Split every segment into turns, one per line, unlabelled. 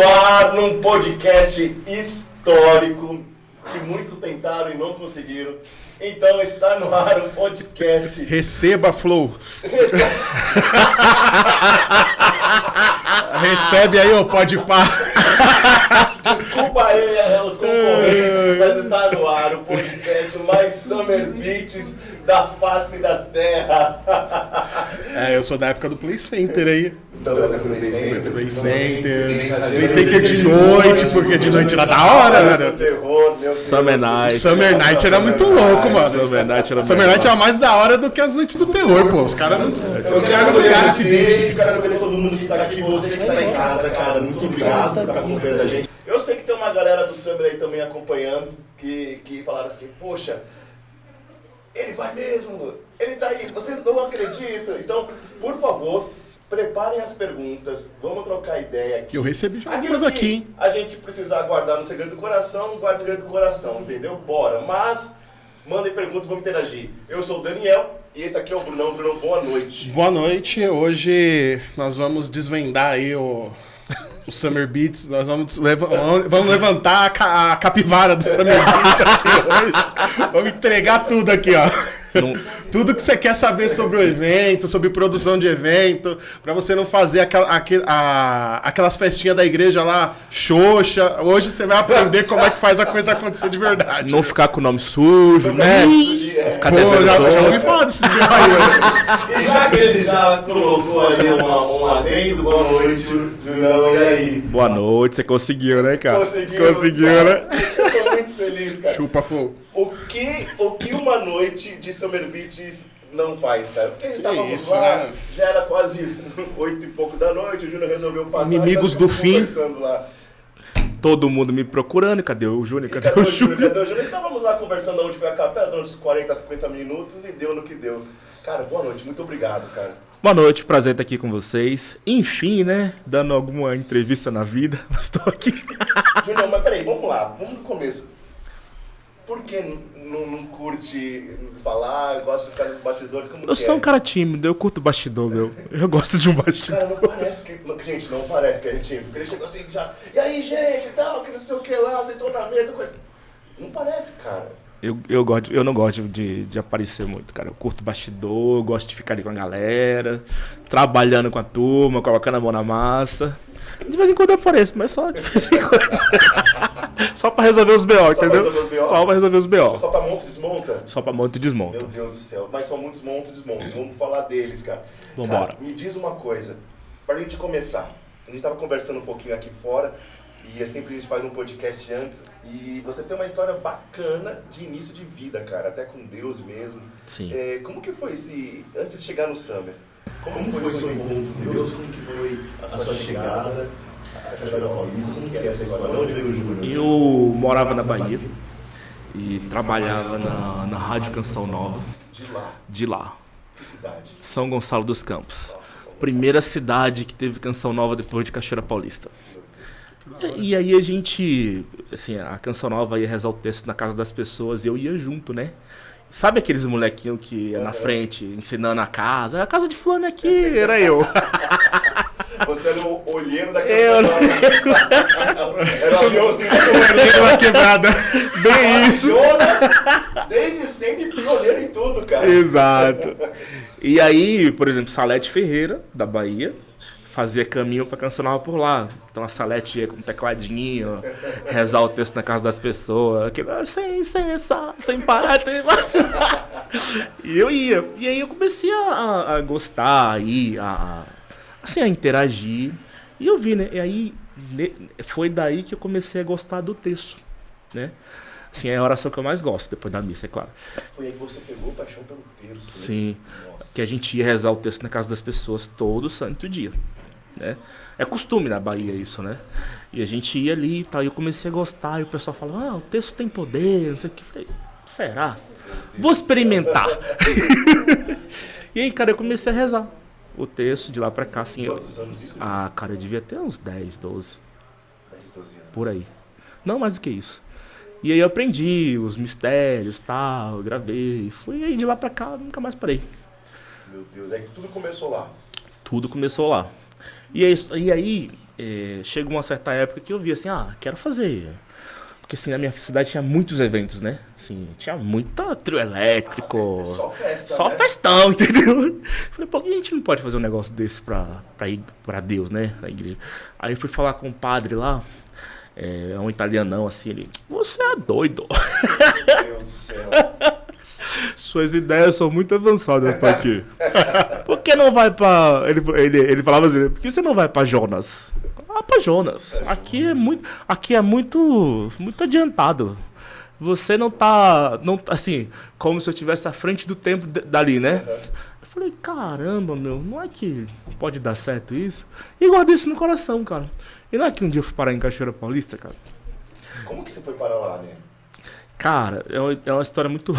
ar num podcast histórico que muitos tentaram e não conseguiram. Então está no ar um podcast.
Receba, Flow. Recebe aí, ô pode pá.
Desculpa aí é, os concorrentes, mas está no ar o podcast mais Summer Beats da face da terra.
É, eu sou da época do Play Center aí.
Então, é Play Center.
Play Center. Play Center de noite, porque de noite era da hora,
meu
Summer Night.
Summer Night era muito louco, mano.
Summer Night era
Summer Night era mais da hora do que as noites do terror, pô. Os caras.
Eu quero agradecer quero agradecer todo mundo que tá aqui, você que tá em casa, cara. Muito obrigado por estar acompanhando a gente. Eu sei que tem uma galera do Summer aí também acompanhando, que, que falaram assim, poxa, ele vai mesmo, ele tá aí, vocês não acreditam. Então, por favor, preparem as perguntas, vamos trocar ideia aqui.
Eu recebi já algumas aqui, hein?
A gente precisar guardar no segredo do coração, guarda no segredo do coração, entendeu? Bora. Mas, mandem perguntas, vamos interagir. Eu sou o Daniel e esse aqui é o Brunão. Brunão, boa noite.
Boa noite. Hoje nós vamos desvendar aí o, o Summer Beats. Nós vamos, vamos levantar a, a capivara do Summer Beats aqui hoje. Vamos entregar tudo aqui, ó. Tudo que você quer saber sobre o evento, sobre produção de evento, pra você não fazer a- aquelas festinhas da igreja lá, xoxa. Hoje você vai aprender como é que faz a coisa acontecer de verdade.
Não ficar com o nome sujo, né? Ficar
Pô, já, já ouvi falar desses dias aí, ó.
E já que ele já colocou ali uma, um adendo, boa noite, Brunão, e aí?
Boa noite, você conseguiu, né, cara?
Conseguiu,
Conseguiu,
cara.
né?
Eu tô muito feliz, cara.
Chupa fogo.
O que, o que uma noite de Summer Beats não faz, cara? Porque estávamos
isso,
lá,
né?
já era quase oito e pouco da noite, o Júnior resolveu passar.
Inimigos do fim.
conversando Lá.
Todo mundo me procurando. Cadê o Júnior? Cadê,
cadê
o
o Júnior? Cadê o Júnior? Estávamos lá conversando onde foi a capela, durante uns 40, 50 minutos e deu no que deu. Cara, boa noite, muito obrigado, cara.
Boa noite, prazer estar aqui com vocês. Enfim, né? Dando alguma entrevista na vida, mas tô aqui.
Júnior, mas peraí, vamos lá, vamos do começo. Por que não, não curte falar, gosta de ficar nos bastidores? Como
Eu sou
é?
um cara tímido, eu curto bastidor, meu. Eu gosto de um bastidor.
Cara, não parece que. não, gente, não parece que é tímido. Porque ele chegou assim já. E aí, gente, tal, que não sei o que lá, sentou na mesa. coisa- Não parece, cara.
Eu, eu, gosto, eu não gosto de, de aparecer muito, cara. Eu curto bastidor, eu gosto de ficar ali com a galera, trabalhando com a turma, colocando a mão na massa. De vez em quando eu apareço, mas só de vez em quando. só pra resolver os BO, entendeu?
BO?
Só pra resolver os BO.
Só pra monta e desmonta?
Só pra monta e desmonta.
Meu Deus do céu. Mas são muitos montos e desmontos. Vamos falar deles, cara.
Vambora.
Cara, me diz uma coisa. Pra gente começar. A gente tava conversando um pouquinho aqui fora. E é sempre a gente faz um podcast antes. E você tem uma história bacana de início de vida, cara. Até com Deus mesmo.
Sim.
É, como que foi esse. Antes de chegar no Summer? Como, foi o seu encontro com Deus? Como que foi a sua chegada? A Cachoeira Paulista? Como que é essa história? De onde veio o Júnior?
Eu morava na Bahia e trabalhava na, na Rádio Canção Nova,
De lá.
de lá,
Que cidade?
São Gonçalo dos Campos. Primeira cidade que teve Canção Nova depois de Cachoeira Paulista. E aí a gente, assim, a Canção Nova ia rezar o texto na casa das pessoas e eu ia junto, né? Sabe aqueles molequinhos que ia na frente ensinando a casa? A casa de fulano aqui, era eu.
Você era o olheiro da
Eu
Canção Nova. Era o Joãozinho
Uma quebrada.
Bem isso.
Jonas, desde sempre pioneiro em tudo, cara.
Exato. E aí, por exemplo, Salete Ferreira, da Bahia, fazia caminho pra Canção por lá. Então a Salete ia com tecladinho, rezar o texto na casa das pessoas, aquilo, ah, sem cessar, sem parar, tem E eu ia. E aí eu comecei a, a- gostar, a, a- assim, a interagir. E eu vi, né? E aí foi daí que eu comecei a gostar do texto, né? Assim, é a oração que eu mais gosto, depois da missa, é claro.
Foi aí que você pegou paixão pelo terço. né?
Sim.
Nossa.
Que a gente ia rezar o texto na casa das pessoas todo santo dia, né? É costume na Bahia isso, né? E a gente ia ali e tal, e eu comecei a gostar, e o pessoal falava, ah, o texto tem poder, não sei o que. Eu falei, será? Vou experimentar. e aí, cara, eu comecei a rezar o texto de lá pra cá, assim. Eu...
Quantos anos isso?
Ah, cara, eu devia ter uns 10, 12,
10, 12 anos.
por aí. Não mais do que isso. E aí eu aprendi os mistérios, tal, gravei, fui e aí de lá pra cá, nunca mais parei.
Meu Deus, é que tudo começou lá.
Tudo começou lá. E aí, e aí eh, chegou uma certa época que eu vi assim, ah, quero fazer. Porque assim, na minha cidade tinha muitos eventos, né? Assim, tinha muita trio elétrico.
Só festa,
Só
né?
festão, entendeu? Falei, por que a gente não pode fazer um negócio desse pra, pra, ir, pra Deus, né? Na igreja. Aí eu fui falar com o padre lá, é um italianão assim, ele, você é doido.
Meu Deus do céu.
Suas ideias são muito avançadas pra ti. Por que não vai pra. Ele, ele, ele falava assim, por que você não vai pra Jonas? Ah, pra Jonas. Aqui é muito. Aqui é muito. muito adiantado. Você não tá. Não, assim, como se eu estivesse à frente do tempo dali, né? Eu falei, caramba, meu, não é que pode dar certo isso? E guardei isso no coração, cara. E não é que um dia eu fui parar em Cachoeira Paulista, cara?
Como que você foi para lá, né?
Cara, é uma, é uma história muito.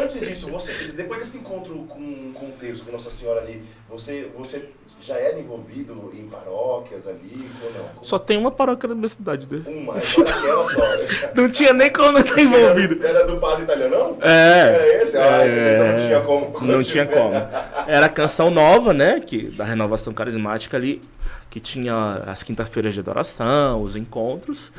Antes disso, você, depois desse encontro com, com Deus, com Nossa Senhora ali, você, você já era envolvido em paróquias ali ou não? Como-
Só tem uma paróquia na minha cidade, né?
Uma, aquela só.
Não tinha nem como estar envolvido.
Era, era do padre italiano, não?
É.
Era esse? Ah,
É.
então não tinha como.
Não tinha como. Era a canção nova, né? Que, da renovação carismática ali, que tinha as quintas-feiras de adoração, os encontros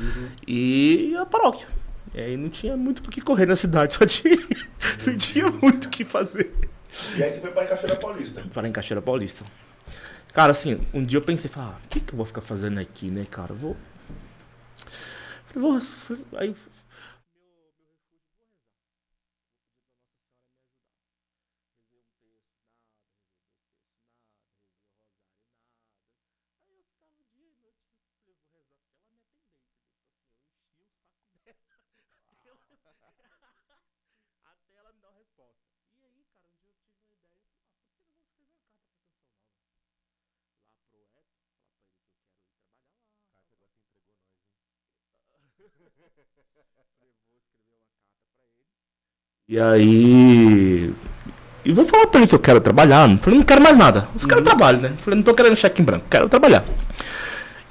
e a paróquia. E aí não tinha muito por que correr na cidade, só tinha. Não tinha muito o que fazer.
E aí você foi para Cachoeira Paulista.
Para em Cachoeira Paulista. Cara, assim, um dia eu pensei, falei, ah, o que, que eu vou ficar fazendo aqui, né, cara? Eu vou. Falei, vou. Aí Até ela me dar uma resposta. E aí, cara, um dia eu tive uma ideia. Eu falei, ah, por que eu não vou escrever uma carta pra Canção Nova? Lá pro Eto, falar pra ele que eu quero ir trabalhar lá. Cara, agora você entregou nós, hein? falei, vou escrever uma carta pra ele. E aí. E vou falar pra ele que eu quero trabalhar. Falei, não quero mais nada. Eu quero trabalho, né? Falei, não tô querendo cheque em branco, quero trabalhar.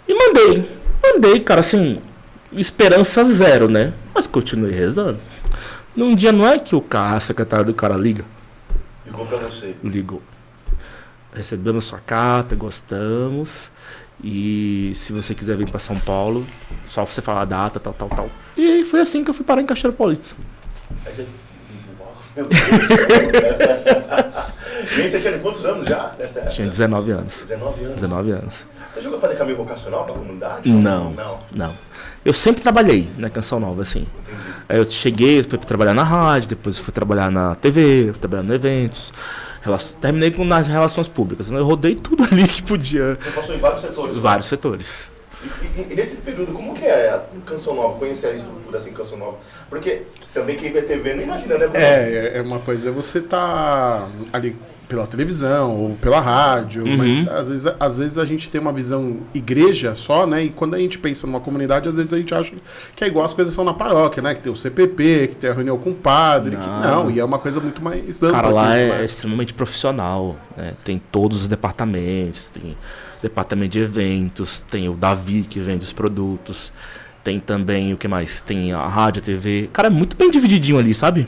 E mandei. Mandei, cara, assim, esperança zero, né? Mas continuei rezando. Num dia não é que o cara, a secretária do cara liga.
Ligou pra você.
Ligou. Recebemos sua carta, gostamos. E se você quiser vir pra São Paulo, só você falar a data, tal, tal, tal. E foi assim que eu fui parar em Cachoeira Paulista.
Aí você. Uau, Meu Deus. E aí você tinha quantos anos já nessa época?
Tinha 19 anos.
19 anos.
19 anos.
Você chegou a fazer caminho vocacional pra comunidade?
Não,
Não.
não. Eu sempre trabalhei na Canção Nova, assim. Aí eu cheguei, fui trabalhar na rádio, depois fui trabalhar na TV, fui trabalhar em eventos. Terminei com nas relações públicas. né? Eu rodei tudo ali que podia.
Você passou em vários setores.
Vários setores.
E, e- e nesse período, como que é a Canção Nova? Conhecer a estrutura assim, Canção Nova? Porque também quem vê TV não imagina, né? Bruno?
É, é uma coisa é você tá ali pela televisão ou pela rádio, mas às vezes, às vezes a gente tem uma visão igreja só, né? E quando a gente pensa numa comunidade, às vezes a gente acha que é igual as coisas são na paróquia, né? Que tem o CPP, que tem a reunião com o padre, que
Não.
não, e é uma coisa muito mais ampla.
cara lá é,
né?
extremamente profissional. né? Tem todos os departamentos, tem departamento de eventos, tem o Davi que vende os produtos, tem também o que mais? Tem a rádio, a TV. Cara, é muito bem divididinho ali, sabe?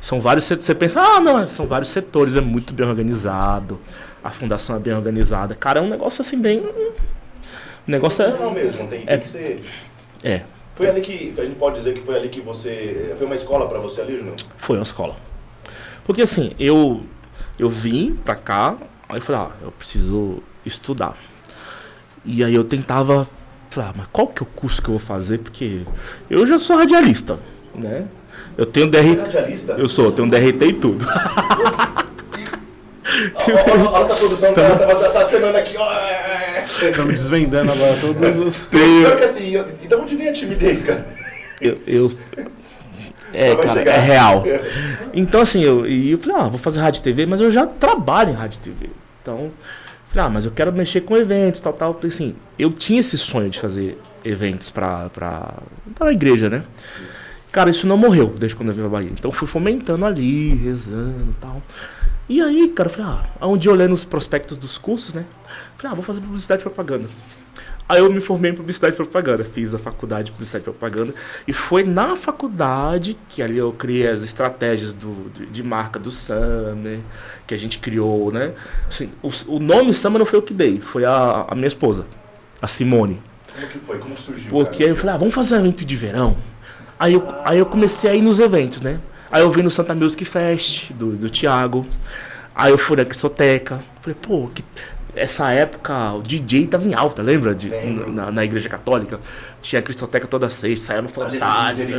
São vários setores. Você pensa, ah, não, são vários setores, é muito bem organizado. A fundação é bem organizada. Cara, é um negócio assim bem. O negócio é.
Profissional mesmo, tem, tem que ser.
É,
Foi ali que. A gente pode dizer que foi ali que você. Foi uma escola pra você ali, não?
Foi uma escola. Porque assim, eu eu vim pra cá, aí eu falei, ah, eu preciso estudar. E aí eu tentava, falar, mas qual que é o curso que eu vou fazer? Porque eu já sou radialista, né? Eu tenho
Você é
DRT,
radialista?
eu sou, eu tenho DRT e tudo.
Olha olha essa produção tá, tá, tá acenando aqui, ó. é, é.
Estamos desvendando agora todos os.
Pior que assim, eu- e de onde vem a timidez, cara?
Eu, eu- é, cara,
chegar.
é real. Então, assim, eu, e eu falei, ah, vou fazer rádio e TV, mas eu já trabalho em rádio e TV. Então, falei, ah, mas eu quero mexer com eventos, tal, tal. Então, assim, eu tinha esse sonho de fazer eventos pra, pra, pra igreja, né? Cara, isso não morreu desde quando eu vim pra Bahia. Então, fui fomentando ali, rezando e tal. E aí, cara, eu falei, ah, um dia olhando os prospectos dos cursos, né? Falei, ah, vou fazer publicidade e propaganda. Aí eu me formei em publicidade e propaganda, fiz a faculdade de publicidade e propaganda e foi na faculdade que ali eu criei as estratégias do, de, de marca do Summer, que a gente criou, né? Assim, o, o nome Summer não foi eu que dei, foi a, a minha esposa, a Simone.
Como que foi? Como surgiu?
Porque aí
cara?
eu falei, ah, vamos fazer um evento de verão. Aí eu, aí eu comecei a ir nos eventos, né? Aí eu vim no Santa Music Fest, do, do Thiago. Aí eu fui na Cristoteca. Falei, pô, que, essa época o DJ tava em alta, lembra? De, na, na igreja católica. Tinha a Cristoteca toda sexta, saia no fantástico,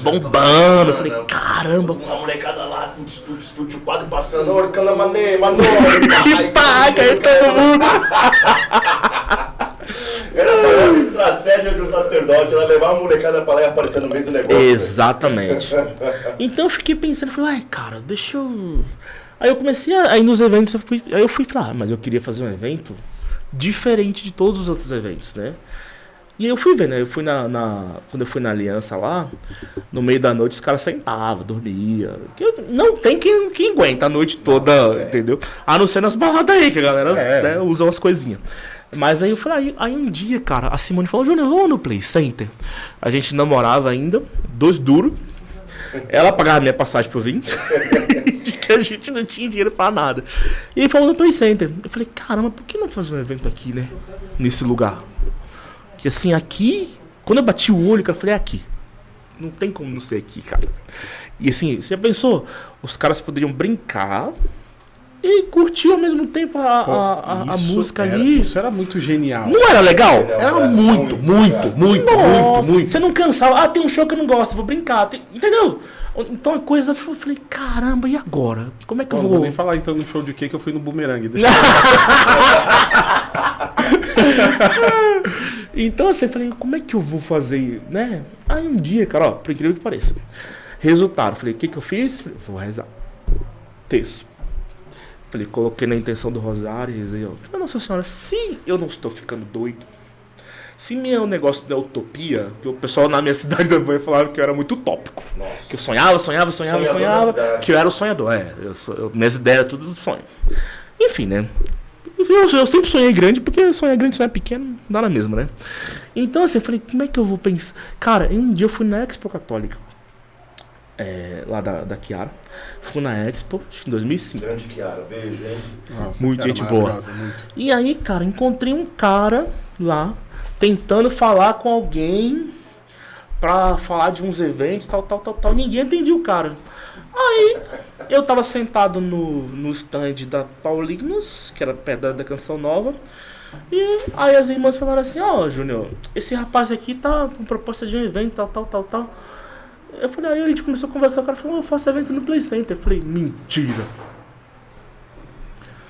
bombando. Eu falei, caramba.
Uma molecada lá, tudo, tudo, tudo, o padre passando, orcando mané, mano.
E pá, caiu todo mundo.
Era a estratégia de um sacerdote, era levar a molecada pra lá e aparecer no meio do negócio.
Exatamente. Então eu fiquei pensando, falei, ai, cara, deixa eu. Aí eu comecei a. Aí nos eventos eu fui. Aí eu fui falar, ah, mas eu queria fazer um evento diferente de todos os outros eventos, né? E aí eu fui ver, né? Eu fui na, na- Quando eu fui na aliança lá, no meio da noite os caras sentavam, dormia. Não tem quem, quem aguenta a noite toda, entendeu? A não ser nas baladas aí, que a galera
É.
né, usa umas coisinhas. Mas aí eu falei, aí, aí um dia, cara, a Simone falou, Júnior, vamos no Play Center. A gente namorava ainda, dois duros. Ela pagava minha passagem pra eu vir. que a gente não tinha dinheiro pra nada. E aí fomos no Play Center. Eu falei, caramba, por que não fazer um evento aqui, né? Nesse lugar? Que assim, aqui, quando eu bati o olho, eu falei, é aqui. Não tem como não ser aqui, cara. E assim, você já pensou? Os caras poderiam brincar e curtir ao mesmo tempo a,
Pô,
a, a- a música
era-
ali.
Isso era muito genial.
Não era legal?
Não,
Era
era
muito,
muito,
muito, muito,
Nossa,
muito, muito. Você não cansava. Ah, tem um show que eu não gosto, vou brincar. Tem- Entendeu? Então a coisa, eu falei, caramba, e agora? Como é que
Pô,
eu
não
vou...
vou nem falar então no show de quê que eu fui no Boomerang. Deixa
Então assim, eu falei, como é que eu vou fazer, né? Aí um dia, cara, ó, por incrível que pareça. Resultado, falei, o que que eu fiz? Falei, vou rezar. Texto. Falei, coloquei na intenção do rosário e rezei, ó. Falei, nossa senhora, se eu não estou ficando doido, se meu negócio da utopia, que o pessoal na minha cidade também falava que eu era muito utópico.
Nossa.
Que eu sonhava, sonhava, sonhava, sonhava.
da cidade.
Que eu era o sonhador, é. Eu, sou- eu- minhas ideias eram tudo do sonho. Enfim, né? Eu, eu sempre sonhei grande, porque sonhar grande, sonhar pequeno, dá na mesma, né? Então, assim, eu falei, como é que eu vou pensar? Cara, um dia eu fui na Expo Católica, é, lá da, da Kiara. Fui na Expo, acho que em 2005.
Grande Kiara, beijo, hein?
Nossa,
Muito gente boa.
muito.
E aí, cara, encontrei um cara lá, tentando falar com alguém pra falar de uns eventos, tal, tal, tal, tal. Ninguém entendia o cara. Aí, eu tava sentado no, no stand da Paulinos, que era perto da, da Canção Nova. E aí as irmãs falaram assim, ó, Júnior, esse rapaz aqui tá com proposta de um evento, tal, tal, tal, tal. Eu falei, aí a gente começou a conversar, o cara falou, eu faço evento no Play Center. Eu falei, mentira.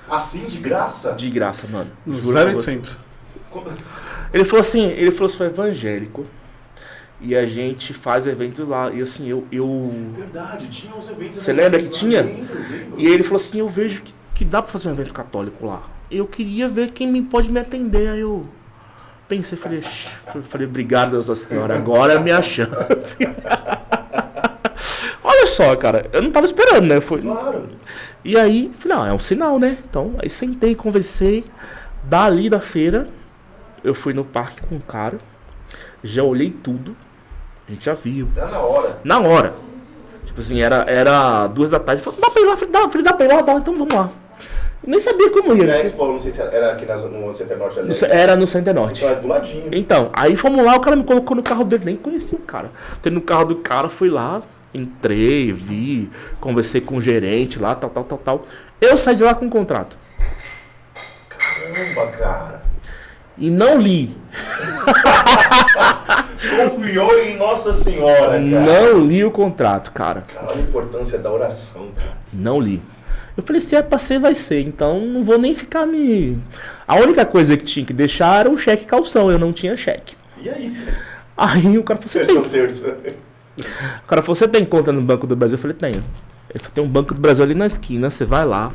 Assim, de graça?
De graça, mano.
No
Juro pra você.
0800.
Ele falou assim, ele falou sou evangélico. E a gente faz eventos lá. E assim, eu. eu...
Verdade, tinha uns eventos...
Você lembra que tinha? E ele falou assim, eu vejo que, que dá pra fazer um evento católico lá. Eu queria ver quem me pode me atender. Aí eu pensei, falei, falei, obrigado, Deus da Senhora, agora é a minha chance. Olha só, cara, eu não tava esperando, né? Foi,
Claro.
e aí, falei, ah, é um sinal, né? Então, aí sentei, conversei. Dali da feira, eu fui no parque com o cara. Já olhei tudo. A gente já viu.
Tá na hora.
Na hora. Tipo assim, era, era duas da tarde. Falei, dá pra ir lá, falei, dá, falei, dá pra ir lá, dá, então vamos lá. Nem sabia como ia.
Na
né?
Expo, não sei se era aqui na, no Center Norte ali.
No Era no Center Norte.
Então é do ladinho.
Então, aí fomos lá, o cara me colocou no carro dele, nem conhecia o cara. Entrei no carro do cara, fui lá, entrei, vi, conversei com o gerente lá, tal, tal, tal, tal. Eu saí de lá com um contrato.
Caramba, cara.
E não li.
Confiou em Nossa Senhora, cara.
Não li o contrato, cara.
Cara, a importância da oração, cara.
Não li. Eu falei, se é pra ser, vai ser. Então não vou nem ficar me. A única coisa que tinha que deixar era o cheque calção. Eu não tinha cheque.
E aí?
Aí o cara falou, você tem.
O
cara falou, você tem conta no Banco do Brasil? Eu falei, tenho. Ele falou, tem um Banco do Brasil ali na esquina, você vai lá,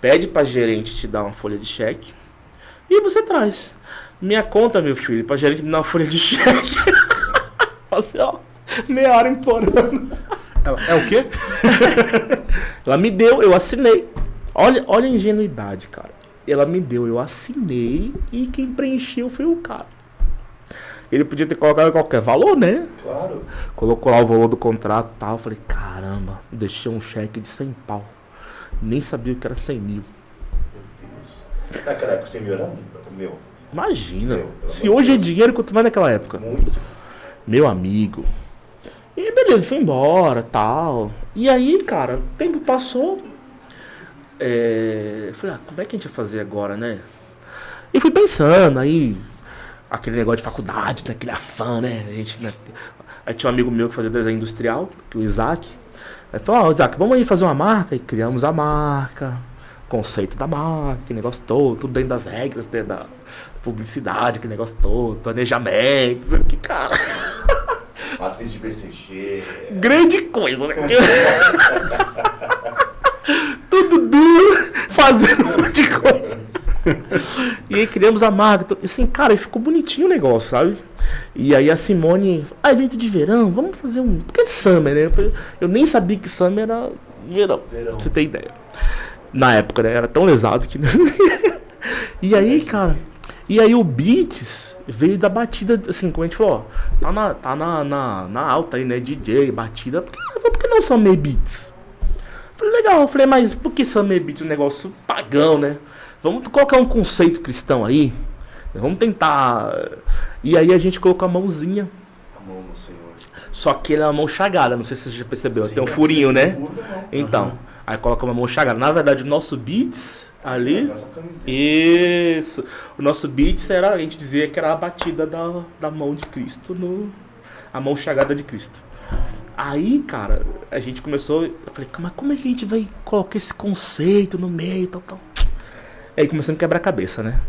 pede pra gerente te dar uma folha de cheque e você traz. Minha conta, meu filho, pra gerente me dar uma folha de cheque. Passei, ó, meia hora implorando.
Ela, é o quê?
Ela me deu, eu assinei. Olha, olha a ingenuidade, cara. Ela me deu, eu assinei e quem preencheu foi o cara. Ele podia ter colocado qualquer valor, né?
Claro.
Colocou lá o valor do contrato e tal. Eu falei, caramba, deixei um cheque de 100 pau. Nem sabia que era 100 mil.
Naquela época, 100 mil era meu.
Imagina. Se hoje é dinheiro, quanto mais naquela época.
Muito.
Meu amigo. E beleza, foi embora tal. E aí, cara, o tempo passou. É... Falei, ah, como é que a gente vai fazer agora, né? E fui pensando, aí. Aquele negócio de faculdade, né? Aquele afã, né? A gente, né? Aí tinha um amigo meu que fazia desenho industrial, que é o Isaac. Aí falou, ó, Isaac, vamos aí fazer uma marca. E criamos a marca, conceito da marca, aquele negócio todo, tudo dentro das regras, dentro da publicidade, aquele negócio todo, planejamento, sabe que cara.
Matriz de BCG.
grande coisa, né? Tudo duro, fazendo um monte de coisa. E aí criamos a marca. Assim, cara, e ficou bonitinho o negócio, sabe? E aí a Simone, ah, evento de verão, vamos fazer um. Porque é summer, né? Eu nem sabia que summer era verão.
Verão.
Você ter ideia. Na época, né? Era tão lesado que. e aí, cara. E aí o Beats veio da batida, assim, como a gente falou, ó, tá na, tá na, na, na alta aí, né? DJ, batida. Por que, por que não Summer Beats? Falei, legal, eu falei, mas por que Summer Beats? Um negócio pagão, né? Vamos colocar um conceito cristão aí. Vamos tentar. E aí a gente colocou a mãozinha.
A mão no Senhor.
Só que ele é uma mão chagada, não sei se você já percebeu. Tem um
Sim,
furinho,
sim,
né?
furo da mão.
Então, aí coloca uma mão chagada. Na verdade, o nosso beats ali.
Camiseta.
Isso. O nosso beats era, a gente dizia que era a batida da, da mão de Cristo no. A mão chagada de Cristo. Aí, cara, a gente começou. Eu falei, mas como é que a gente vai colocar esse conceito no meio tal, tal? Aí começamos a quebrar a cabeça, né?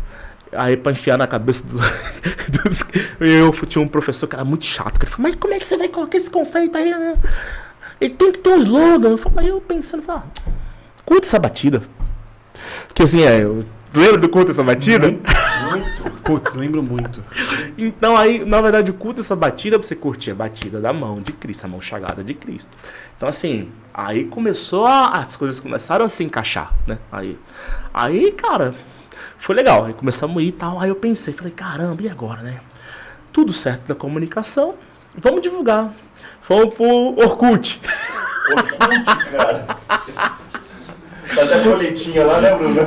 Aí pra enfiar na cabeça do, dos. Eu tinha um professor que era muito chato. Que ele falou, mas como é que você vai colocar esse conceito aí? né? Ele tem que ter um slogan. Eu falei, aí eu pensando, falei, ah, curta essa batida. Porque assim, é, eu, lembra do curta essa batida?
Muito.
Putz, lembro muito.
Então aí, na verdade, curta essa batida pra você curtir a batida da mão de Cristo, a mão chagada de Cristo. Então assim, aí começou a. As coisas começaram a se encaixar, né? Aí. Aí, cara, foi legal. Aí começamos a ir e tal. Aí eu pensei, falei, caramba, e agora, né? Tudo certo da comunicação. Vamos divulgar. Fomos pro Orkut.
Orkut, cara. Tá até boletinha lá, né, Bruno?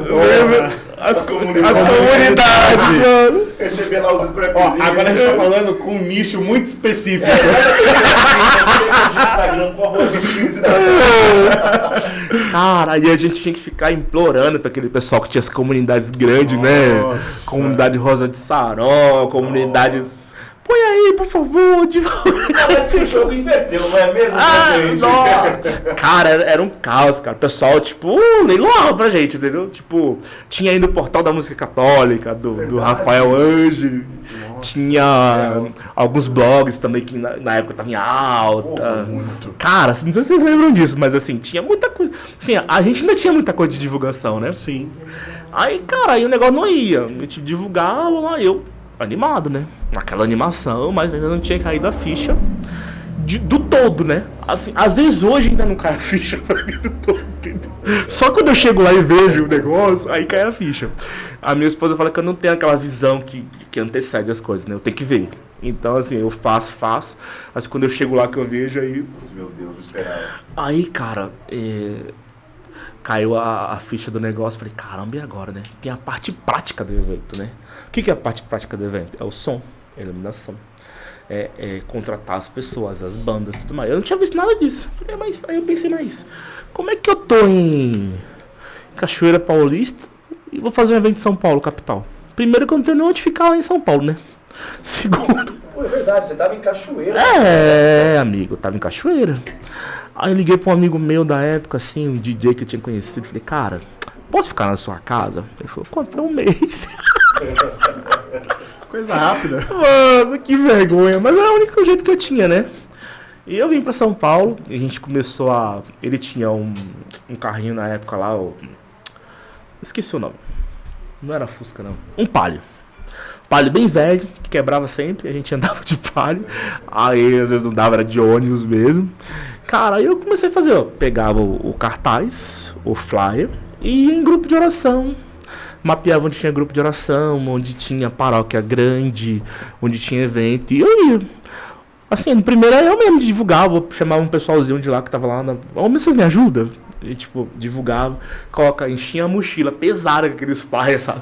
As,
As comunidades.
as comunidades, mano.
Receber lá os scrapzinhos.
agora a gente tá falando com um nicho muito específico.
Receita de Instagram, por favor, de 15 da
Cara, aí a gente tinha que ficar implorando pra aquele pessoal que tinha as comunidades grandes, né?
Nossa.
Comunidade Rosa de Saró, comunidade. Põe aí, por favor, de
Parece que o jogo inverteu, não é mesmo,
Ah. Cara, era, um caos, cara. O pessoal, tipo, uh, leiloava pra gente, entendeu? Tipo, tinha aí no portal da música católica, do, do. Rafael Ange.
Nossa,
Tinha
real.
alguns blogs também que na, na época tava em alta.
Pô, muito.
Cara, não sei se vocês lembram disso, mas assim, tinha muita coisa. Assim, a gente ainda tinha muita coisa de divulgação, né?
Sim.
Aí, cara, aí o negócio não ia. A gente divulgava lá, eu animado, né? Aquela animação, mas ainda não tinha caído a ficha de- do todo, né? Assim, às vezes hoje ainda não cai a ficha pra mim do todo, entendeu? Só quando eu chego lá e vejo o negócio, aí cai a ficha. A minha esposa fala que eu não tenho aquela visão que, que antecede as coisas, né? Eu tenho que ver. Então, assim, eu faço, faço, mas quando eu chego lá que eu vejo, aí
Meu Deus, eu esperava.
Aí, cara, é, caiu a, a ficha do negócio. Falei, caramba, e agora, né? Tem a parte prática do evento, né? O que, que é a parte prática do evento? É o som, a iluminação. É, é contratar as pessoas, as bandas tudo mais. Eu não tinha visto nada disso. Falei, mas aí eu pensei, mas como é que eu tô em Cachoeira Paulista e vou fazer um evento em São Paulo, capital? Primeiro que eu não tenho nem onde ficar lá em São Paulo, né? Segundo,
Pô, é verdade, você tava em Cachoeira.
é, amigo, eu tava em Cachoeira. Aí eu liguei pra um amigo meu da época, assim, um DJ que eu tinha conhecido. Falei, cara, posso ficar na sua casa? Ele falou, quanto? Um mês.
Coisa rápida.
Mano, que vergonha. Mas era o único jeito que eu tinha, né? E eu vim pra São Paulo e a gente começou a. Ele tinha um, um carrinho na época lá, o. Esqueci o nome. Não era Fusca, não. Um palio. Palio bem velho, que quebrava sempre, a gente andava de palio. Aí às vezes não dava, era de ônibus mesmo. Cara, aí eu comecei a fazer, ó, pegava o, o cartaz, o flyer, e ia em grupo de oração. Mapeava onde tinha grupo de oração, onde tinha paróquia grande, onde tinha evento, e eu ia. Assim, no primeiro eu mesmo divulgava, chamava um pessoalzinho de lá que tava lá na. Ô, vocês me ajudam? E tipo, divulgava, coloca, enchia a mochila pesada com aqueles flyers, sabe?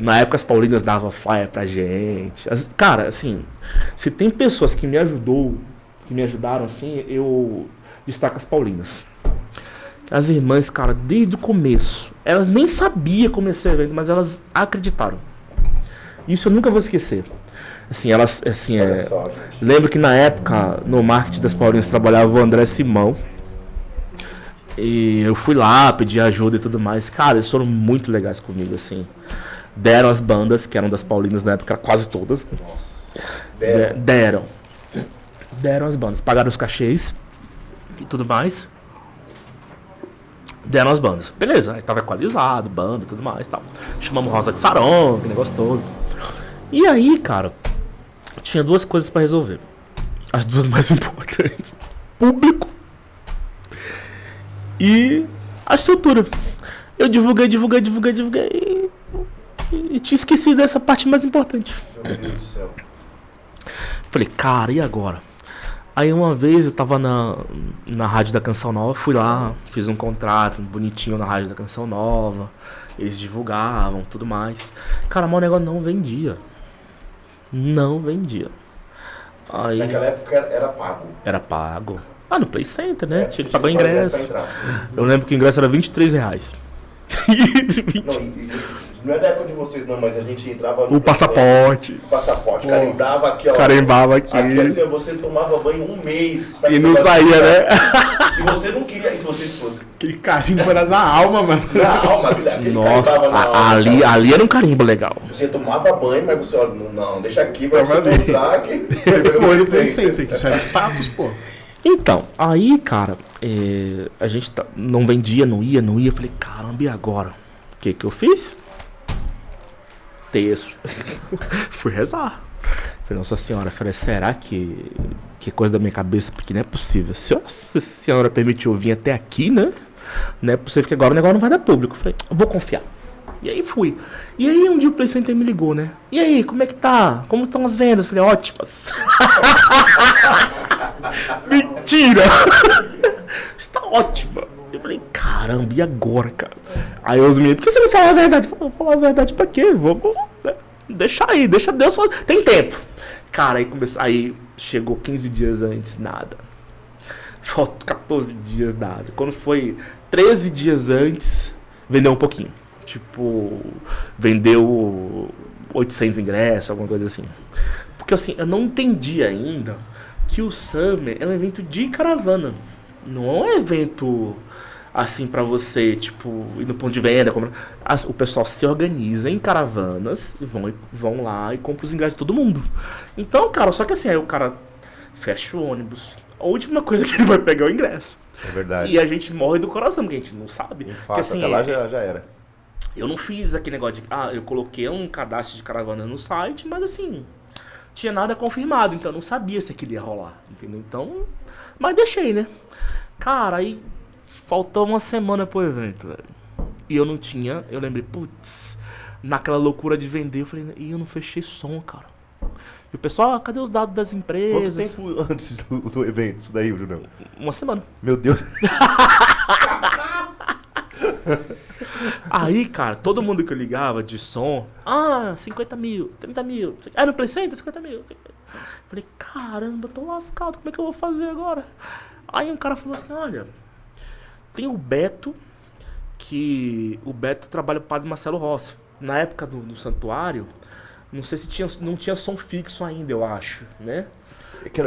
Na época as Paulinas davam flyer pra gente. As- cara, assim, se tem pessoas que me ajudou, que me ajudaram assim, eu destaco as Paulinas. As irmãs, cara, desde o começo, elas nem sabiam como ia ser o evento, mas elas acreditaram. Isso eu nunca vou esquecer. Assim, elas, assim, é,
só.
Lembro que na época, no marketing das Paulinas, trabalhava o André Simão. E eu fui lá, pedi ajuda e tudo mais. Cara, eles foram muito legais comigo, assim. Deram as bandas, que eram das Paulinas na época, quase todas. né?
Deram.
De- deram. Deram as bandas. Pagaram os cachês e tudo mais. Deram as bandas. Beleza, aí tava equalizado, banda e tudo mais tal. Chamamos Rosa de Saron, que negócio todo. E aí, cara, tinha duas coisas pra resolver. As duas mais importantes: público e a estrutura. Eu divulguei, divulguei, divulguei, divulguei e, e tinha esquecido dessa parte mais importante.
Meu Deus do céu.
Falei, cara, e agora? Aí uma vez eu tava na, na Rádio da Canção Nova, fui lá, fiz um contrato bonitinho na Rádio da Canção Nova. Eles divulgavam, tudo mais. Cara, mas o negócio não vendia. Não vendia. Aí
Naquela época era, pago.
era pago. Ah, no Play Center, né?
É,
Tinha que pagar o ingresso.
entrar.
Eu lembro que o ingresso era 23 reais.
Não, não é da época de vocês não, mas a gente entrava no
o passaporte.
passaporte,
Pô.
carimbava aqui, ó.
Carimbava aqui.
Aqui assim, você tomava banho um mês.
E não saía, né?
E você não queria, e se vocês fossem
Aquele carimbo era na alma, mano.
na alma, aquele,
Nossa,
carimbava na
a-
alma,
ali,
cara.
ali era um carimbo legal.
Você tomava banho, mas você, olha, não, não deixa aqui pra você mostrar que
Você foi
Center.
Center, que isso era status, pô.
Então, aí, cara, é, a gente tá- não vendia, não ia, não ia. Eu falei, caramba, e agora? O que que eu fiz? Texto. Fui rezar. Falei, Nossa Senhora, falei, será que, que coisa da minha cabeça? Porque não é possível. Se a se a senhora permitiu eu vir até aqui, né? Não é possível que agora o negócio não vai dar público. Falei, vou confiar. E aí fui. E aí um dia o Play Center me ligou, né? E aí, como é que tá? Como estão as vendas? Falei, ótimas. Mentira! Está ótima. Eu falei, caramba, e agora, cara? Aí os meninos, por que você não fala a verdade? Eu falei, falar a verdade pra quê? Vamos. né? Deixa aí, deixa Deus. fazer. Tem tempo. Cara, aí começou. Aí chegou 15 dias antes, nada. Faltou 14 dias, nada. Quando foi 13 dias antes, vendeu um pouquinho. Tipo, vendeu 800 ingressos, alguma coisa assim. Porque assim, eu não entendi ainda que o Summer é um evento de caravana. Não é um evento assim pra você, tipo, ir no ponto de venda. o pessoal se organiza em caravanas e vão, vão lá e compra os ingressos de todo mundo. Então, cara, só que assim, aí o cara fecha o ônibus. A última coisa que ele vai pegar é o ingresso.
É verdade.
E a gente morre do coração, porque a gente não sabe.
De
Porque assim,
até lá
é-
já, já era.
eu não fiz aquele negócio de. Ah, eu coloquei um cadastro de caravana no site, mas assim. Tinha nada confirmado, então eu não sabia se aquilo ia rolar, entendeu? Então. Mas deixei, né? Cara, aí. Faltou uma semana pro evento, velho. E eu não tinha. Eu lembrei, putz. Naquela loucura de vender, eu falei, e eu não fechei som, cara. E o pessoal, ah, cadê os dados das
Quanto
empresas?
tempo antes do, do evento, isso daí, Brunão?
Uma semana.
Meu Deus.
Aí, cara, todo mundo que eu ligava de som, ah, 50 mil, 30 mil, ah, no Play Center, 50 mil. Falei, caramba, tô lascado, como é que eu vou fazer agora? Aí um cara falou assim, olha, tem o Beto, que o Beto trabalha com o Padre Marcelo Rossi. Na época do, do santuário, não sei se tinha, não tinha som fixo ainda, eu acho, né?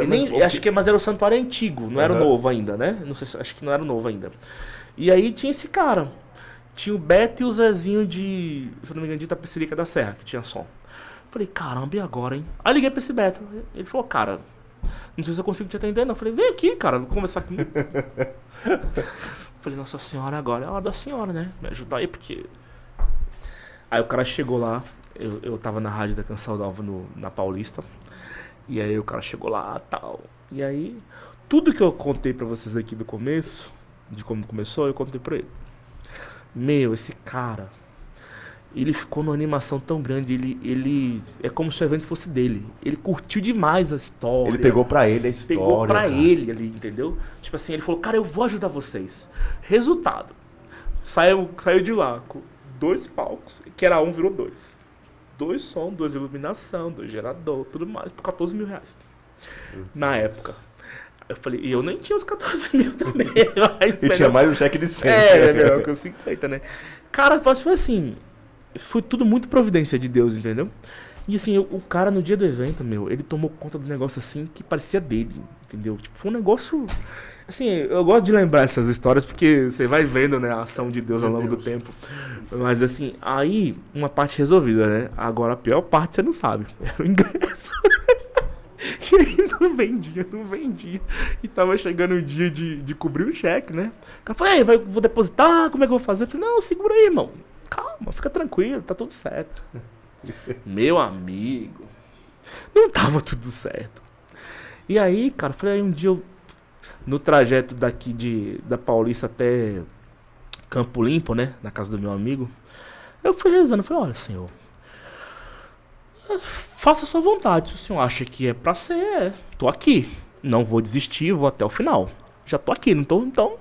E nem- acho que, mas era o santuário antigo, não era o novo ainda, né? Não sei se, acho que não era o novo ainda. E aí tinha esse cara. Tinha o Beto e o Zezinho de, se eu não me engano, de Itapecerica da Serra, que tinha som. Falei, caramba, e agora, hein? Aí liguei pra esse Beto. Ele falou, cara, não sei se eu consigo te atender, não. Eu falei, vem aqui, cara, vou conversar comigo. Falei, nossa senhora, agora é a hora da senhora, né? Me ajudar aí, porque. Aí o cara chegou lá, eu, eu tava na rádio da Canção Nova no, na Paulista. E aí o cara chegou lá tal. E aí, tudo que eu contei pra vocês aqui do começo, de como começou, eu contei pra ele. Meu, esse cara, ele ficou numa animação tão grande, ele, ele é como se o evento fosse dele. Ele curtiu demais a história.
Ele pegou pra ele a história.
Pegou pra
cara.
ele ali, entendeu? Tipo assim, ele falou, cara, eu vou ajudar vocês. Resultado. Saiu, saiu de lá com dois palcos, que era um, virou dois. Dois som, duas iluminação, dois gerador, tudo mais, por 14 mil reais. Na época. Eu falei, e eu nem tinha os 14 mil também.
E tinha mais um cheque de 100.
é, meu, com 50, né? Cara, foi assim. Foi tudo muito providência de Deus, entendeu? E assim, o, o cara no dia do evento, meu, ele tomou conta do negócio assim que parecia dele, entendeu? Tipo, foi um negócio. Assim, eu gosto de lembrar essas histórias porque você vai vendo, né, a ação de Deus ao longo do tempo. Mas assim, aí, uma parte resolvida, né? Agora a pior parte você não sabe. Era o ingresso. E aí não vendia, não vendia. E tava chegando o dia de, de cobrir o cheque, né? O cara falou, "Ei, vai, vou depositar, como é que eu vou fazer? Eu falei, não, segura aí, irmão. Calma, fica tranquilo, tá tudo certo. Meu amigo, não tava tudo certo. E aí, cara, falei, aí um dia eu, no trajeto daqui de, da Paulista até Campo Limpo, né? Na casa do meu amigo, eu fui rezando, eu falei, olha, senhor, faça a sua vontade. Se o senhor acha que é pra ser, é. Tô aqui. Não vou desistir, vou até o final. Já tô aqui, não tô, então.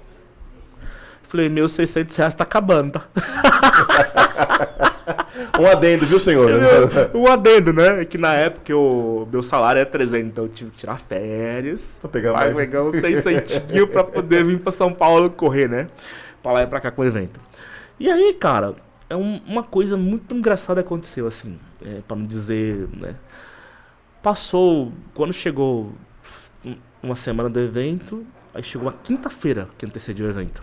Falei, meus 600 reais tá acabando, tá?
Um adendo, viu, senhor?
um adendo, né? Que na época eu, meu salário é 300, então eu tive que tirar férias.
Pra pegar mais.
pegar uns 600 pra poder vir pra São Paulo correr, né? Pra lá e pra cá com o evento. E aí, cara, é um- uma coisa muito engraçada aconteceu, assim, é, para não dizer, né? Passou, quando chegou um- uma semana do evento, aí chegou uma quinta-feira que antecedeu o evento.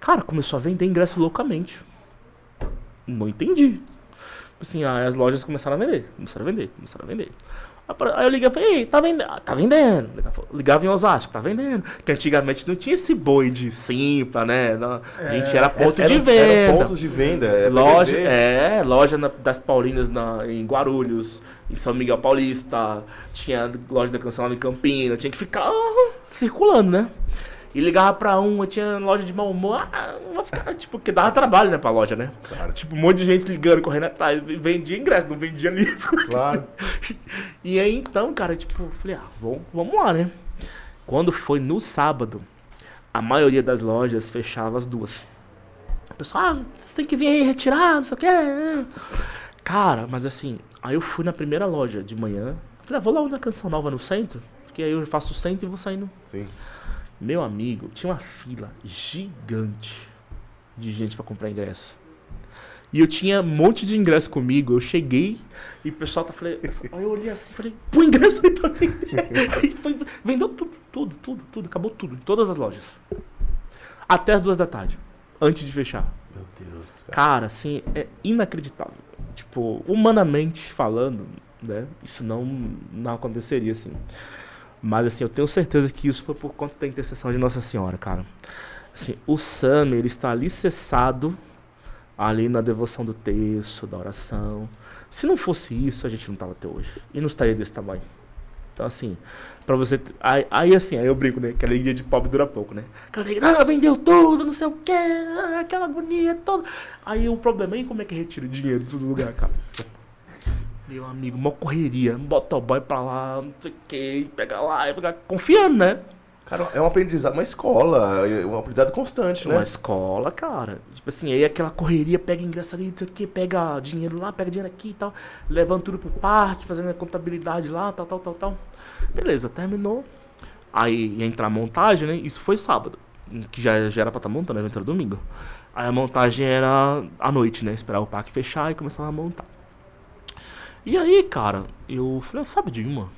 Cara, começou a vender ingresso loucamente. Não entendi. Assim, aí as lojas começaram a vender, começaram a vender, começaram a vender. Aí eu liguei e falei, ei, tá vendendo? Ah, Tá vendendo. Ligava em Osasco, tá vendendo. Porque antigamente não tinha esse boi de simpla, né? Não- a gente era ponto de
Eram-
venda.
eram pontos de venda. é
Loja, é, loja na- das Paulinas na, em Guarulhos, em São Miguel Paulista, tinha loja da Canção lá em Campina, tinha que ficar ah, circulando, né? E ligava pra um, tinha loja de mau humor, ah, não vou ficar, tipo, porque dava trabalho, né, pra loja, né?
Claro.
Tipo, um monte de gente ligando, correndo atrás, vendia ingresso, não vendia livro.
Claro.
E aí então, cara, tipo, falei, ah, vamos, vamos lá, né? Quando foi no sábado, a maioria das lojas fechava as duas. O pessoal, ah, você tem que vir aí retirar, não sei o quê. né? Cara, mas assim, aí eu fui na primeira loja de manhã. Falei, ah, vou lá na Canção Nova no centro, porque aí eu faço o centro e vou saindo.
Sim.
Meu amigo, tinha uma fila gigante de gente pra comprar ingresso. E eu tinha um monte de ingresso comigo. Eu cheguei e o pessoal tá falando. Aí eu olhei assim e falei, põe ingresso aí pra vender. Aí foi, vendeu tudo, tudo, tudo, tudo. Acabou tudo, em todas as lojas. Até as duas da tarde, antes de fechar.
Meu Deus.
Cara, assim, é inacreditável. Tipo, humanamente falando, né? Isso não, não aconteceria, assim. Mas, assim, eu tenho certeza que isso foi por conta da intercessão de Nossa Senhora, cara. Assim, o Sam, ele está alicerçado ali na devoção do texto, da oração. Se não fosse isso, a gente não tava até hoje. E não estaria desse tamanho. Então, assim, pra você. Aí, aí, assim, aí eu brinco, né? Aquela alegria de pobre dura pouco, né? Aquela alegria, ah, vendeu tudo, não sei o quê, ah, aquela agonia toda. Aí o problema é como é que retira dinheiro de todo lugar, cara. Meu amigo, uma correria, um motoboy pra lá, não sei o quê, pega lá, pega, confiando, né?
Cara, é um aprendizado, uma escola, é um aprendizado constante, né?
Uma escola, cara. Tipo assim, aí aquela correria, pega ingresso ali, não sei o que, pega dinheiro lá, pega dinheiro aqui e tal, levando tudo pro parque, fazendo a contabilidade lá, tal, tal, tal, tal. Beleza, terminou. Aí ia entrar a montagem, né? Isso foi sábado, que já, já era pra estar montando, o evento era domingo. Aí a montagem era à noite, né? Esperar o parque fechar e começar a montar. E aí, cara, eu falei, ah, sabe de uma?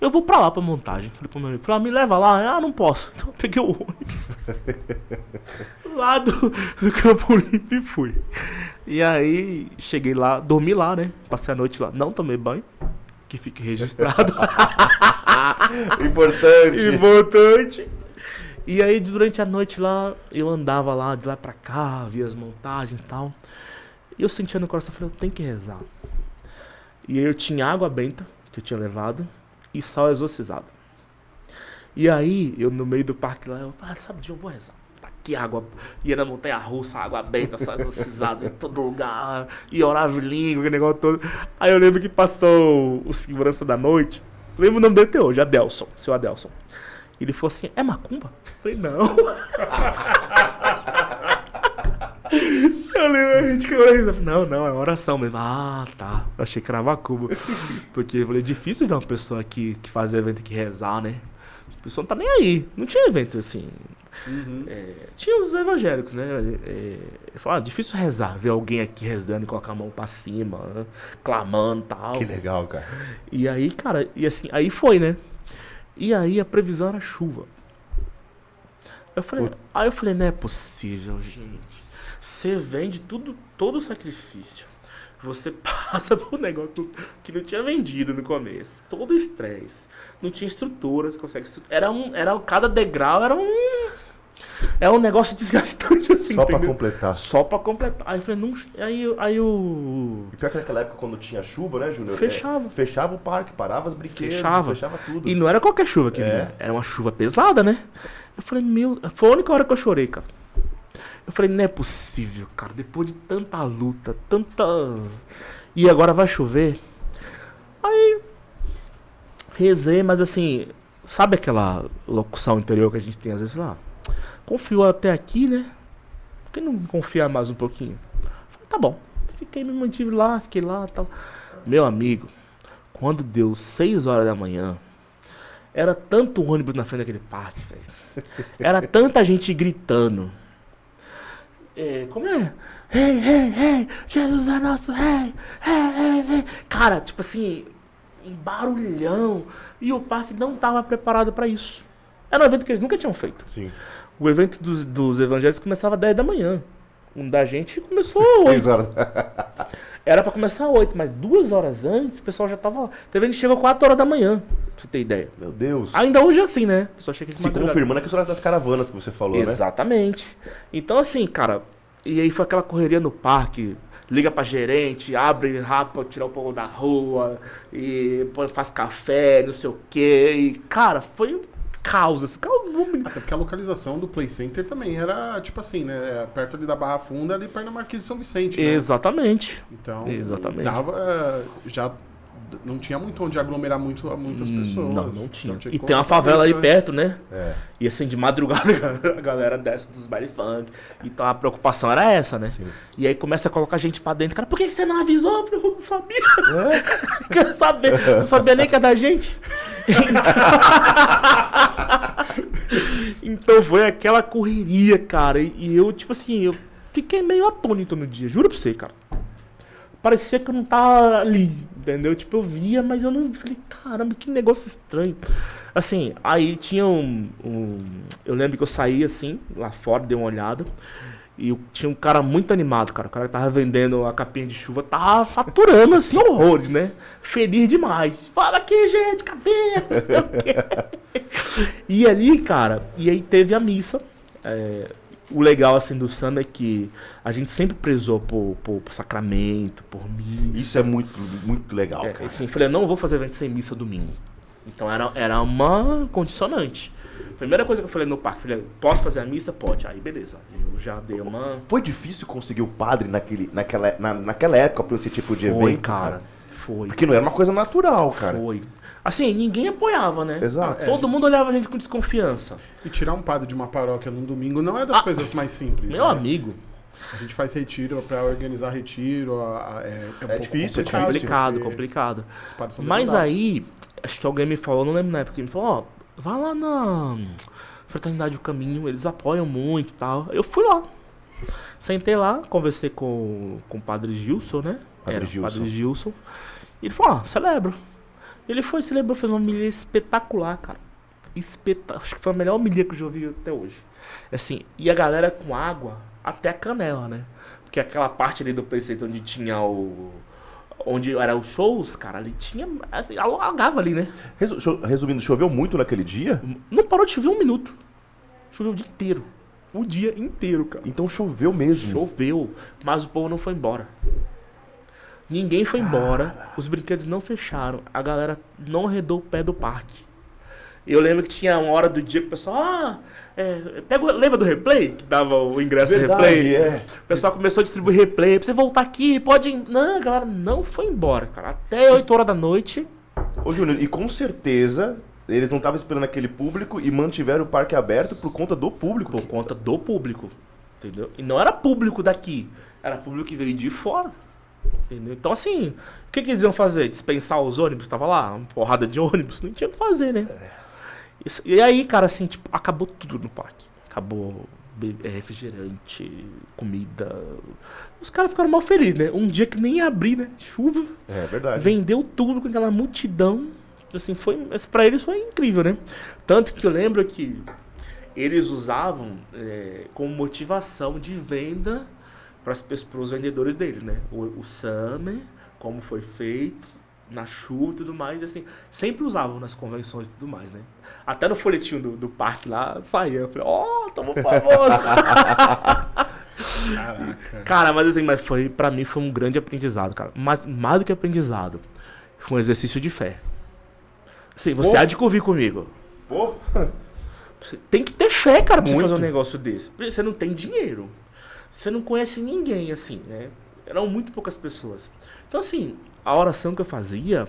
Eu vou pra lá pra montagem. Falei pro meu amigo, falei, ah, me leva lá. Ah, não posso. Então eu peguei o ônibus. lá do, do Campo Limpo e fui. E aí, cheguei lá, dormi lá, né? Passei a noite lá. Não tomei banho, que fique registrado.
Importante.
Importante. E aí, durante a noite lá, eu andava lá, de lá pra cá, via as montagens e tal. E eu sentia no coração, falei, eu tenho que rezar. E eu tinha água benta, que eu tinha levado, e sal exorcizado. E aí, eu no meio do parque lá, eu falei, ah, sabe de onde eu vou rezar? Tá aqui água, ia na montanha russa, água benta, sal exorcizado em todo lugar, e orava em língua, aquele negócio todo. Aí eu lembro que passou o segurança da noite, lembro o nome dele até hoje, Adelson, seu Adelson. Ele falou assim, é macumba? Eu falei, não. Eu lembro, a gente. Não, não, é oração mesmo. Ah, tá. Eu achei que era macumba. Porque eu falei, é difícil ver uma pessoa que, que faz evento que rezar, né? A pessoa não tá nem aí. Não tinha evento assim. É, tinha os evangélicos, né? É, eu falava, ah, difícil rezar, ver alguém aqui rezando e colocar a mão pra cima, né? clamando e tal.
Que legal, cara.
E aí, cara, e assim, aí foi, né? E aí a previsão era chuva. Eu falei, aí eu falei, não é possível, gente. Você vende tudo, todo o sacrifício. Você passa por um negócio que não tinha vendido no começo. Todo estresse. Não tinha estrutura, você consegue Era um. Era cada degrau era um. É um negócio desgastante assim.
Só pra
entendeu?
completar.
Só pra completar. Aí eu falei, não. Aí, aí o.
E pior que naquela época, quando tinha chuva, né, Júnior?
Fechava.
É, fechava o parque, parava os brinquedos,
Fechava.
fechava tudo.
E não era qualquer chuva que
É.
vinha. Era uma chuva pesada, né? Eu falei, meu. Foi a única hora que eu chorei, cara. Eu falei, não é possível, cara. Depois de tanta luta, tanta. E agora vai chover. Aí. Rezei, mas assim. Sabe aquela locução interior que a gente tem às vezes? Ah, confiou até aqui, né? Por que não confiar mais um pouquinho? Falei, tá bom. Fiquei, me mantive lá, fiquei lá tal. Meu amigo, quando deu 6 horas da manhã, era tanto ônibus na frente daquele parque, velho. Era tanta gente gritando. É, como é? Rei, rei, rei, Jesus é nosso rei, rei, rei, rei. Cara, tipo assim, um barulhão. E o parque não tava preparado pra isso. Era um evento que eles nunca tinham feito.
Sim.
O evento dos, dos evangélicos começava às 10 da manhã. Um da gente começou às 8.
Seis horas.
Era pra começar às 8, mas duas horas antes o pessoal já tava lá. Teve gente chegou 4 horas da manhã, pra você ter ideia.
Meu Deus.
Ainda hoje é assim, né? Pessoal chega de
Se
madrugada.
confirmando a questão das caravanas que você falou, né?
Exatamente. Então, assim, cara, e aí foi aquela correria no parque. Liga pra gerente, abre rápido, tirar o povo da rua, e põe- faz café, não sei o quê. E, cara, foi um caos. Assim, caos
Até porque a localização do Play Center também era, tipo assim, né? Perto ali da Barra Funda, ali perto da Marquês de São Vicente, né?
Exatamente.
Então,
Exatamente.
dava, eh, já não tinha muito onde aglomerar muito, muitas pessoas.
Hum, Não, não
Então
tinha.
que
E tem uma favela aí
né?
perto, né?
É.
E assim, de madrugada a galera desce dos baile funk. Então a preocupação era essa, né? E aí começa a colocar gente pra dentro. Cara, por que você não avisou? Eu falei, eu não sabia. Quer saber? Não sabia nem que é da gente. então foi aquela correria, cara. E, e eu, tipo assim, eu fiquei meio atônito no dia. Juro pra você, cara. Parecia que eu não tava ali, entendeu? Tipo, eu via, mas eu não falei, caramba, que negócio estranho. Assim, aí tinha um, um- Eu lembro que eu saí assim, lá fora, dei uma olhada. E tinha um cara muito animado, cara. O cara que tava vendendo a capinha de chuva tava faturando assim horrores, né? Feliz demais. Fala aqui, gente, capinha, sei o quê. E ali, cara, e aí teve a missa. é, o legal assim do samba é que a gente sempre prezou por, por, por sacramento, por missa.
Isso é muito, muito legal,
É,
cara.
assim, falei, eu não vou fazer evento sem missa domingo. Então era, era uma condicionante. Primeira coisa que eu falei no parque, falei, posso fazer a missa? Pode. Aí beleza. Eu já dei uma.
Foi difícil conseguir o padre naquele, naquela, na, naquela época pra esse tipo de
Foi,
evento,
cara. Foi.
Porque não era uma coisa natural, cara.
Foi. Assim, ninguém apoiava, né?
Exato.
Todo mundo olhava a gente com desconfiança.
E tirar um padre de uma paróquia num domingo não é das coisas mais simples.
Meu
né?
amigo,
A gente faz retiro pra organizar retiro. a- a- é, um pouco
difícil, é
complicado,
complicado,
porque
complicado.
os padres são
Mas aí, acho que alguém me falou, não lembro na época, me falou, ó, vai lá na Fraternidade do Caminho, eles apoiam muito e tal. Eu fui lá. Sentei lá, conversei com, com o padre Gilson, né?
Padre
Era, o
Gilson.
Padre Gilson. E ele falou, ó, celebro. Ele foi, celebrou, fez uma homilia espetacular, cara. Espeta... Acho que foi a melhor homilia que eu já ouvi até hoje. Assim, e a galera com água até a canela, né? Porque aquela parte ali do preceito onde tinha o. Onde eram os shows, cara, ali tinha. Assim, alagava ali, né?
Resumindo, choveu muito naquele dia?
Não parou de chover um minuto. Choveu o dia inteiro. O dia inteiro, cara.
Então choveu mesmo.
Choveu, mas o povo não foi embora. Ninguém foi embora, os brinquedos não fecharam, a galera não arredou o pé do parque. Eu lembro que tinha uma hora do dia que o pessoal, ah, é, pega, lembra do replay? Que dava o ingresso
Verdade,
replay?
é.
O pessoal começou a distribuir replay, pra você voltar aqui, pode. Não, a galera não foi embora, cara. Até 8 horas da noite.
Ô, Júnior, e com certeza eles não estavam esperando aquele público e mantiveram o parque aberto por conta do público.
Por conta do público. Entendeu? E não era público daqui, era público que veio de fora. Entendeu? Então, assim, o que, que eles iam fazer? Dispensar os ônibus? Tava lá, uma porrada de ônibus, não tinha o que fazer, né? Isso- e aí, cara, assim, tipo, acabou tudo no parque. Acabou é, refrigerante, comida. Os caras ficaram mal felizes, né? Um dia que nem ia abrir, né? Chuva.
É verdade.
Vendeu tudo com aquela multidão. Assim, foi, pra eles foi incrível, né? Tanto que eu lembro que eles usavam é, como motivação de venda para os vendedores deles, né? O, o Summer, como foi feito, na chuva e tudo mais, assim, sempre usavam nas convenções e tudo mais, né? Até no folhetinho do, do parque lá, saía, eu falei, ó, tamo famoso!
Caraca.
Cara, mas assim, mas foi, pra mim foi um grande aprendizado, cara. Mas mais do que aprendizado, foi um exercício de fé. Assim, você
Pô.
há de convir comigo.
Pô,
Você tem que ter fé, cara, pra você
Muito.
fazer um negócio desse. Você não tem dinheiro. Você não conhece ninguém, assim, né? Eram muito poucas pessoas. Então, assim, a oração que eu fazia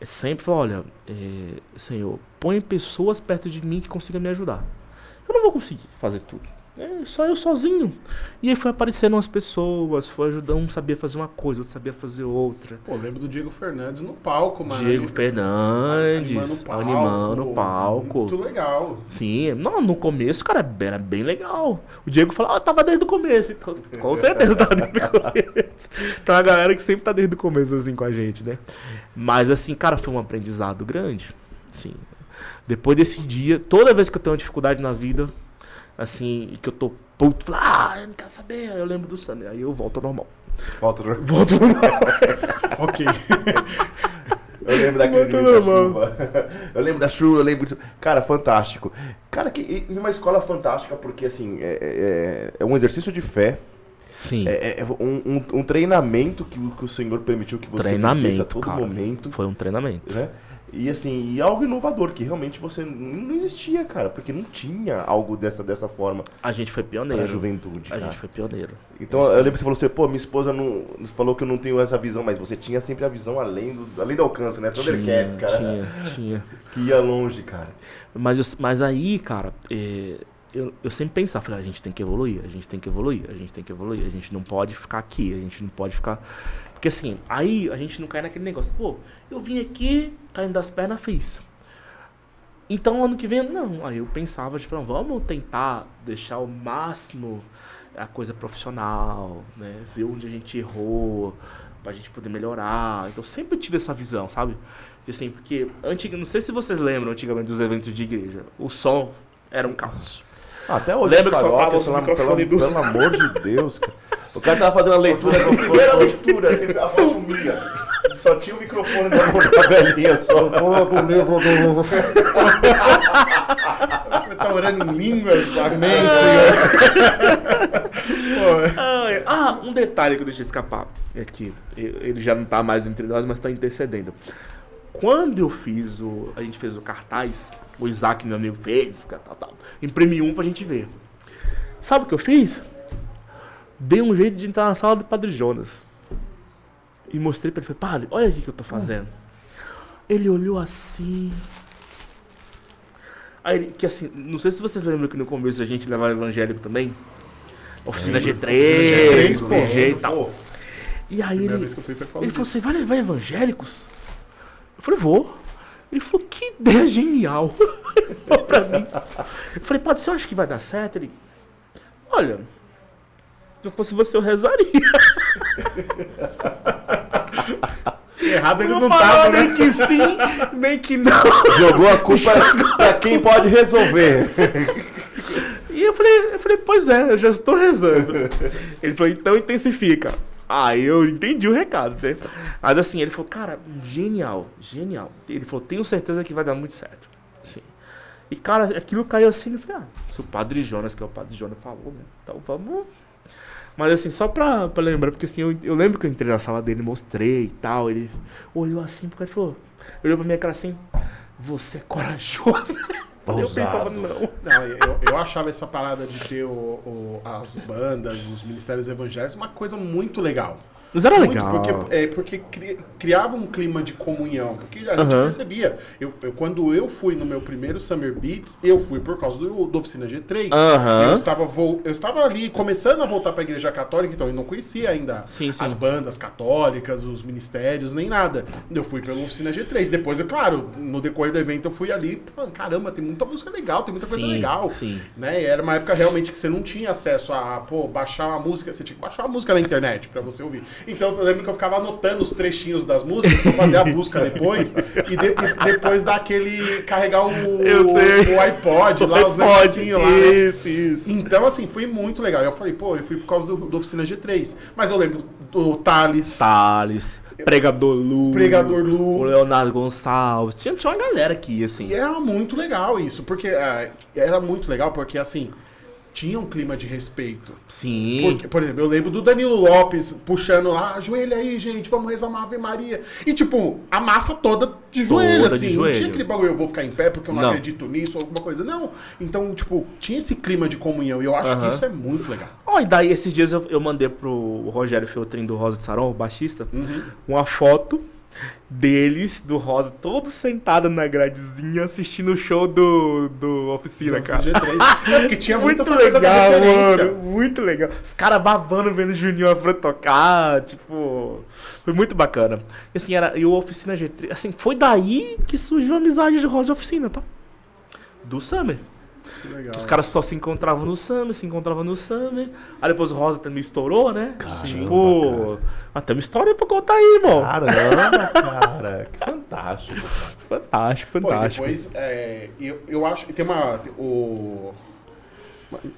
é sempre, olha, é, Senhor, põe pessoas perto de mim que consigam me ajudar. Eu não vou conseguir fazer tudo. É só eu sozinho. E aí foi aparecendo umas pessoas, foi ajudando, um sabia fazer uma coisa, outro sabia fazer outra.
Pô, lembro do Diego Fernandes no palco, mano.
Diego Fernandes, animando o palco.
Muito legal.
Sim, não, no começo, cara, era bem legal. O Diego falou, ah, tava desde o começo. Então, com certeza tava desde o começo. Então a galera que sempre tá desde o começo, assim, com a gente, né? Mas, assim, cara, foi um aprendizado grande. Sim. Depois desse dia, toda vez que eu tenho uma dificuldade na vida, assim, e que eu tô puto, falo, ah, eu não quero saber, aí eu lembro do Sander, aí eu volto ao normal.
volta no-
Volto ao normal.
Ok.
Eu lembro daquele vídeo da
normal.
chuva. Eu lembro da chuva, eu lembro disso. Cara, fantástico. Cara, que, e uma escola fantástica porque, assim, é, é, é um exercício de fé.
Sim.
É, é um, um- um treinamento que, o- que o Senhor permitiu que você vivesse a
treinamento,
todo
cara.
momento.
Foi um treinamento.
Né? E assim, e algo inovador, que realmente você não existia, cara, porque não tinha algo dessa, dessa forma
A gente foi
pra
pioneiro.
juventude.
A
cara.
gente foi pioneiro.
Então eu lembro que você falou assim, pô, minha esposa não falou que eu não tenho essa visão, mas você tinha sempre a visão além do, além do alcance, né? Thundercats, cara.
Tinha, tinha.
Que ia longe, cara.
Mas, mas aí, cara, é, eu, eu sempre pensava, falei, "Ah, a gente tem que evoluir, a gente tem que evoluir, a gente tem que evoluir, a gente não pode ficar aqui, a gente não pode ficar. Porque assim, aí a gente não cai naquele negócio, pô, eu vim aqui, caindo das pernas, fiz. Então ano que vem, não. Aí eu pensava, tipo, não, vamos tentar deixar o máximo a coisa profissional, né? Ver onde a gente errou, pra gente poder melhorar. Então eu sempre tive essa visão, sabe? De assim, porque antiga, não sei se vocês lembram antigamente dos eventos de igreja, o som era um caos.
Até hoje,
Lembra que
paróquia,
soltava os microfones dos-
pelo amor de Deus, cara. O cara tava fazendo a leitura, a primeira leitura, assim, a voz sumia. Só tinha o microfone na mão da velhinha só.
tá orando em línguas. Amém, Senhor. Pô,
Ai, ah, um detalhe que eu deixei escapar é que ele já não tá mais entre nós, mas tá intercedendo. Quando eu fiz o. A gente fez o cartaz, o Isaac, meu amigo, fez, tal, tal, tal, imprimi um pra gente ver. Sabe o que eu fiz? Dei um jeito de entrar na sala do Padre Jonas. E mostrei pra ele, falei, padre, olha aqui o que eu tô fazendo. Ele olhou assim. Aí ele, que assim, não sei se vocês lembram que no começo a gente levava evangélico também. Oficina G3,
G3, pô.
VG e tal. E aí
primeira
ele,
fui
ele falou, você vai levar evangélicos? Eu falei, vou. Ele falou, que ideia genial. Ele falou pra mim. Eu falei, padre, você acha que vai dar certo? Ele, olha, se eu fosse você, eu rezaria.
Errado ele
Não,
não
falou
tava, né?
nem que sim, nem que não.
Jogou a culpa pra quem pode resolver.
E eu falei, eu falei, pois é, eu já estou rezando. Ele falou, então intensifica. Aí eu entendi o recado, né? Mas assim, ele falou, cara, genial, genial. Ele falou, tenho certeza que vai dar muito certo. Assim. E, cara, aquilo caiu assim, eu falei, ah, se o Padre Jonas, que é o Padre Jonas, falou, né? Então vamos. Mas assim, só pra, pra lembrar, porque assim, eu, eu lembro que eu entrei na sala dele, mostrei e tal. Ele olhou assim, porque ele falou, olhou pra minha cara assim, você é corajoso. Eu
Ousado.
pensava, não.
Não, eu, eu achava essa parada de ter o, o- as bandas, os ministérios evangélicos, uma coisa muito legal.
Mas era
Muito,
legal.
Porque, é, porque cri- criava um clima de comunhão. Porque a gente
Aham.
percebia. Eu, eu- quando eu fui no meu primeiro Summer Beats, eu fui por causa do, do Oficina G3.
Aham.
Eu, estava vol- eu estava ali começando a voltar para a igreja católica, então eu não conhecia ainda
Sim, sim.
as bandas católicas, os ministérios, nem nada. Eu fui pela Oficina G3. Depois, é claro, no decorrer do evento eu fui ali falando, caramba, tem muita música legal, tem muita coisa
Sim,
legal.
sim.
Né? E era uma época realmente que você não tinha acesso a, pô, baixar uma música, você tinha que baixar uma música na internet pra você ouvir. Então eu lembro que eu ficava anotando os trechinhos das músicas pra fazer a busca depois e, de- e depois dar aquele. carregar o,
sei.
o iPod lá, os negocinhos lá. né?
Isso, isso.
Então, assim, foi muito legal. Eu falei, pô, eu fui por causa do, do Oficina G3. Mas eu lembro do Thales,
Thales, Pregador Lu.
Pregador Lu.
O Leonardo Gonçalves. Tinha, tinha uma galera aqui, assim.
E era muito legal isso, porque ah, era muito legal porque assim tinha um clima de respeito.
Sim.
Porque, por exemplo, eu lembro do Danilo Lopes puxando lá, ajoelha aí, gente, vamos rezar uma Ave Maria. E tipo, a massa toda de joelho,
Toda
assim.
de
Não
joelho.
tinha aquele bagulho, eu vou ficar em pé porque eu não,
Não.
acredito nisso, ou alguma coisa. Não. Então, tipo, tinha esse clima de comunhão. E eu acho que isso é muito legal.
Ó, e daí esses dias eu, eu mandei pro Rogério Feltrin do Rosa de Sarão, o baixista,
Uhum.
uma foto deles, do Rosa, todos sentados na gradezinha assistindo o show do, do Oficina, cara.
G3. É, porque tinha muita
Muito legal, mano. Muito legal. Os caras babando vendo o Juninho Afro tocar, tipo. Foi muito bacana. E assim, era. E o Oficina G3. Assim, foi daí que surgiu a amizade de Rosa e Oficina, tá? Do Summer.
Que legal.
Os caras só se encontravam no Summer, se encontravam no Summer. Aí depois o Rosa também estourou, né? tipo. Até uma história pra contar aí, irmão.
Caramba, cara. Que fantástico. cara.
Fantástico,
Pô, e
fantástico.
depois, é, eu, eu acho que tem uma. tem O,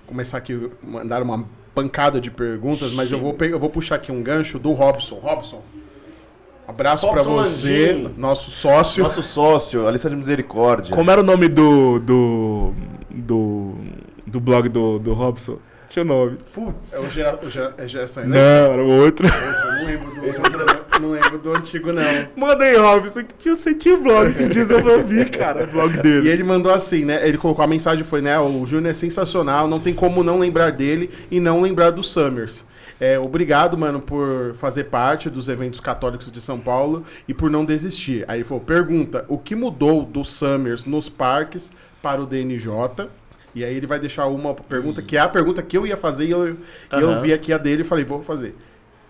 começar aqui, mandar uma pancada de perguntas, mas eu vou, eu vou puxar aqui um gancho do Robson. Robson, abraço pra
Robson
você,
Landim.
nosso sócio.
Nosso sócio, Alissa de Misericórdia.
Como era o nome do. do. Do. do blog do, do Robson? Tinha o nome.
Putz, é o, gera, o gera, é geração,
Não,
né?
era o outro.
Putz, eu não lembro do, não lembro do antigo, não.
Manda aí, Robson, que tinha, você tinha o blog. Esses dias eu não vi, cara, o blog
E
dele.
ele mandou assim, né? Ele colocou a mensagem foi, né? O Júnior é sensacional, não tem como não lembrar dele e não lembrar do Summers. É, obrigado, mano, por fazer parte dos eventos católicos de São Paulo e por não desistir. Aí ele falou: pergunta, o que mudou do Summers nos parques para o DNJ? E aí ele vai deixar uma pergunta, que é a pergunta que eu ia fazer, e eu, e eu vi aqui a dele e falei, vou fazer.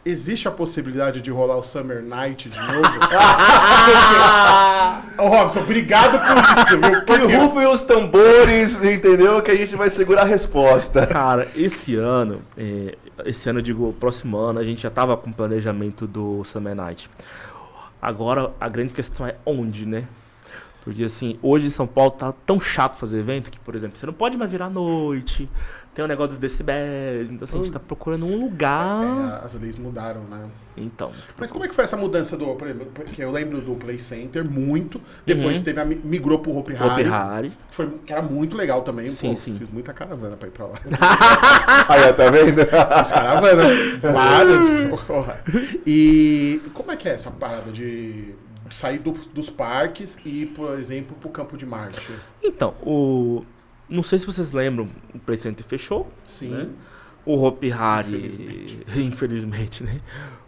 Existe a possibilidade de rolar o Summer Night de novo? Ô, Robson, obrigado por isso?
Que rufem os tambores, entendeu? Que a gente vai segurar a resposta.
Cara, esse ano, é, esse ano eu digo, próximo ano, a gente já tava com o planejamento do Summer Night. Agora, a grande questão é onde, né? Porque assim, hoje em São Paulo tá tão chato fazer evento que, por exemplo, você não pode mais virar à noite, tem o negócio dos decibéis, então assim, a gente tá procurando um lugar.
É, as leis mudaram, né?
Então,
Mas como é que foi essa mudança do. Por exemplo, porque eu lembro do Play Center muito. Depois
Uhum.
teve a, mi- migrou pro Hopi Hari.
Hopi Hari.
que Foi, que era muito legal também.
Sim,
Pô,
sim.
Fiz muita caravana pra ir pra lá.
Aí, tá vendo?
Fiz caravana. várias. porra. E como é que é essa parada de sair do- dos parques e ir, por exemplo, pro campo de Marte?
Então, o. Não sei se vocês lembram, o Center fechou.
Sim.
né? O Hopi Hari,
Infelizmente.
infelizmente, né?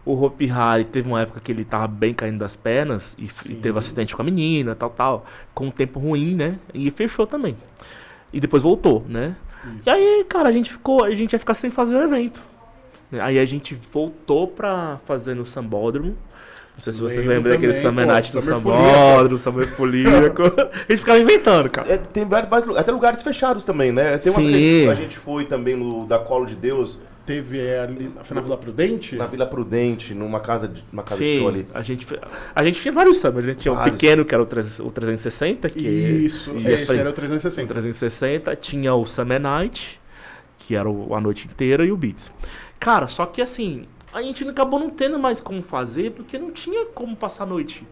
O Hopi Hari teve uma época que ele tava bem caindo das pernas e, e teve um acidente com a menina, tal, tal, com um tempo ruim, né? E fechou também. E depois voltou, né? E aí, cara, a gente ficou, a gente ia ficar sem fazer o evento. Aí a gente voltou pra fazer no Sambódromo. Não sei se vocês
Lembro
lembram daquele Summer Night do Sambódromo, Summer Folíaco. a gente ficava inventando, cara.
É, tem vários, vários lugares, até lugares fechados também, né? Tem uma
Sim.
vez a gente foi também no da Colo de Deus,
Teve é, ali na Vila Prudente?
na Vila Prudente, numa casa de, uma casa de
Sim,
show ali.
a gente, a gente tinha vários summers. A gente tinha o
Vários.
pequeno, que era o, 300 o 360, que
Isso,
ia
esse era o
o
360.
360. Tinha o Summer Night, que era o- a noite inteira, e o Beats. Cara, só que assim, a gente acabou não tendo mais como fazer, porque não tinha como passar a noite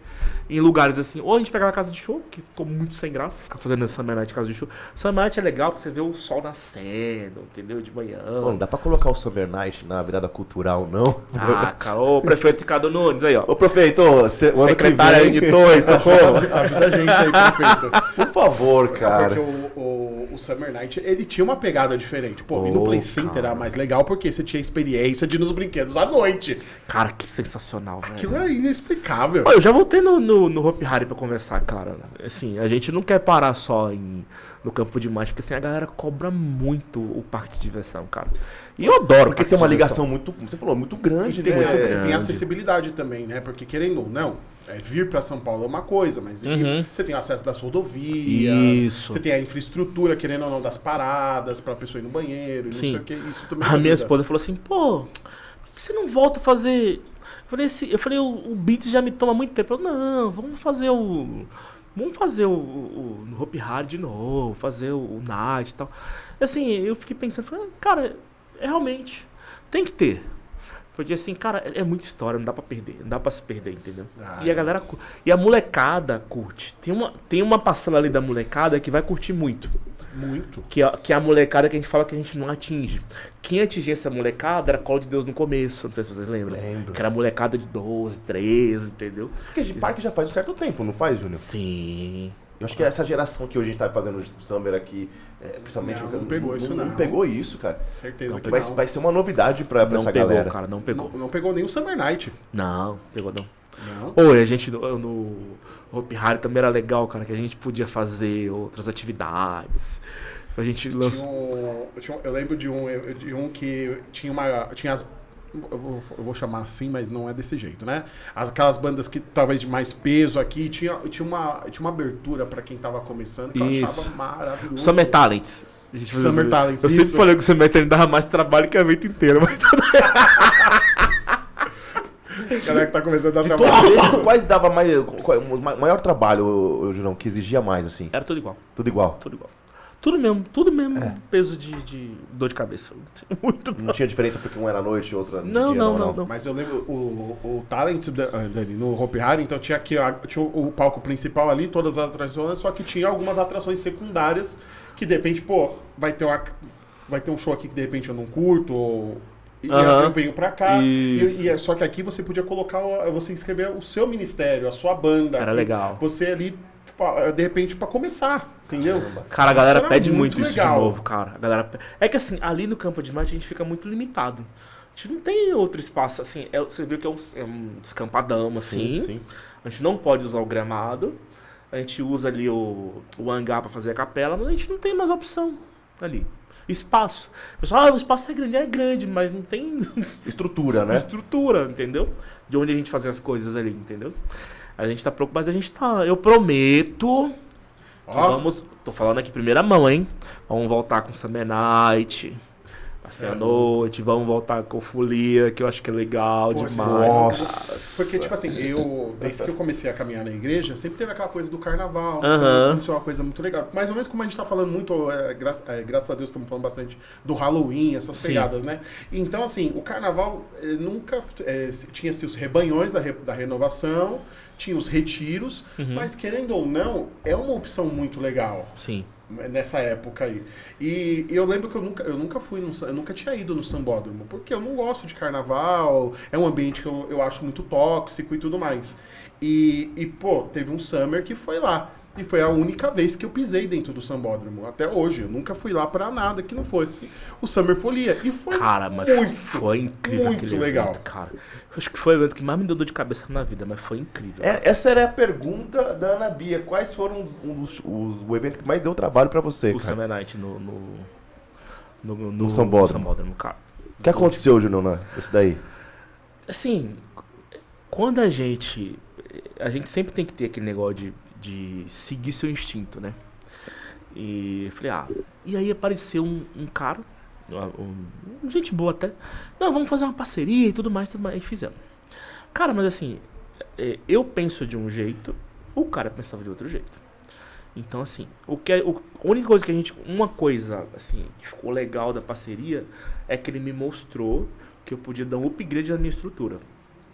em lugares assim. Ou a gente pegava a casa de show, que ficou muito sem graça, ficar fazendo Summer Night casa de show. Summer Night é legal, porque você vê o sol nascendo, entendeu? De manhã.
Pô, não dá pra colocar o Summer Night na virada cultural, não?
Ah, cara, ô prefeito Ricardo Nunes aí, ó.
Ô, prefeito, cê, o ano que
Secretária
vem-
socorro.
Ajuda a gente aí, prefeito.
Por favor, cara.
Porque o, o, o Summer Night, ele tinha uma pegada diferente. Pô, e no
Pô,
Play Center
cara.
era mais legal porque você tinha a experiência de ir nos brinquedos à noite.
Cara, que sensacional, velho.
Aquilo era inexplicável.
Ó, Eu já voltei no, no, no Hopi Hari pra conversar, cara. Assim, a gente não quer parar só em, no campo de mate, porque assim, a galera cobra muito o parque de diversão, cara. E eu adoro
Porque tem uma ligação muito, como você falou, muito grande,
E tem,
né?
muito- você tem acessibilidade também, né? Porque querendo ou não, é, vir pra São Paulo é uma coisa, mas
Uhum.
você tem acesso das rodovias,
Isso.
você tem a infraestrutura, querendo ou não, das paradas pra pessoa ir no banheiro, e não
Sim.
sei o que. Isso também
A minha
ajuda.
esposa falou assim, pô, por que você não volta a fazer. Eu falei, assim, eu falei, o, o Beats já me toma muito tempo. Ela, não, vamos fazer o. Vamos fazer o, o, o Hopi Hari de novo, fazer o, o Night e tal. Assim, eu fiquei pensando, falei, cara, é realmente. Tem que ter. Porque assim, cara, é, é muita história, não dá pra perder, não dá pra se perder, entendeu?
Ah,
e a
é.
galera. E a molecada curte. Tem uma, tem uma parcela ali da molecada que vai curtir muito.
Muito.
Que é, que é a molecada que a gente fala que a gente não atinge. Quem atingia essa molecada era Colo de Deus no começo, não sei se vocês lembram.
Lembro.
Que era a molecada de 12, 13, entendeu?
Porque de parque já faz um certo tempo, não faz, Júnior?
Sim.
Eu acho que essa geração que hoje a gente tá fazendo o Summer aqui, é, principalmente...
Não, não pegou isso, não.
Não pegou isso, cara.
Certeza que
Vai,
não.
vai ser uma novidade pra, pra
Não
essa
pegou,
galera.
cara, não pegou.
Não, não pegou nem o Summer Night.
Não, pegou não.
Não.
Ou a gente no, no Hopi Hari também era legal, cara, que a gente podia fazer outras atividades. A gente
Tinha
lançou.
um, eu lembro de um, de um que tinha uma. Tinha as. Eu vou, eu vou chamar assim, mas não é desse jeito, né? As, aquelas bandas que talvez de mais peso aqui, tinha, tinha, uma, tinha uma abertura pra quem tava começando que eu
Isso.
achava maravilhoso.
Summer Talents.
Summer. Talents,
Eu sempre
isso.
falei que o Summer Talents dava mais trabalho que a evento inteiro, mas
Galera que tá começando a dar
Todos
trabalho.
esses, quais dava mais, qual- o ma- maior trabalho, Jurão, que exigia mais, assim?
era tudo igual.
Tudo igual.
Tudo igual. Tudo mesmo, tudo mesmo
É.
peso de, de dor de cabeça. Muito
Não tinha diferença porque um era noite e outro era
Não,
dia,
não, não, não.
Mas eu lembro o, o Talent, ah, Dani, no Hopi Hari, então tinha aqui a- tinha o, o palco principal ali, todas as atrações, só que tinha algumas atrações secundárias que de repente, pô, vai ter, uma, vai ter um show aqui que de repente eu não curto, ou, e eu venho pra cá. E,
Isso.
e é só que aqui você podia colocar, você inscrever o seu ministério, a sua banda.
Era legal.
Você ali, de repente, pra começar, entendeu?
Cara, a galera pede
muito
muito, isso de novo, cara. A galera... É que assim, ali no campo de mate a gente fica muito limitado. A gente não tem outro espaço, assim. é- você viu que é um, é um descampadão, assim.
sim.
A gente não pode usar o gramado. A gente usa ali o, o hangar pra fazer a capela, mas a gente não tem mais opção ali. Espaço. O pessoal, ah, o espaço é grande, é grande, mas não tem
Estrutura, né?
estrutura, entendeu? De onde a gente fazer as coisas ali, entendeu? A gente tá preocupado, mas a gente tá. Eu prometo. vamos. Tô falando aqui primeira mão, hein? Vamos voltar com Summer Night. Passei a noite, vamos voltar com Folia, que eu acho que é legal
Pô,
demais.
Nossa.
Porque, tipo assim, eu, desde que eu comecei a caminhar na igreja, sempre teve aquela coisa do carnaval.
Aham.
Isso é uma coisa muito legal. Mais ou menos como a gente tá falando muito, é, gra- é, graças a Deus estamos falando bastante do Halloween, essas
Sim.
pegadas, né? Então, assim, o carnaval é, nunca é, se- tinha-se os rebanhões da, re- da renovação, tinha os retiros,
Uhum.
mas querendo ou não, é uma opção muito legal
Sim.
Nessa época aí. E, e eu lembro que eu nunca, eu nunca fui, no, eu nunca tinha ido no sambódromo, porque eu não gosto de carnaval, é um ambiente que eu, eu acho muito tóxico e tudo mais. E, e, pô, teve um summer que foi lá. E foi a única vez que eu pisei dentro do sambódromo. Até hoje. Eu nunca fui lá pra nada que não fosse o Summer Folia. E foi
Cara, mas
muito,
foi incrível
muito
aquele
legal.
evento, cara. Eu acho que foi o evento que mais me deu dor de cabeça na vida, mas foi incrível.
É, essa era a pergunta da Ana Bia. Quais foram os, um dos- os- o evento que mais deu trabalho pra você,
o
cara?
Summer Night no. No, no, no,
No Sambódromo.
Sambódromo, cara.
O que aconteceu, Junona? Esse daí?
Assim, quando a gente. A gente sempre tem que ter aquele negócio de, de seguir seu instinto, né? E falei, ah. E aí apareceu um, um cara, um, um- gente boa até. Não, vamos fazer uma parceria e tudo mais, tudo mais. E fizemos. Cara, mas assim, é, eu penso de um jeito, o cara pensava de outro jeito. Então, assim, o que é, o, a única coisa que a gente. Uma coisa, assim, que ficou legal da parceria é que ele me mostrou que eu podia dar um upgrade na minha estrutura.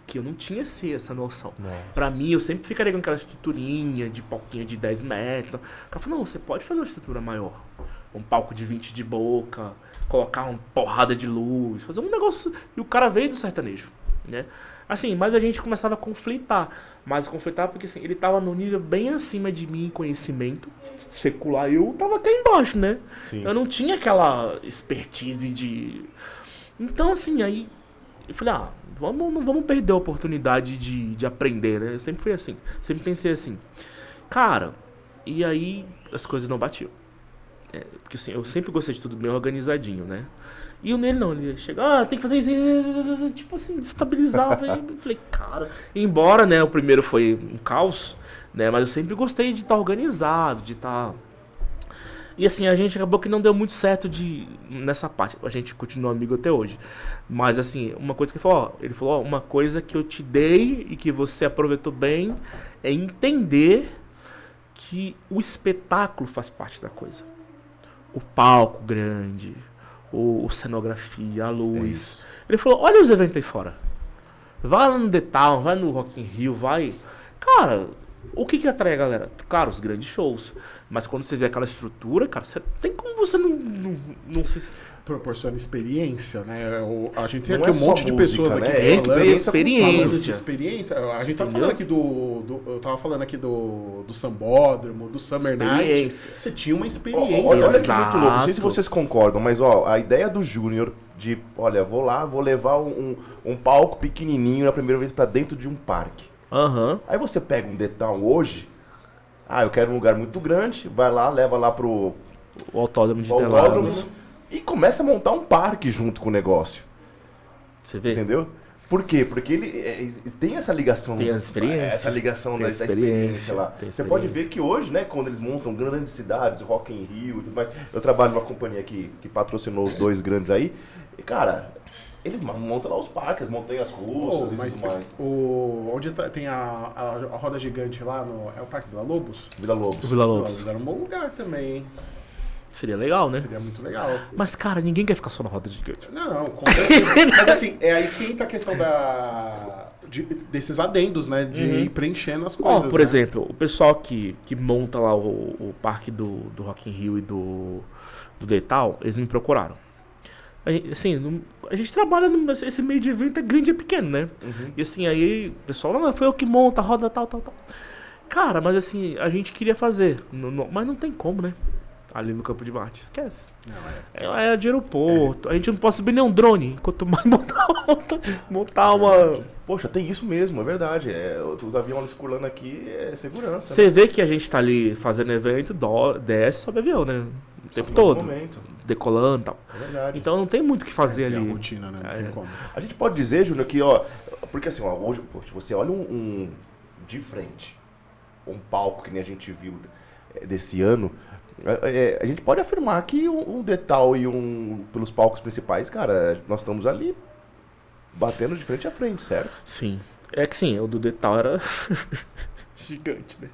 Que eu não tinha assim, essa noção. Pra mim, eu sempre ficaria com aquela estruturinha de palquinho de 10 metros. O cara falou, não, você pode fazer uma estrutura maior. Um palco de 20 de boca, colocar uma porrada de luz, fazer um negócio. E o cara veio do sertanejo, né? Assim, mas a gente começava a conflitar. Mas conflitar porque assim, ele tava no nível bem acima de mim em conhecimento secular. Eu tava aqui embaixo, né?
Sim.
Eu não tinha aquela expertise de. Então, assim, aí eu falei, ah, vamos, não vamos perder a oportunidade de, de aprender, né? Eu sempre fui assim, sempre pensei assim. Cara, e aí as coisas não batiam. É, porque assim, eu sempre gostei de tudo bem organizadinho, né? E o nele não, ele chega, ah, tem que fazer isso, tipo assim, destabilizava. e falei, cara, embora, né, o primeiro foi um caos, né, mas eu sempre gostei de estar organizado, de estar. E assim, a gente acabou que não deu muito certo de nessa parte. A gente continua amigo até hoje. Mas assim, uma coisa que ele falou, ó, ele falou, ó, uma coisa que eu te dei e que você aproveitou bem é entender que o espetáculo faz parte da coisa. O palco grande, o, o cenografia, a luz. Ele falou: olha os eventos aí fora. Vai lá no The Town, vai no Rock in Rio, vai. Cara, o que que atrai a galera? Claro, os grandes shows. Mas quando você vê aquela estrutura, cara, você, tem como você não, não, não se
proporciona experiência, né? O- a gente tem
Não
aqui
é
um monte
só
de
música,
pessoas
né?
aqui
É
falando,
experiência.
falando de experiência. A gente tava
Entendeu?
falando aqui do, do- Eu tava falando aqui do, do Sambódromo, do Summer Night. Você tinha uma experiência.
Olha, olha que muito louco. Não sei se vocês concordam, mas ó, a ideia do Júnior de, olha, vou lá, vou levar um, um palco pequenininho na primeira vez pra dentro de um parque.
Aham.
Aí você pega um detal hoje, ah, eu quero um lugar muito grande, vai lá, leva lá pro
O autódromo de
autódromo
Interlagos.
e começa a montar um parque junto com o negócio,
Você vê?
entendeu? Por quê? Porque ele é, tem essa ligação.
Tem as experiências.
Essa ligação da, experiência
experiência,
lá.
tem a
Você pode
experiência.
ver que hoje, né, quando eles montam grandes cidades, o Rock in Rio e tudo mais. Eu trabalho numa companhia que, que patrocinou os dois grandes aí. E, cara, eles montam lá os parques, as montanhas russas
Pô,
e
mas
tudo mais.
o, onde tá- tem a, a, a roda gigante lá no. É o Parque Vila Lobos?
Vila Lobos.
Vila
Vila
Lobos.
Lobos era um bom lugar também, hein?
Seria legal, né?
Seria muito legal.
Mas, cara, ninguém quer ficar só na roda gigante.
Não, com certeza. Mas assim, é aí que entra a questão da. de- desses adendos, né? De ir preenchendo as
Ó,
coisas.
por
né?
exemplo, o pessoal que, que monta lá o, o parque do, do Rock in Rio e do, do Detal, eles me procuraram. A gente, assim, não- a gente trabalha num- esse meio de evento, é grande e pequeno, né? E assim, aí o pessoal, não, foi eu que monta a roda tal, tal, tal. Cara, mas assim, a gente queria fazer, não- não- mas não tem como, né? Ali no Campo de Marte, esquece. É, é de aeroporto, a gente não pode subir nem um drone, quanto mais montar, montar, montar uma...
Poxa, tem isso mesmo, é verdade. É, os aviões circulando aqui é segurança.
Você vê que a gente tá ali fazendo evento, dó- desce, sobe avião, né? O tempo
Todo
todo.
momento.
Decolando e tal.
É verdade.
Então não tem muito o que fazer
a
ali.
rotina, né? Não
É.
tem como.
A gente pode dizer, Júnior, que, ó, porque assim, ó, hoje, poxa, você olha um, um de frente, um palco que nem a gente viu é, desse ano, é, é, a gente pode afirmar que um, um Detal e um, pelos palcos principais, cara, nós estamos ali batendo de frente a frente, certo?
Sim. É que sim, o do Detal era gigante, né?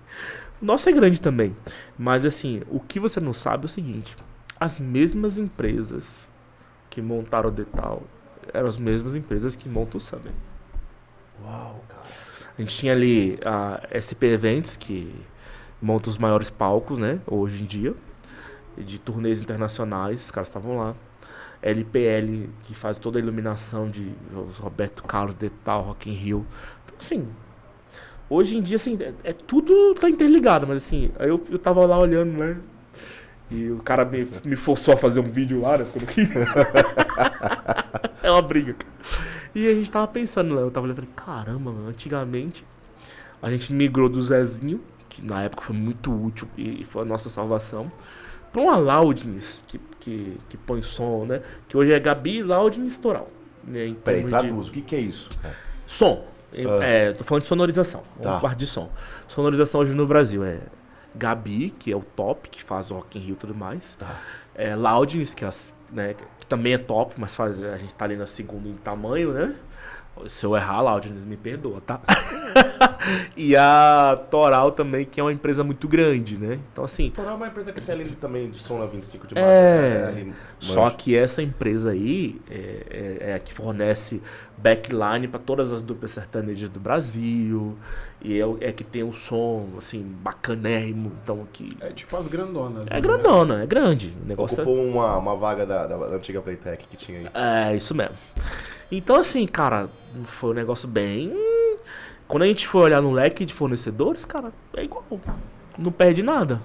O nosso é grande também. Mas assim, o que você não sabe é o seguinte: as mesmas empresas que montaram o Detal eram as mesmas empresas que montam o Summer.
Uau, cara.
A gente tinha ali a SP Eventos, que monta os maiores palcos, né? Hoje em dia. De turnês internacionais, os caras estavam lá. LPL, que faz toda a iluminação de Roberto Carlos, Detal, Rock in Rio. Então, assim, hoje em dia, assim, é, é tudo tá interligado, mas assim, aí eu, eu tava lá olhando, né? E o cara me, me forçou a fazer um vídeo lá, né? Porque eu não queria. é uma briga, cara. E a gente tava pensando lá, eu tava olhando e falei, caramba, mano, antigamente a gente migrou do Zezinho, que na época foi muito útil e foi a nossa salvação, pra uma Loudness, que, que, que põe som, né? Que hoje é Gabi, Loudness Toral. Né,
Peraí,
termos de-
traduz, o que, que é isso?
Som.
Ah.
É, tô falando de sonorização.
Tá.
Uma parte de som. Sonorização hoje no Brasil é Gabi, que é o top, que faz Rock in Rio e tudo mais.
Tá.
É Loudness, que, é as- né, que também é top, mas faz, a gente tá ali na segunda em tamanho, né? Se eu errar, Loudness, me perdoa, tá? e a Toral também, que é uma empresa muito grande, né? Então, assim,
Toral é uma empresa que tem ali também de som na 25 de março.
É,
né,
Só que essa empresa aí é, é- é a que fornece backline para todas as duplas sertanejas do Brasil. E é, é que tem o som, assim, bacanérrimo. Então, que.
É tipo as grandonas.
É
né?
grandona, é grande. O negócio é-
Ocupou uma, uma vaga da, da antiga Playtech que tinha aí.
É, isso mesmo. Então, assim, cara, foi um negócio bem. Quando a gente for olhar no leque de fornecedores, cara, é igual. Não perde nada.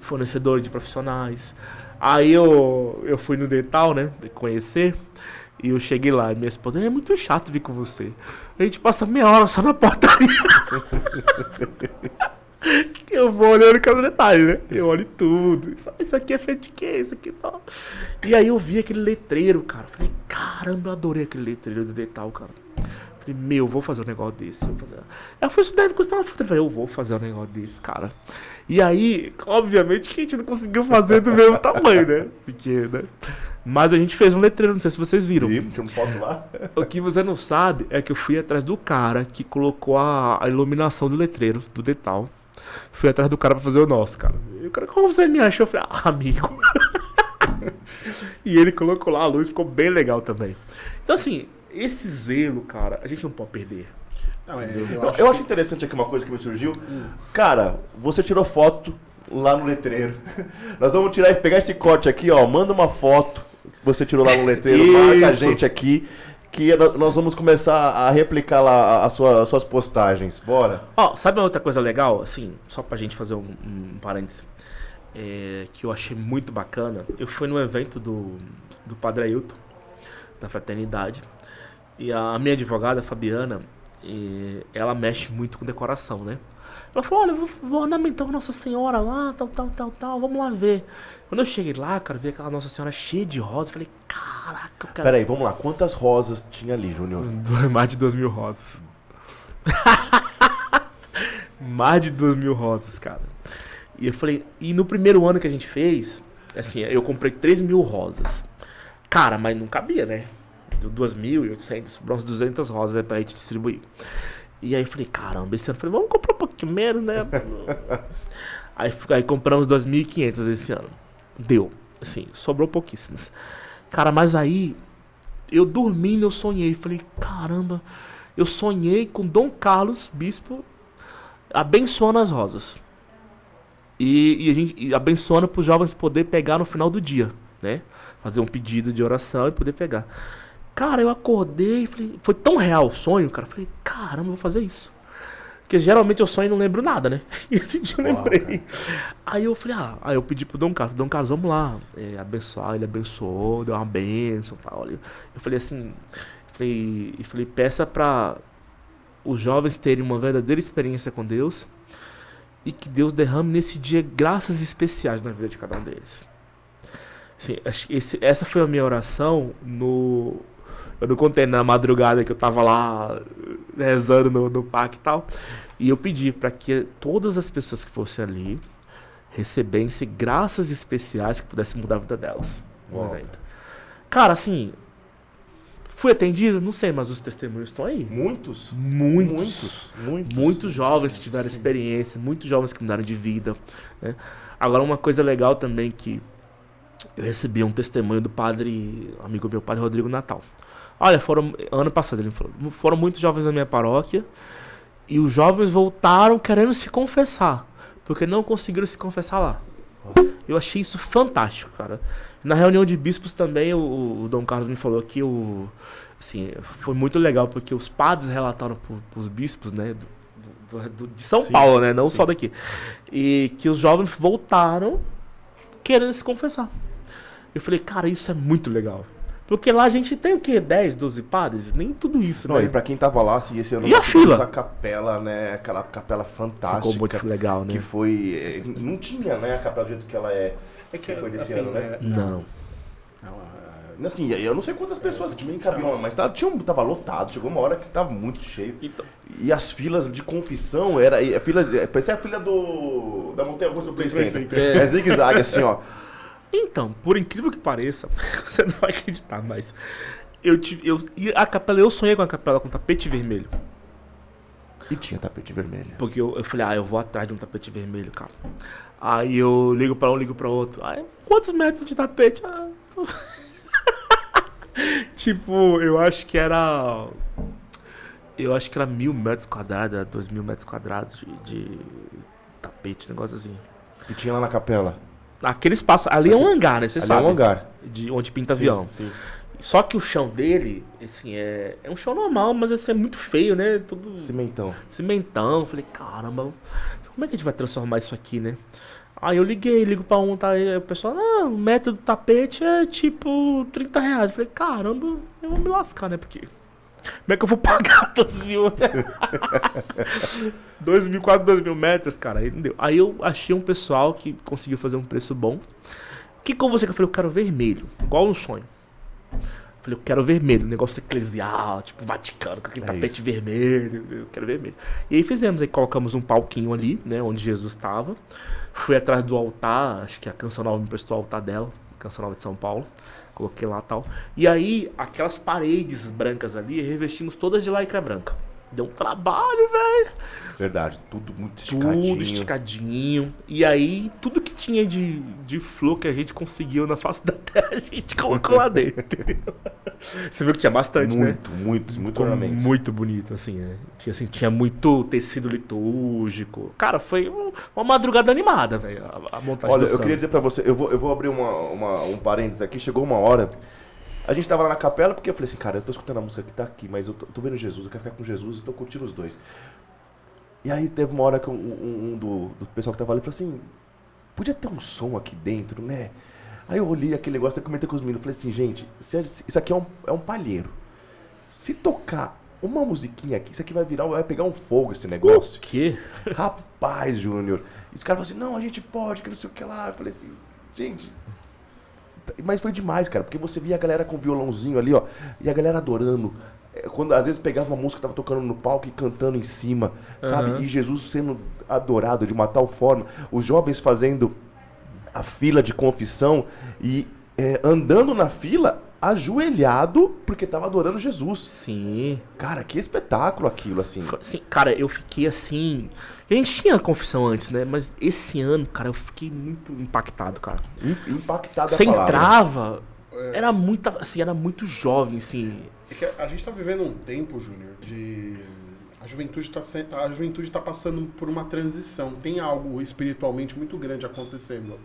Fornecedor de profissionais. Aí eu, eu fui no Detal, né? Conhecer. E eu cheguei lá e minha esposa, é muito chato vir com você. A gente passa meia hora só na portaria. eu vou olhando cada detalhe, né? Eu olho tudo. Falo, Isso aqui é feito de quê? Isso aqui tal. E aí eu vi aquele letreiro, cara. Falei, caramba, eu adorei aquele letreiro do Detal, cara. Falei, meu, vou fazer um negócio desse. Vou fazer. Ela falou, isso deve custar uma fruta. Eu falei, eu vou fazer um negócio desse, cara. E aí, obviamente que a gente não conseguiu fazer do mesmo tamanho, né? Pequeno, né? Mas a gente fez um letreiro, não sei se vocês viram.
Ih, Tinha uma foto lá.
O que você não sabe é que eu fui atrás do cara que colocou a, a iluminação do letreiro, do Detal. Fui atrás do cara pra fazer o nosso, cara. E o cara, como você me achou? Eu falei, ah, amigo. e ele colocou lá a luz, ficou bem legal também. Então, assim, esse zelo, cara, a gente não pode perder.
Não, é, eu
Eu,
acho
eu acho interessante aqui uma coisa que me surgiu. Cara, você tirou foto lá no letreiro. Nós vamos tirar, pegar esse corte aqui, ó. Manda uma foto que você tirou lá no letreiro. Marca a gente aqui. Que no- nós vamos começar a replicar lá a- a sua- as suas postagens. Bora.
Ó, sabe uma outra coisa legal? Assim, só pra gente fazer um, um parêntese. é, que eu achei muito bacana. Eu fui no evento do, do Padre Ailton, da Fraternidade. E a minha advogada, Fabiana, ela mexe muito com decoração, né? Ela falou, olha, eu vou, vou ornamentar a Nossa Senhora lá, tal, tal, tal, tal, vamos lá ver. Quando eu cheguei lá, cara, vi aquela Nossa Senhora cheia de rosas, falei, caraca, eu quero...
Pera aí, vamos lá. Quantas rosas tinha ali, Júnior?
Mais de duas mil rosas. Mais de duas mil rosas, cara. E eu falei, e no primeiro ano que a gente fez, assim, eu comprei 3 mil rosas. Cara, mas não cabia, né? Deu 2.800, sobrou uns 200 rosas pra gente distribuir. E aí falei, caramba, esse ano falei, vamos comprar um pouquinho menos, né? aí, aí compramos 2.500 esse ano. Deu, assim, sobrou pouquíssimas. Cara, mas aí eu dormindo, eu sonhei. Falei, caramba, eu sonhei com Dom Carlos, bispo, abençoando as rosas. E, e a gente e abençoando para os jovens poder pegar no final do dia, né? Fazer um pedido de oração e poder pegar. Cara, eu acordei, falei, foi tão real o sonho, cara. Falei, caramba, eu vou fazer isso. Porque geralmente eu sonho e não lembro nada, né? E esse dia eu
Uau,
lembrei. Aí eu falei, ah, aí eu pedi pro Dom Carlos, Dom Carlos, vamos lá, é, abençoar, ele abençoou, deu uma bênção e tal. Eu falei assim, falei, e falei, peça pra os jovens terem uma verdadeira experiência com Deus e que Deus derrame nesse dia graças especiais na vida de cada um deles. Assim, esse- essa foi a minha oração no. Eu não contei na madrugada que eu tava lá rezando no, no parque e tal. E eu pedi para que todas as pessoas que fossem ali recebessem graças especiais que pudessem mudar a vida delas no
Uau.
evento. Cara, assim. Fui atendido? Não sei, mas os testemunhos estão aí.
Muitos?
Muitos.
Muitos. Muitos.
Muitos jovens que tiveram experiência, muitos jovens que mudaram de vida. né? Agora, uma coisa legal também que eu recebi um testemunho do padre, amigo meu, padre Rodrigo Natal. Olha, foram, ano passado ele falou, foram muitos jovens na minha paróquia e os jovens voltaram querendo se confessar, porque não conseguiram se confessar lá. Eu achei isso fantástico, cara. Na reunião de bispos também, o, o Dom Carlos me falou que o, assim, foi muito legal, porque os padres relataram para os bispos, né, do- do- do- de São
Sim,
Paulo, né, não só daqui, e que os jovens voltaram querendo se confessar. Eu falei, cara, isso é muito legal. Porque lá a gente tem o quê? 10, 12 padres? Nem tudo isso,
Não,
né?
e pra quem tava lá, assim, esse ano
E a fila?
a capela, né? Aquela capela fantástica.
Ficou muito legal, né?
Que foi. eh, Não tinha, né? A capela do jeito que ela é.
É
que foi desse
assim,
ano, né?
é,
Não.
não, é,
Assim, eu não sei quantas pessoas que nem cabiam mas tava, tinha, um- tava lotado. Chegou uma hora que tava muito cheio.
Então,
E as filas de confissão era. A fila, parecia a fila do. Da Montanha Russa do Play Center.
Center.
É zigue-zague, assim, ó.
Então, por incrível que pareça, você não vai acreditar, mas eu tive, eu a capela, eu sonhei com a capela com tapete vermelho,
E tinha tapete vermelho.
porque eu, eu falei, ah, eu vou atrás de um tapete vermelho, cara. Aí eu ligo pra um, ligo pra outro. Aí, quantos metros de tapete? Ah, tipo, eu acho que era eu acho que era mil metros quadrados, dois mil metros quadrados de, de tapete, negócio assim.
E tinha lá na capela.
Aquele espaço, ali é um hangar, né? Você
Ali
sabe.
é um hangar.
De onde pinta avião.
Sim.
Só que o chão dele, assim, é, é um chão normal, mas assim, é muito feio, né? Tudo
Cimentão.
cimentão. Falei, caramba, como é que a gente vai transformar isso aqui, né? Aí eu liguei, ligo pra um, tá? Aí o pessoal, não, o método do tapete é tipo 30 reais. Eu falei, caramba, eu vou me lascar, né? Porque. Como é que eu vou pagar todos mil? dois mil, quase dois mil metros, cara. Aí não deu. Aí eu achei um pessoal que conseguiu fazer um preço bom. Que com você que eu falei, eu quero vermelho, igual um sonho. Falei, eu quero vermelho, negócio eclesial, tipo Vaticano, com aquele
É
tapete vermelho, eu quero vermelho. E aí fizemos, aí colocamos um palquinho ali, né, onde Jesus estava. Fui atrás do altar, acho que a Canção Nova me prestou o altar dela, Canção Nova de São Paulo. Coloquei lá tal. E aí, aquelas paredes brancas ali, revestimos todas de lycra branca. Deu um trabalho, velho.
Verdade, tudo muito esticadinho.
Tudo esticadinho. E aí, tudo que tinha de, de flor que a gente conseguiu na face da terra, a gente colocou lá dentro. entendeu? Você viu que tinha bastante, né?
Muito, muito, muito
muito bonito, assim, né? Tinha, assim, tinha muito tecido litúrgico. Cara, foi um- uma madrugada animada, velho, a, a montagem
Olha, eu
samba.
queria dizer pra você, eu vou, eu vou abrir uma, uma- um parênteses aqui, chegou uma hora, a gente tava lá na capela, porque eu falei assim, cara, eu tô escutando a música que tá aqui, mas eu tô, tô vendo Jesus, eu quero ficar com Jesus, tô curtindo os dois. E aí teve uma hora que um, um- um do, do pessoal que tava ali falou assim, podia ter um som aqui dentro, né? Aí eu olhei aquele negócio, eu comentei com os meninos, falei assim, gente, se- isso aqui é um, é um palheiro. Se tocar uma musiquinha aqui, isso aqui vai virar, vai pegar um fogo esse negócio.
O quê?
Rapaz, Júnior. E os caras falaram assim, não, a gente pode, que não sei o que lá. Eu falei assim, gente. Mas foi demais, cara, porque você via a galera com violãozinho ali, ó, e a galera adorando. É, Quando às vezes pegava uma música que tava tocando no palco e cantando em cima, sabe?
Aham.
E Jesus sendo adorado de uma tal forma, os jovens fazendo a fila de confissão e é, andando na fila ajoelhado porque tava adorando Jesus.
Sim.
Cara, que espetáculo aquilo, assim.
Assim, cara, eu fiquei assim. A gente tinha confissão antes, né? Mas esse ano, cara, eu fiquei muito impactado, cara.
Im- Impactado a
Você
palavra.
entrava, era muito, assim, era muito jovem, assim.
É que a gente tá vivendo um tempo, Júnior, de. A juventude, tá, se- a juventude tá passando por uma transição. Tem algo espiritualmente muito grande acontecendo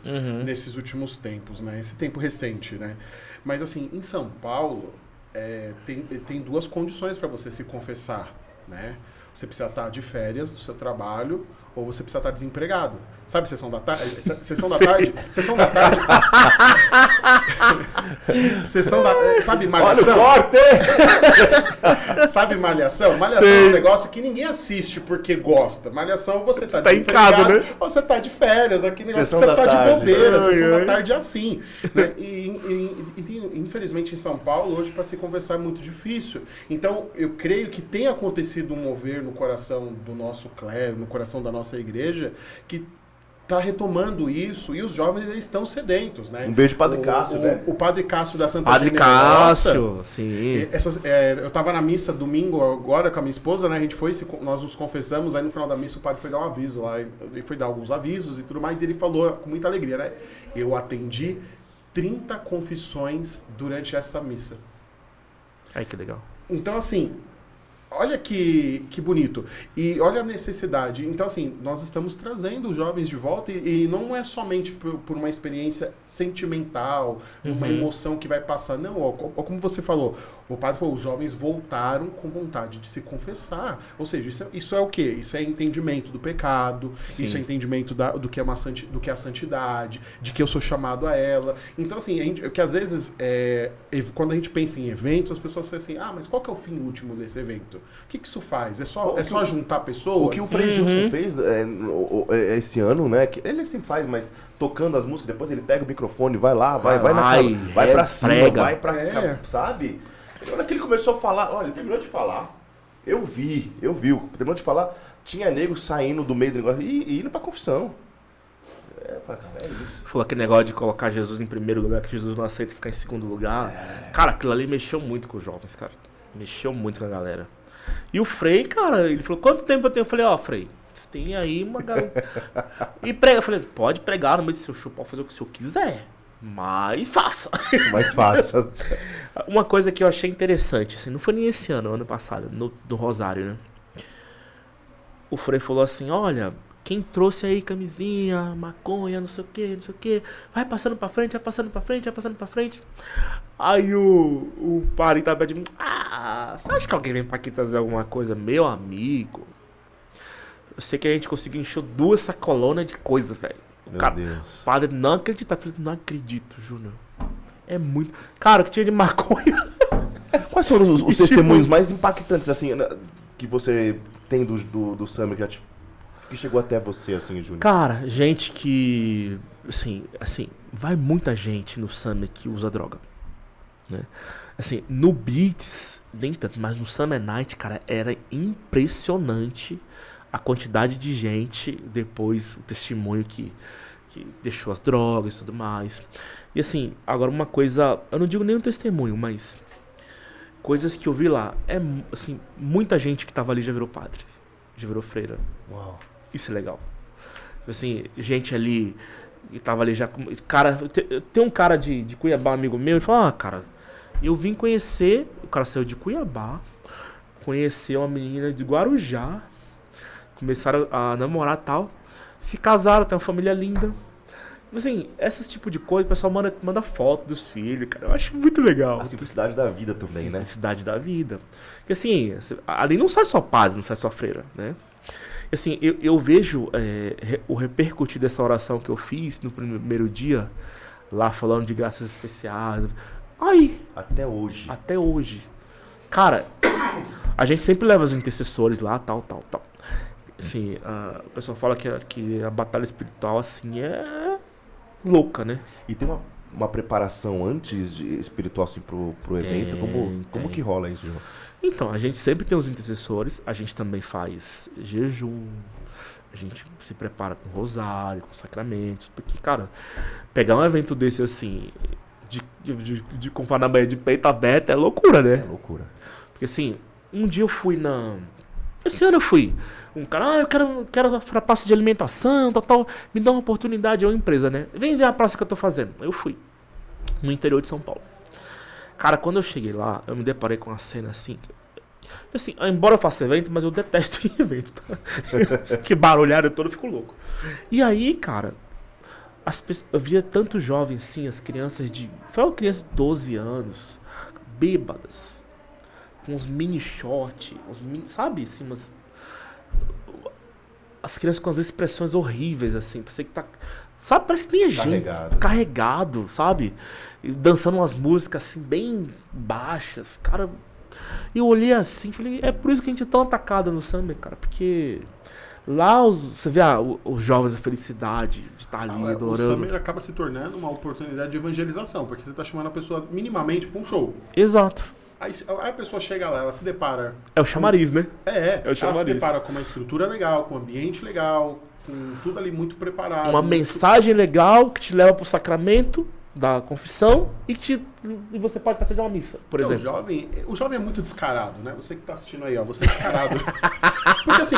nesses últimos tempos, né? Esse tempo recente, né? Mas assim, em São Paulo, é, tem, tem duas condições para você se confessar, né? Você precisa estar de férias do seu trabalho ou você precisa estar desempregado. Sabe sessão da tarde? Sessão da tarde? Sessão da tarde. sessão da. Sabe
Olha o
malhação?
corte!
Sabe Malhação? Malhação
Sei.
é um negócio que ninguém assiste porque gosta. Malhação você tá,
tá em casa, né?
ou você tá de férias, aqui negócio
Sessão
você tá de
tarde.
bobeira,
Ai,
sessão
ai.
da tarde é assim. né? E, e- e- e, infelizmente em São Paulo, hoje para se conversar é muito difícil. Então eu creio que tem acontecido um mover no coração do nosso clero, no coração da nossa igreja, que tá retomando isso e os jovens eles estão sedentos, né?
Um beijo pro Padre
O-
Cássio,
o,
né?
O Padre Cássio da Santa
Padre
Generosa,
Cássio, sim.
Essas, é, eu tava na missa domingo agora com a minha esposa, né? A gente foi, nós nos confessamos, aí no final da missa o padre foi dar um aviso lá, ele foi dar alguns avisos e tudo mais, e ele falou com muita alegria, né? Eu atendi 30 confissões durante essa missa.
Ai, que legal.
Então, assim, olha que, que bonito. E olha a necessidade. Então, assim, nós estamos trazendo os jovens de volta e, e não é somente por, por uma experiência sentimental, uma
Uhum.
emoção que vai passar. Não, ó, ó, como você falou, o padre falou, os jovens voltaram com vontade de se confessar. Ou seja, isso é, isso é o quê? Isso é entendimento do pecado,
Sim.
isso é entendimento da- do, que é uma santi, do que é a santidade, de que eu sou chamado a ela. Então, assim, a gente, que às vezes, é, quando a gente pensa em eventos, as pessoas falam assim, ah, mas qual que é o fim último desse evento? O que, que isso faz? É só,
O
é só
o-
juntar pessoas?
O que o Frei Gilson fez é, é, esse ano, né? que ele sempre faz, mas tocando as músicas, depois ele pega o microfone, vai lá, vai, vai,
Vai,
naquela, vai pra
é,
cima,
prega.
vai pra
É.
sabe? Na hora que ele começou a falar, olha, ele terminou de falar. Eu vi, eu vi. Terminou de falar, tinha nego saindo do meio do negócio e, e indo pra confissão. É, cara, é isso.
Falou aquele negócio de colocar Jesus em primeiro lugar, que Jesus não aceita ficar em segundo lugar. Cara, aquilo ali mexeu muito com os jovens, cara. Mexeu muito com a galera. E o Frei, cara, ele falou, quanto tempo eu tenho? Eu falei, ó, Frei, você tem aí uma galera. e prega. Eu falei, pode pregar no meio do seu show, pode fazer o que o senhor quiser. Mas faça.
Mais fácil.
Uma coisa que eu achei interessante, assim, não foi nem esse ano, ano passado, no, no Rosário, né? O Frei falou assim, olha, quem trouxe aí camisinha, maconha, não sei o que, não sei o que, vai passando pra frente, vai passando pra frente, vai passando pra frente. Aí o, o padre tava de ah, você acha que alguém vem pra aqui trazer alguma coisa? Meu amigo, eu sei que a gente conseguiu encher duas sacolonas de coisa, velho.
Meu
Cara,
Deus.
Padre não acredita. Falei, não acredito, Júnior. É muito. Cara, o que tinha de maconha.
Quais foram os, os
tipo-
testemunhos mais impactantes, assim, que você tem do, do, do Summer que, te- que chegou até você, assim, Júnior?
Cara, gente que. Assim, assim, vai muita gente no Summer que usa droga. Né? Assim, no Beats, nem tanto, mas no Summer Night, cara, era impressionante a quantidade de gente, depois o testemunho que, que deixou as drogas e tudo mais. E assim, agora uma coisa, eu não digo nem um testemunho, mas coisas que eu vi lá, é assim, muita gente que tava ali já virou padre, já virou freira.
Uau.
Isso é legal. Assim, gente ali que tava ali já. Cara, te- tem um cara de, de Cuiabá, amigo meu, ele falou: Ah, cara, eu vim conhecer. O cara saiu de Cuiabá, conheceu uma menina de Guarujá, começaram a namorar e tal, se casaram, tem uma família linda. Assim, esses tipo de coisa, o pessoal manda, manda foto dos filhos, cara. Eu acho muito legal.
A simplicidade da vida também, né?
Simplicidade da vida. Porque assim, ali não sai só padre, não sai só freira, né? E, assim, eu, eu vejo é, o repercutir dessa oração que eu fiz no primeiro dia, lá falando de graças especiais. Aí,
Até hoje.
até hoje. Cara, a gente sempre leva os intercessores lá, tal, tal, tal. Assim, a, o pessoal fala que a, que a batalha espiritual, assim, é louca, né?
E tem uma, uma preparação antes de espiritual, assim, pro, pro evento?
Tem,
como, como
tem.
que rola isso, João?
Então, a gente sempre tem os intercessores, a gente também faz jejum, a gente se prepara com rosário, com sacramentos, porque, cara, pegar um evento desse assim, de, de, de, de com Panamá de peito aberto é loucura,
É
né?
loucura.
Porque assim, um dia eu fui na. Esse ano eu fui. Um cara, ah, eu quero, quero pra praça de alimentação, tal, tal. Me dá uma oportunidade, é uma empresa, né? Vem ver a praça que eu tô fazendo. Eu fui. No interior de São Paulo. Cara, quando eu cheguei lá, eu me deparei com uma cena assim. Assim, embora eu faça evento, mas eu detesto evento. tá? que barulhada todo, eu fico louco. E aí, cara, as eu via tanto jovem assim, as crianças de. Foi crianças de 12 anos, bêbadas, com uns mini short, uns mini, sabe, assim, umas, as crianças com as expressões horríveis, assim, parece que tá. Sabe, parece que nem é gente.
Carregado.
Carregado, sabe? E dançando umas músicas assim, bem baixas. Cara, eu olhei assim falei, é por isso que a gente é tão atacado no samba, cara, porque. Lá os- você vê ah, o- os jovens, a felicidade de estar ali
Ah, o
adorando.
Summer acaba se tornando uma oportunidade de evangelização, porque você está chamando a pessoa minimamente para um show.
Exato.
Aí, aí a pessoa chega lá, ela se depara.
É o chamariz, né?
É, é
o
ela se
chamariz.
depara com uma estrutura legal, com um ambiente legal, com tudo ali muito preparado.
Uma
muito-
mensagem legal que te leva pro sacramento da confissão e que te- e você pode passar de uma missa, por
Porque o
exemplo.
jovem, o jovem é muito descarado, né? Você que tá assistindo aí, ó, você é descarado. Porque assim,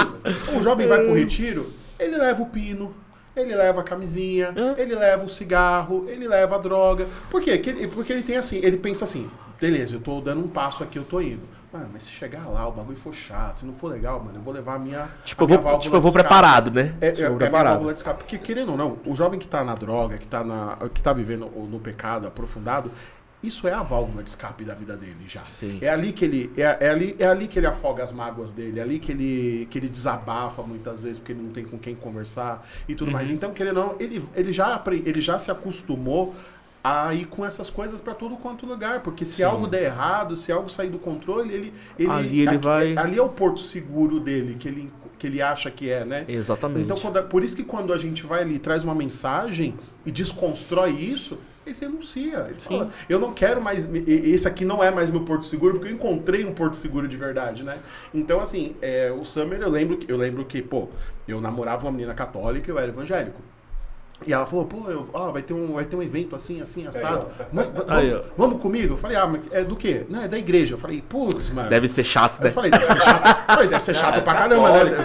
o jovem vai pro retiro, ele leva o pino, ele leva a camisinha,
É.
ele leva o cigarro, ele leva a droga. Por quê? Que ele- Porque ele tem assim, ele pensa assim, beleza, eu tô dando um passo aqui, eu tô indo. Mano, mas se chegar lá, o bagulho for chato, se não for legal, mano, eu vou levar a minha.
Tipo,
a
eu
minha
vou,
válvula
tipo, eu vou preparado, né?
É, é,
Tipo,
é a minha
preparado.
escape. Porque, querendo ou não, o jovem que tá na droga, que tá, na, que tá vivendo no pecado aprofundado, isso é a válvula de escape da vida dele já.
Sim.
É ali que ele é, é ali, é ali que ele afoga as mágoas dele, é ali que ele, que ele desabafa muitas vezes porque ele não tem com quem conversar e tudo mais. Então, querendo ou não, ele, ele, já, ele já se acostumou a ir com essas coisas pra todo quanto lugar, porque se
Sim.
algo der errado, se algo sair do controle, ele, ele
Ali ele
aqui-
vai-
ali é o porto seguro dele que ele que ele acha que é, né?
Exatamente.
Então, quando- por isso que quando a gente vai ali e traz uma mensagem e desconstrói isso, ele renuncia. Ele fala, eu não quero mais. Esse aqui não é mais meu porto seguro, porque eu encontrei um porto seguro de verdade, né? Então, assim, é, o Summer, eu lembro, que- eu lembro que, pô, eu namorava uma menina católica e eu era evangélico. E ela falou, pô, eu, ó, vai, ter um, vai ter um evento assim, assim, assado.
Aí,
vamos,
ó.
vamos comigo? Eu falei, ah, mas é do quê? Não, é da igreja. Eu falei, putz, mano.
Deve ser chato, né?
Eu falei, deve ser chato. Eu falei, deve ser chato pra caramba, né?
né.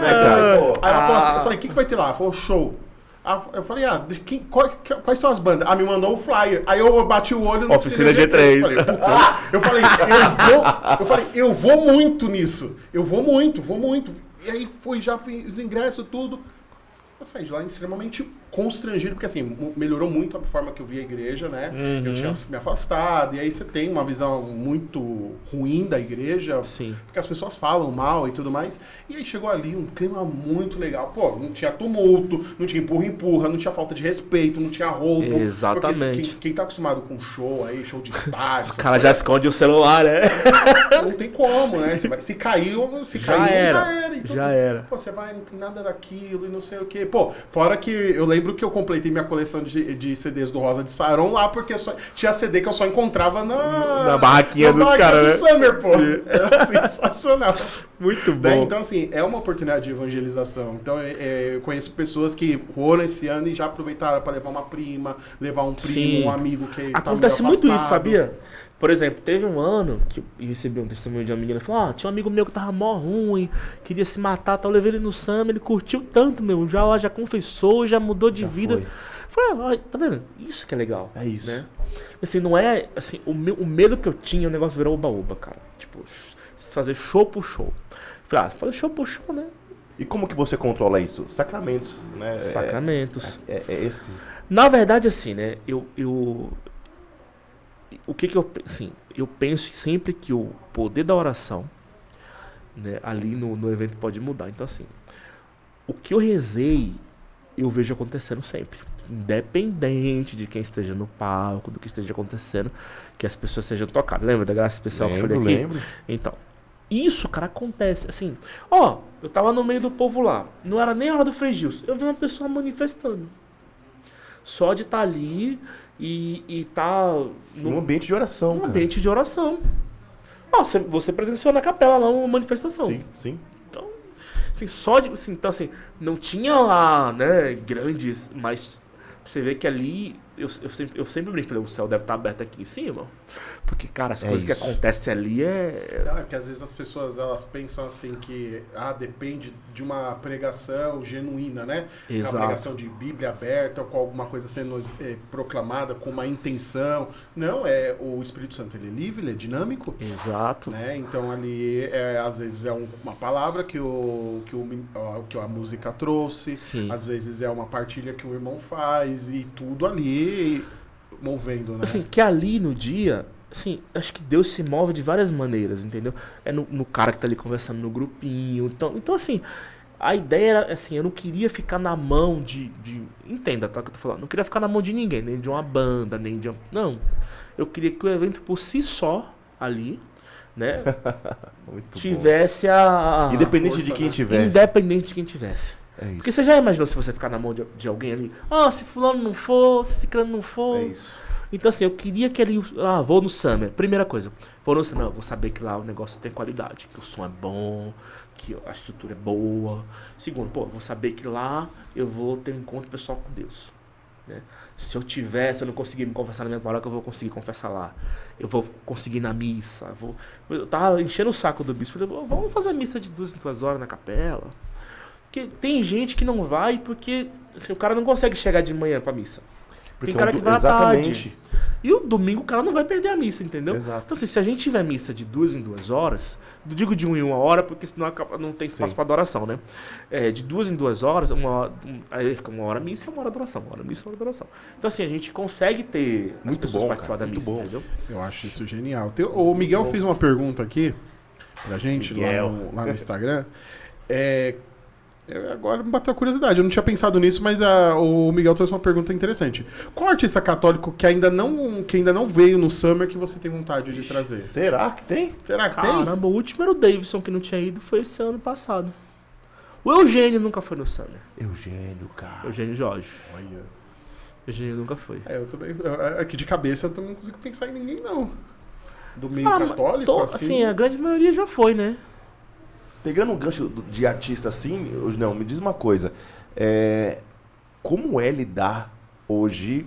Aí ela falou assim,
Ah.
eu falei, o que, que vai ter lá? Ela falou, show. Eu falei, ah, de quem- qual- quais são as bandas? Ah, me mandou o flyer. Aí eu bati o olho no
Oficina
G3.
G3.
Eu falei, putz, eu, falei, eu vou, eu falei, eu vou muito nisso. Eu vou muito, vou muito. E aí fui, já fiz os ingressos, tudo. Eu saí de lá extremamente constrangido, porque assim, melhorou muito a forma que eu via a igreja, né?
Uhum.
Eu tinha me afastado, e aí você tem uma visão muito ruim da igreja,
Sim.
porque as pessoas falam mal e tudo mais. E aí chegou ali um clima muito legal. Pô, não tinha tumulto, não tinha empurra-empurra, não tinha falta de respeito, não tinha roubo.
Exatamente.
Porque quem, quem tá acostumado com show aí, show de estádio,
O cara já esconde o celular, né?
não tem como, né? Se, vai- se caiu, se
Já
caiu,
era.
já era.
Já era.
Pô, você vai, não tem nada daquilo e não sei o quê. Pô, fora que eu lembro que eu completei minha coleção de, de CDs do Rosa de Saron lá, porque só, tinha CD que eu só encontrava na,
Na barraquinha dos caras,
do
né?
Summer, pô. Era sensacional.
Muito
Né? Então, assim, é uma oportunidade de evangelização. Então, é- é, eu conheço pessoas que foram esse ano e já aproveitaram para levar uma prima, levar um primo,
Sim.
um amigo que tá
Acontece
meio
muito isso, sabia? Por exemplo, teve um ano que eu recebi um testemunho de uma menina falou: Ah, tinha um amigo meu que tava mó ruim, queria se matar, tal. Eu levei ele no Sam, ele curtiu tanto, meu. Já, ó, já confessou, já mudou de
Já
vida.
foi.
Falei, ah, tá vendo? Isso que é legal.
É isso.
Né? Assim, não é. Assim, o, meu, o medo que eu tinha, o negócio virou oba-oba, cara. Tipo, fazer show por show. Falei, ah, fazer show por show, né?
E como que você controla isso? Sacramentos, né? É-
Sacramentos.
É, é esse.
Na verdade, assim, né? Eu. eu o que que eu. Assim, eu penso sempre que o poder da oração, né? Ali no, no evento pode mudar. Então, assim. O que eu rezei, eu vejo acontecendo sempre. Independente de quem esteja no palco, do que esteja acontecendo, que as pessoas sejam tocadas. Lembra da graça especial que eu
lembro,
falei aqui?
lembro.
Então, isso, cara, acontece. Assim, ó, eu tava no meio do povo lá. Não era nem a hora do Frei Gilson. Eu vi uma pessoa manifestando. Só de estar ali e, e tá
Num
no,
ambiente de oração,
num
cara.
ambiente de oração. Você, você presenciou na capela lá uma manifestação.
Sim, sim.
Então, assim, só de. Assim, então, assim, não tinha lá, né, grandes, mas você vê que ali. Eu, eu, sempre, eu sempre brinco, falei, o céu deve estar aberto aqui em cima. Porque, cara, as
É
coisas que
isso.
acontecem ali é.
Ah, que às vezes as pessoas elas pensam assim que ah, depende de uma pregação genuína, né?
Exato.
Uma pregação de Bíblia aberta, com alguma coisa sendo eh, proclamada com uma intenção. Não, é o Espírito Santo ele é livre, ele é dinâmico.
Exato.
Né? Então ali é, às vezes é um- uma palavra que, o, que, o, que a música trouxe,
Sim.
às vezes é uma partilha que o irmão faz e tudo ali movendo, né?
Assim, que ali no dia, assim, acho que Deus se move de várias maneiras, entendeu? É no, no cara que tá ali conversando no grupinho. Então, então assim, a ideia era, assim, eu não queria ficar na mão de. de entenda, tá? O que eu tô falando? Não queria ficar na mão de ninguém, nem de uma banda, nem de. uma- Não. Eu queria que o evento por si só, ali, né,
Muito bom.
tivesse a. a-
Independente
força,
de quem
né?
tivesse.
Independente de quem tivesse.
É.
Porque você já imaginou se você ficar na mão de, de alguém ali? Ah, se fulano não for, se ciclano não for.
É isso.
Então, assim, eu queria que ele. Ah, vou no Summer. Primeira coisa, vou no Summer. Eu vou saber que lá o negócio tem qualidade, que o som é bom, que a estrutura é boa. Segundo, pô, eu vou saber que lá eu vou ter um encontro pessoal com Deus. né? Se eu tiver, se eu não conseguir me confessar na minha paróquia, eu vou conseguir confessar lá. Eu vou conseguir ir na missa. eu Vou... Eu tava enchendo o saco do bispo. Falei, "Pô, vamos fazer missa de duas em duas horas na capela. Porque tem gente que não vai porque assim, o cara não consegue chegar de manhã pra missa.
Porque
tem cara
é um
que vai à tarde.
Exatamente.
E o domingo o cara não vai perder a missa, entendeu?
Exato.
Então, assim, se a gente tiver missa de duas em duas horas, não digo de uma em uma hora, porque senão acaba- não tem espaço
Sim.
para adoração, né? É, de duas em duas horas, uma hora, um- aí fica uma hora missa e uma hora adoração, uma hora missa uma hora adoração. Então, assim, a gente consegue ter as
Muito
pessoas
bom,
participar
cara,
da
muito
missa,
bom.
entendeu?
Eu acho isso genial. Tem- o Miguel fez uma pergunta aqui pra gente lá no, lá no Instagram. É, agora me bateu a curiosidade. Eu não tinha pensado nisso, mas a- o Miguel trouxe uma pergunta interessante. Qual artista católico que ainda não, que ainda não veio no Summer que você tem vontade de trazer?
Será que tem?
Será que tem?
Caramba, o último era o Davidson que não tinha ido, foi esse ano passado. O Eugênio nunca foi no Summer.
Eugênio, cara.
Eugênio Jorge.
Olha.
Eugênio nunca foi.
É, eu também. Aqui de cabeça eu também não consigo pensar em ninguém, não. Do meio
mas
católico,
to-
assim.
assim, a grande maioria já foi, né?
Pegando um gancho de artista assim, hoje não, me diz uma coisa. É, como é lidar hoje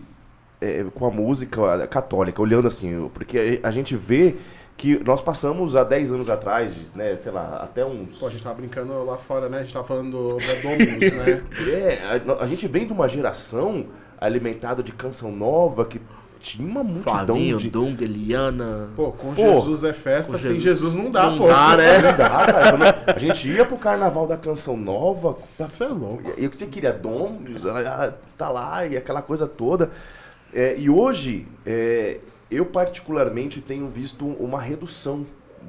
é, com a música católica, olhando assim, porque a gente vê que nós passamos há 10 anos atrás, né, sei lá, até uns.
Pô, a gente tava brincando lá fora, né? A gente tava falando do, Domus, né?
É, a, a gente vem de uma geração alimentada de canção nova que tinha uma multidão
Flavinho,
de...
Dunga, Eliana.
Pô, com
Pô,
Jesus é festa, sem
Jesus-
Jesus não dá,
Não
pô.
dá, né?
Não dá, cara. A gente ia pro carnaval da canção nova.
Você é louco.
E o que você queria? Dom, ah, tá lá, e aquela coisa toda. É, e hoje, é, eu particularmente tenho visto uma redução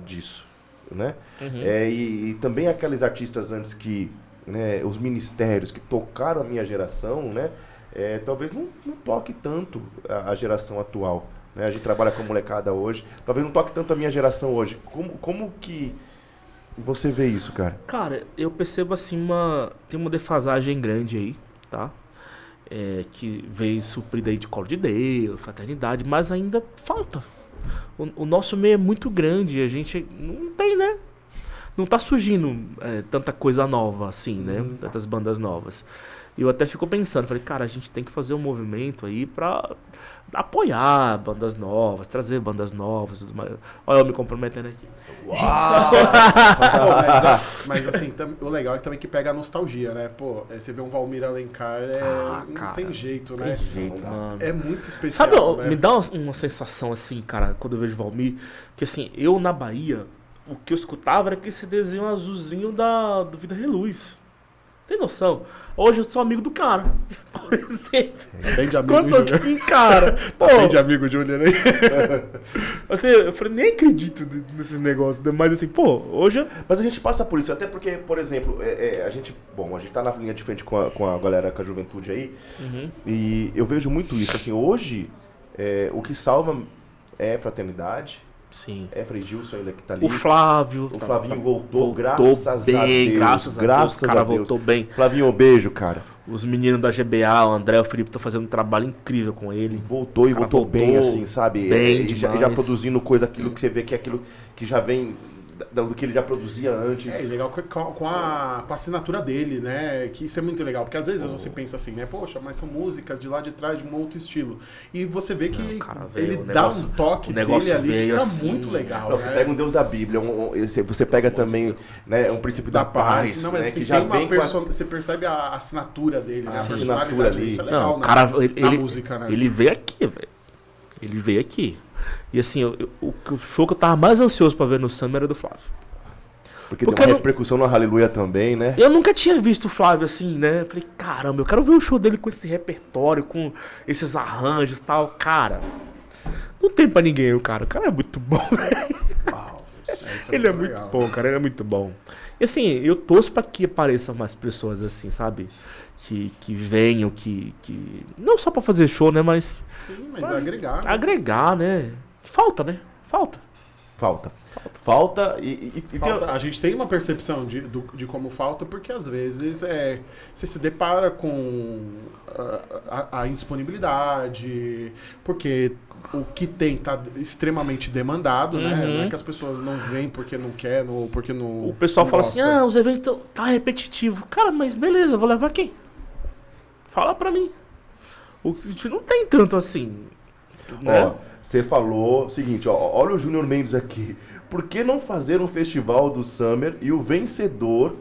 disso. Né? É, e, e também aqueles artistas antes que. né, os ministérios que tocaram a minha geração, né? É, talvez não, não toque tanto a, a geração atual. Né? A gente trabalha com molecada hoje. Talvez não toque tanto a minha geração hoje. Como, como que você vê isso, cara?
Cara, eu percebo assim uma. Tem uma defasagem grande aí, tá? É, que veio suprida aí de colo de Deus, fraternidade, mas ainda falta. O, o nosso meio é muito grande, a gente não tem, né? Não tá surgindo é, tanta coisa nova assim, né? Tantas bandas novas. E eu até fico pensando, falei, cara, a gente tem que fazer um movimento aí pra apoiar bandas novas, trazer bandas novas, tudo mais. Olha eu me comprometendo aqui.
Pô, mas, mas, assim, tam- o legal é também que pega a nostalgia, né? Pô, é, você vê um Valmir Alencar, é,
Ah,
não
cara,
tem jeito, né?
Jeito.
Mano.
É muito especial,
Sabe,
né?
me dá uma, uma sensação assim, cara, quando eu vejo Valmir, que assim, eu na Bahia, o que eu escutava era aquele desenho azulzinho da, do Vida Reluz. Tem noção? Hoje eu sou amigo do cara. Por exemplo.
Bem de amigo,
Gosto
Júnior.
assim, cara. Pô,
Bem de amigo, Júnior aí.
assim, eu falei, nem acredito nesses negócios. Mas assim, pô, hoje.
Mas a gente passa por isso, até porque, por exemplo, é, é, a gente. Bom, a gente tá na linha de frente com a, com a galera, com a juventude aí. E eu vejo muito isso. Assim, hoje, é, o que salva é fraternidade.
Sim.
É Frei Gilson ainda que tá ali.
O Flávio.
O
tá-
Flavinho
tá-
voltou, graças a
bem,
Deus,
graças a
graças
Deus. O cara
a
voltou bem.
Flavinho, um beijo, cara.
Os meninos da GBA, o André e o Felipe estão fazendo um trabalho incrível com ele.
Voltou e
Cara,
voltou, bem,
voltou
assim, sabe?
bem
e já,
demais.
já produzindo coisa, aquilo que você vê que é aquilo que já vem do que ele já produzia antes.
É, e legal com, com a, com a assinatura dele, né? Que isso é muito legal, porque às vezes você pensa assim, né? Poxa, mas são músicas de lá de trás de um outro estilo. E você vê que
Não, cara, veio,
ele dá
negócio-
um toque dele ali que
assim,
muito legal,
Não,
né?
você pega um Deus da Bíblia, um- um- você pega também né, um princípio da, paz,
Não, mas
né,
assim,
que já vem a-
você percebe a assinatura dele, né? A,
A assinatura
personalidade dele.
ali.
Isso é
Não,
legal,
o
né?
cara, ele,
Na
ele,
música, né?
ele veio aqui, velho. Ele veio aqui. E assim, eu- eu- o, show que eu tava mais ansioso pra ver no Summer era do Flávio.
Porque,
Porque
tem uma
eu não-
repercussão no Aleluia também, né?
Eu nunca tinha visto o Flávio assim, né? Eu falei, caramba, eu quero ver o show dele com esse repertório, com esses arranjos e tal. Cara, não tem pra ninguém o cara. O cara é muito bom, velho.
Isso
Ele é
muito
muito
legal.
bom, cara. Ele é muito bom. E assim, eu torço pra que apareçam mais pessoas assim, sabe? Que, que venham, que, que. Não só pra fazer show, né? Mas
Sim, mas agregar. né?
agregar, né? Falta, né? Falta.
Falta. Falta e, e- e tem-
Falta- a gente tem uma percepção de, do- de como falta, porque às vezes é, você se depara com a, a- a indisponibilidade, porque o que tem tá extremamente demandado, né?
Uhum.
Não é que as pessoas não vêm porque não quer ou porque não.
O pessoal
não
fala
gosta.
assim, ah, os eventos tá repetitivo. Cara, mas beleza, eu vou levar quem? Fala pra mim. O que a gente não tem tanto assim. Né?
Ó, você falou o seguinte, ó, olha o Júnior Mendes aqui. Por que não fazer um festival do Summer e o vencedor,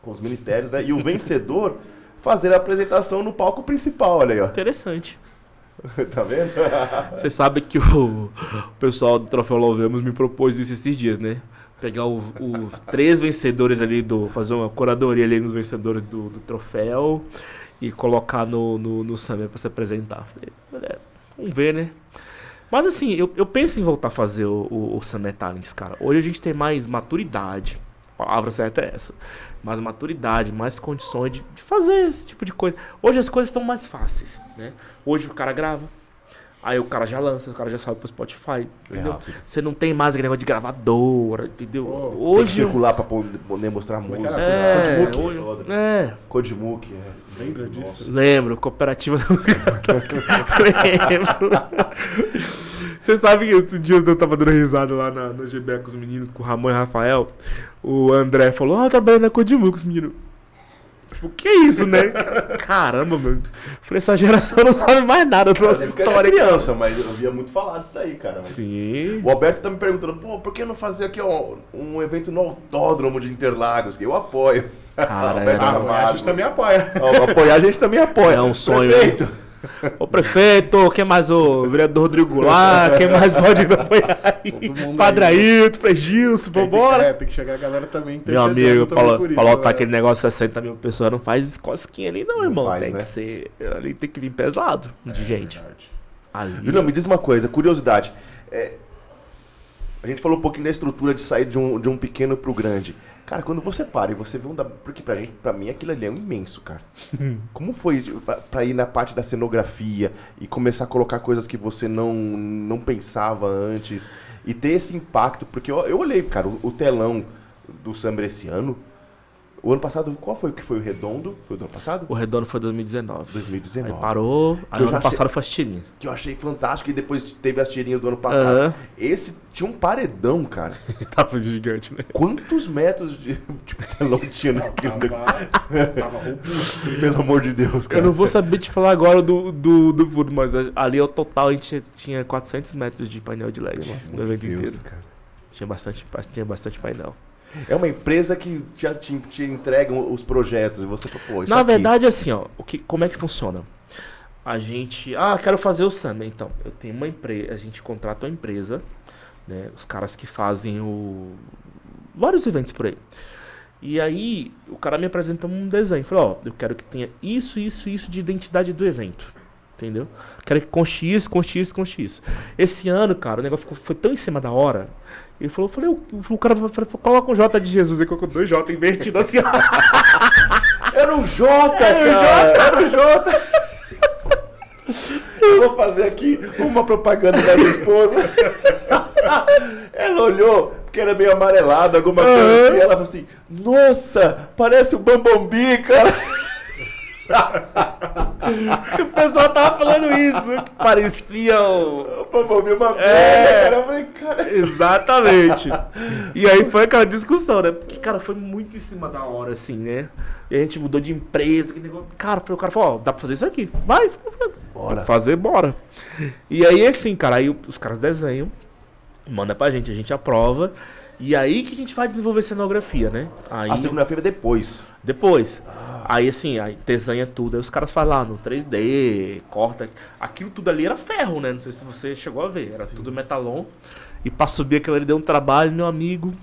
com os ministérios, né? E o vencedor fazer a apresentação no palco principal, olha aí, ó.
Interessante.
tá vendo?
Você sabe que o, pessoal do Troféu Louvemos me propôs isso esses dias, né? Pegar os três vencedores ali do. fazer uma curadoria ali nos vencedores do, do troféu e colocar no, no, no Summer pra se apresentar. Falei, é, vamos ver, né? Mas assim, eu, eu penso em voltar a fazer o, o, o Summer Talents, cara. Hoje a gente tem mais maturidade. A palavra certa é essa. Mais maturidade, mais condições de, de fazer esse tipo de coisa. Hoje as coisas estão mais fáceis, né? Hoje o cara grava, Aí o cara já lança, o cara já sobe pro Spotify, entendeu?
rápido.
Você não tem mais aquele negócio de gravadora, entendeu?
Pô,
Tem que
hoje.
circular pra poder mostrar
é
música.
É,
Codebook,
hoje- é,
Codebook, é.
Lembra disso?
lembro, cooperativa da música. lembro. Você sabe que outro dia eu tava dando risada lá na, no GBA com os meninos, com o Ramon e o Rafael. O André falou: Ah, eu trabalhando na Codimu com os meninos. Tipo, que isso, né? Caramba, mano. Falei, essa geração não sabe mais nada da
Eu
nossa
lembro que eu era
história.
criança, mas eu ouvia muito falar disso daí, cara. Mas-
Sim.
O Alberto tá me perguntando, pô, por que não fazer aqui ó, um evento no autódromo de Interlagos? Que eu apoio.
Cara,
Alberto
era-
Ah,
Amado.
a gente também apoia.
Ó, apoiar a gente também apoia.
É um sonho,
Prefeito,
O prefeito, quem mais o vereador Rodrigo Goulart, quem mais pode apoiar aí? Padre. Ailton, Frei Gilson, vambora.
É, tem que chegar a galera também
Meu amigo,
também
pra, lotar aquele negócio de 60 mil pessoas, não faz cosquinha ali não, irmão.
faz,
tem
né?
que ser, ali tem que vir pesado de gente.
Verdade.
Ali.
Julião, me diz uma coisa, curiosidade. É, a gente falou um pouquinho da estrutura de sair de um, de um pequeno pro grande. Cara, quando você para e você vê um da... Porque pra gente, pra mim, aquilo ali é um imenso, cara. Como foi pra- pra ir na parte da cenografia e começar a colocar coisas que você não, não pensava antes e ter esse impacto? Porque eu, eu olhei, cara, o, o telão do Samba esse ano. O ano passado, qual foi o que foi o redondo? Foi o do ano passado?
O redondo foi 2019.
2019.
Aí parou, aí o ano passado
achei-
foi as tirinhas.
que eu achei fantástico e depois teve as tirinhas do ano passado.
Aham.
Esse tinha um paredão, cara.
Tava gigante, né?
Quantos metros de tipo, telão tinha naquele
Tava, tava robusto.
Pelo amor de Deus, cara.
Eu não vou saber te falar agora do, do, do fundo, mas ali ao total a gente tinha 400 metros de painel de LED
Pelo
no evento
de Deus,
inteiro.
cara.
Tinha bastante, tinha bastante painel.
É uma empresa que te, te, te entregam os projetos e você pô, isso
Na
aqui-
verdade, assim, ó, o que, como é que funciona? A gente. Ah, quero fazer o samba. Então, eu tenho uma empresa. A gente contrata uma empresa, né? Os caras que fazem o. Vários eventos por aí. E aí, o cara me apresenta um desenho. Falou, ó, eu quero que tenha isso, isso, isso de identidade do evento. Entendeu? Quero que conste isso, conste isso, conste isso. Esse ano, cara, o negócio ficou, foi tão em cima da hora. Ele falou, eu falei, o, o cara falou, coloca um J de Jesus. Ele colocou dois J invertido assim.
Era um Jota, cara! Era um Jota! Eu vou fazer aqui uma propaganda da minha esposa. Ela olhou, porque era meio amarelado, alguma coisa assim. Ela falou assim: Nossa, parece o Bambambi, cara.
O pessoal tava falando isso, que parecia
Bambambi é uma
É.
merda, cara. Eu falei, cara.
Exatamente. E aí foi aquela discussão, né? Porque, cara, foi muito em cima da hora, assim, né? E a gente mudou de empresa, que negócio. Cara, o cara falou, ó, dá pra fazer isso aqui? Vai,
Bora.
Fazer, bora. E aí, assim, cara, aí os caras desenham, manda pra gente, a gente aprova. E aí que a gente vai desenvolver cenografia, né? Aí,
A segunda-feira depois.
depois. Aí assim, aí desenha tudo. Aí os caras falam lá no 3D, corta. Aquilo tudo ali era ferro, né? Não sei se você chegou a ver. Era tudo metalon. E pra subir aquilo ali deu um trabalho, meu amigo.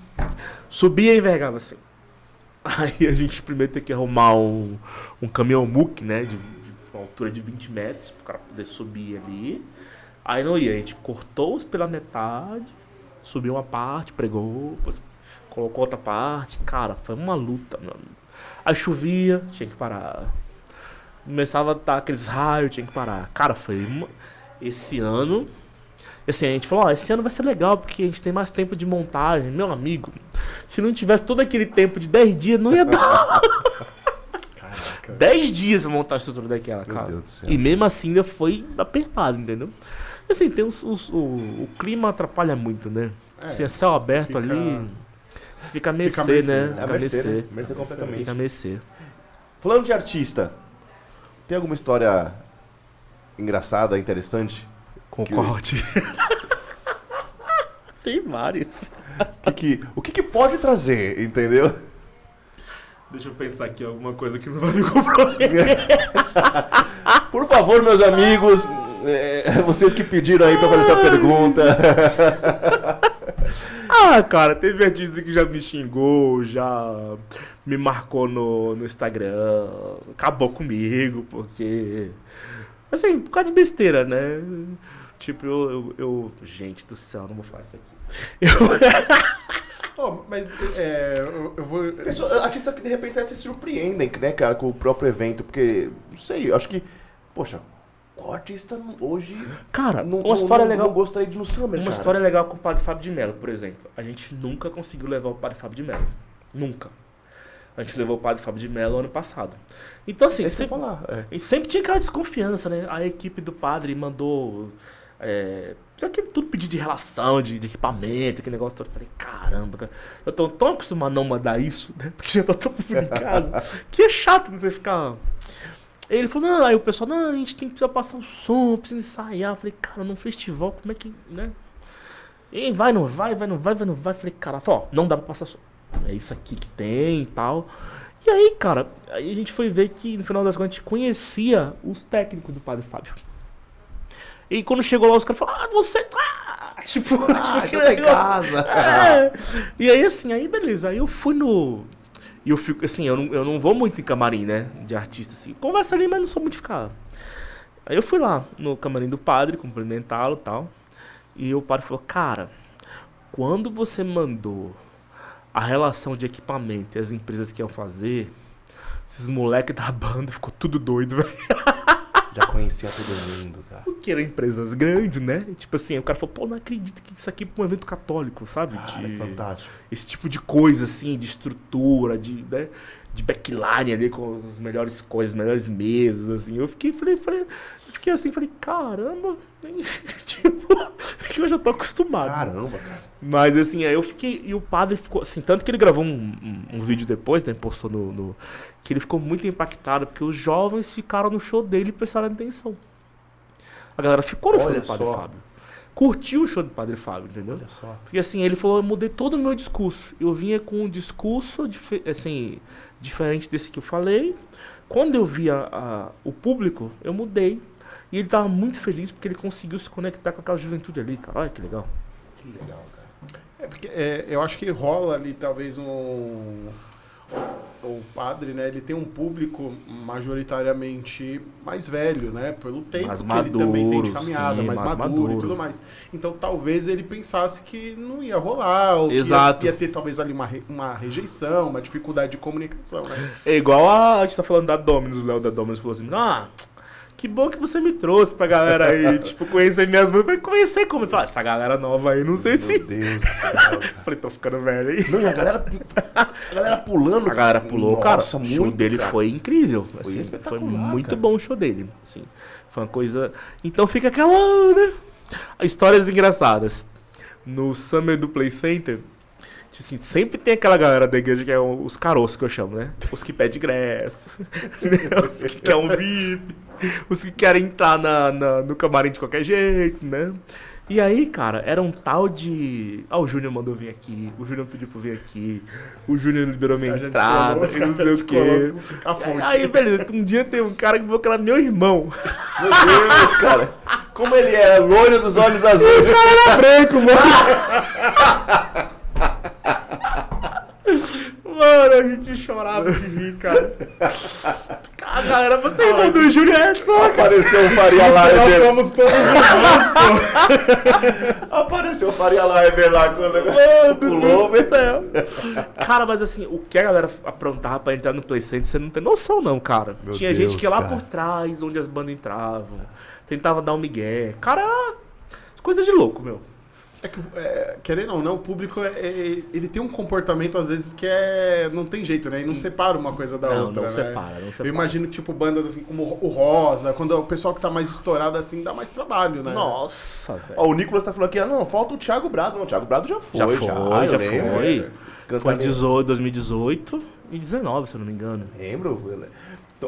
Subia e envergava assim. Aí a gente primeiro tem que arrumar um, um caminhão muque, né? De, de uma altura de 20 metros, pro cara poder subir ali. Aí não ia, a gente cortou pela metade, subiu uma parte, pregou, colocou outra parte. Cara, foi uma luta, amigo. Aí chovia, tinha que parar. Começava a dar aqueles raios, tinha que parar. Cara, foi uma... esse ano. Assim, a gente falou, ó, esse ano vai ser legal porque a gente tem mais tempo de montagem. Meu amigo, se não tivesse todo aquele tempo de 10 dias, não ia dar. 10 dias pra montar a estrutura daquela,
Meu
cara.
Deus do céu.
E mesmo assim ainda foi apertado, entendeu? Assim, tem os, os- o, o clima atrapalha muito, né?
É,
Se é céu aberto
fica-
ali, você fica a mercê,
Fica a mercê,
né?
né?
É
Fica a
mercê,
mercê.
né? Mercê completamente.
Fica a mercê.
Falando de artista, tem alguma história engraçada, interessante?
Concorde. tem vários.
O que que- o que, que pode trazer, entendeu?
Deixa eu pensar aqui alguma coisa que não vai me comprometer.
Por favor, meus amigos, é, vocês que pediram aí pra fazer essa pergunta.
Ah, cara, teve artista que já me xingou, já me marcou no, no Instagram, acabou comigo, porque. Assim, por causa de besteira, né? Tipo, eu. eu, eu- gente do céu, não vou falar isso aqui. Eu,
Ó, mas é, eu, eu vou.
Pessoa- artistas que de repente se surpreendem, né, cara, com o próprio evento, porque, não sei, eu acho que, poxa, qual artista hoje
cara,
não,
uma história
não,
legal.
não gostaria de ir no Summer,
Uma
cara?
história legal com o Padre Fábio de Mello, por exemplo. A gente nunca conseguiu levar o Padre Fábio de Mello. Nunca. A gente levou o Padre Fábio de Mello ano passado. Então, assim,
Esse
sempre,
falar, é.
sempre tinha aquela desconfiança, né? A equipe do padre mandou. É, aquele tudo pedido de relação, de, de equipamento, aquele negócio todo. Eu falei, caramba, cara. Eu tô tão acostumado a não mandar isso, né? Porque já tá todo mundo em casa. que é chato você ficar. Ele falou, não, aí o pessoal, não, a gente tem que precisar passar o som, precisa ensaiar. Eu falei, cara, num festival, como é que. né? E vai, não vai, vai, não vai, vai, não vai. Eu falei, cara, ó, não dá pra passar som. É isso aqui que tem e tal. E aí, cara, aí a gente foi ver que no final das contas a gente conhecia os técnicos do Padre Fábio. E quando chegou lá, os caras falaram, ah, você. Ah! Tipo, tipo
Ah,
aquele
então tá em
negócio.
casa.
É. E aí, assim, aí beleza. Aí eu fui no. E eu fico, assim, eu não, eu não vou muito em camarim, né? De artista, assim. Conversa ali, mas não sou muito ficar. Aí eu fui lá no camarim do padre, cumprimentá-lo e tal. E o padre falou, cara, quando você mandou a relação de equipamento e as empresas que iam fazer, esses moleques da banda ficou tudo doido, velho.
Já conhecia todo mundo, cara.
Porque eram empresas grandes, né? Tipo assim, o cara falou, pô, não acredito que isso aqui é um evento católico, sabe?
Cara, é fantástico.
esse tipo de coisa, assim, de estrutura, de, né, de backline ali com as melhores coisas, as melhores mesas, assim. Eu fiquei, falei, falei, eu fiquei assim, falei, caramba, tipo, que eu já tô acostumado.
Caramba, cara.
Mas assim, aí eu fiquei. E o padre ficou. Assim, tanto que ele gravou um, um, um vídeo depois, né? Postou no, no- Que ele ficou muito impactado, porque os jovens ficaram no show dele e prestaram atenção. A galera ficou no show
Olha
do Padre
só.
Fábio. Curtiu o show do Padre Fábio, entendeu?
Olha só.
Porque assim, ele falou, eu mudei todo o meu discurso. Eu vinha com um discurso assim, diferente desse que eu falei. Quando eu via a- o público, eu mudei. E ele tava muito feliz porque ele conseguiu se conectar com aquela juventude ali, cara. Olha que legal.
Que legal, cara.
É porque é, eu acho que rola ali talvez um. O padre, né? Ele tem um público majoritariamente mais velho, né? Pelo tempo
Mais
que ele também tem de
maduro,
caminhada,
sim,
mais,
mais
maduro,
maduro.
e tudo mais. Então talvez ele pensasse que não ia rolar, ou
Exato.
que ia, ia ter talvez ali uma, uma rejeição, uma dificuldade de comunicação, né?
É igual a, a gente tá falando da Dominus, o Léo da Dominus falou assim, ah, que bom que você me trouxe pra galera aí, tipo, conhecer minhas. Eu falei, conhecer como? Falou, "Ah, essa galera nova aí, não sei se...
Meu Deus cara.
Falei, tô ficando velho aí.
Não, e a galera, a galera pulando.
A galera pulou, cara.
Nossa,
o show dele
cara.
foi incrível. Assim, foi
espetacular,
muito
cara.
bom o show dele. Assim, foi uma coisa. Então fica aquela. Né? Histórias engraçadas. No Summer do Play Center, assim, sempre tem aquela galera da igreja que é o- os caroços que eu chamo, né? Os que pedem ingresso, né? os que querem um VIP, os que querem entrar na, na- no camarim de qualquer jeito, né? E aí, cara, era um tal de. Ah, o Júnior mandou vir aqui, o Júnior pediu pra eu vir aqui, o Júnior liberou minha entrada, e não sei o quê. Aí, beleza, um dia tem um cara que falou que era meu irmão.
Meu Deus, cara. Como ele é loiro dos olhos azuis.
era branco, mano. Mano, a gente chorava de rir, cara. Cara, galera, você é irmão do Júnior é só, cara.
Apareceu o Faria
Nós
Larber.
somos todos irmãos, pô.
Apareceu o Faria Larber lá quando o
Mano
negócio pulou,
do céu. Cara, mas assim, o que a galera aprontava pra entrar no Play Center, você não tem noção, não, cara.
Meu
Tinha
Deus,
gente que ia lá
cara.
por trás, onde as bandas entravam, tentava dar um migué. Cara, era coisa de louco, meu.
É que, é, querendo ou não, o público, é, é- ele tem um comportamento, às vezes, que é. Não tem jeito, né? E não separa uma coisa da
Não,
outra.
não
né?
separa, não separa.
Eu imagino, tipo, bandas assim como o Rosa, quando o pessoal que tá mais estourado assim dá mais trabalho, né?
Nossa, velho.
Ó, o Nicolas tá falando aqui, ah, não, falta o Thiago Brado. Não, o Thiago Brado já foi.
Já foi, já foi.
Canta
Foi. 18, 2018 e 19, se eu não me engano.
Lembro?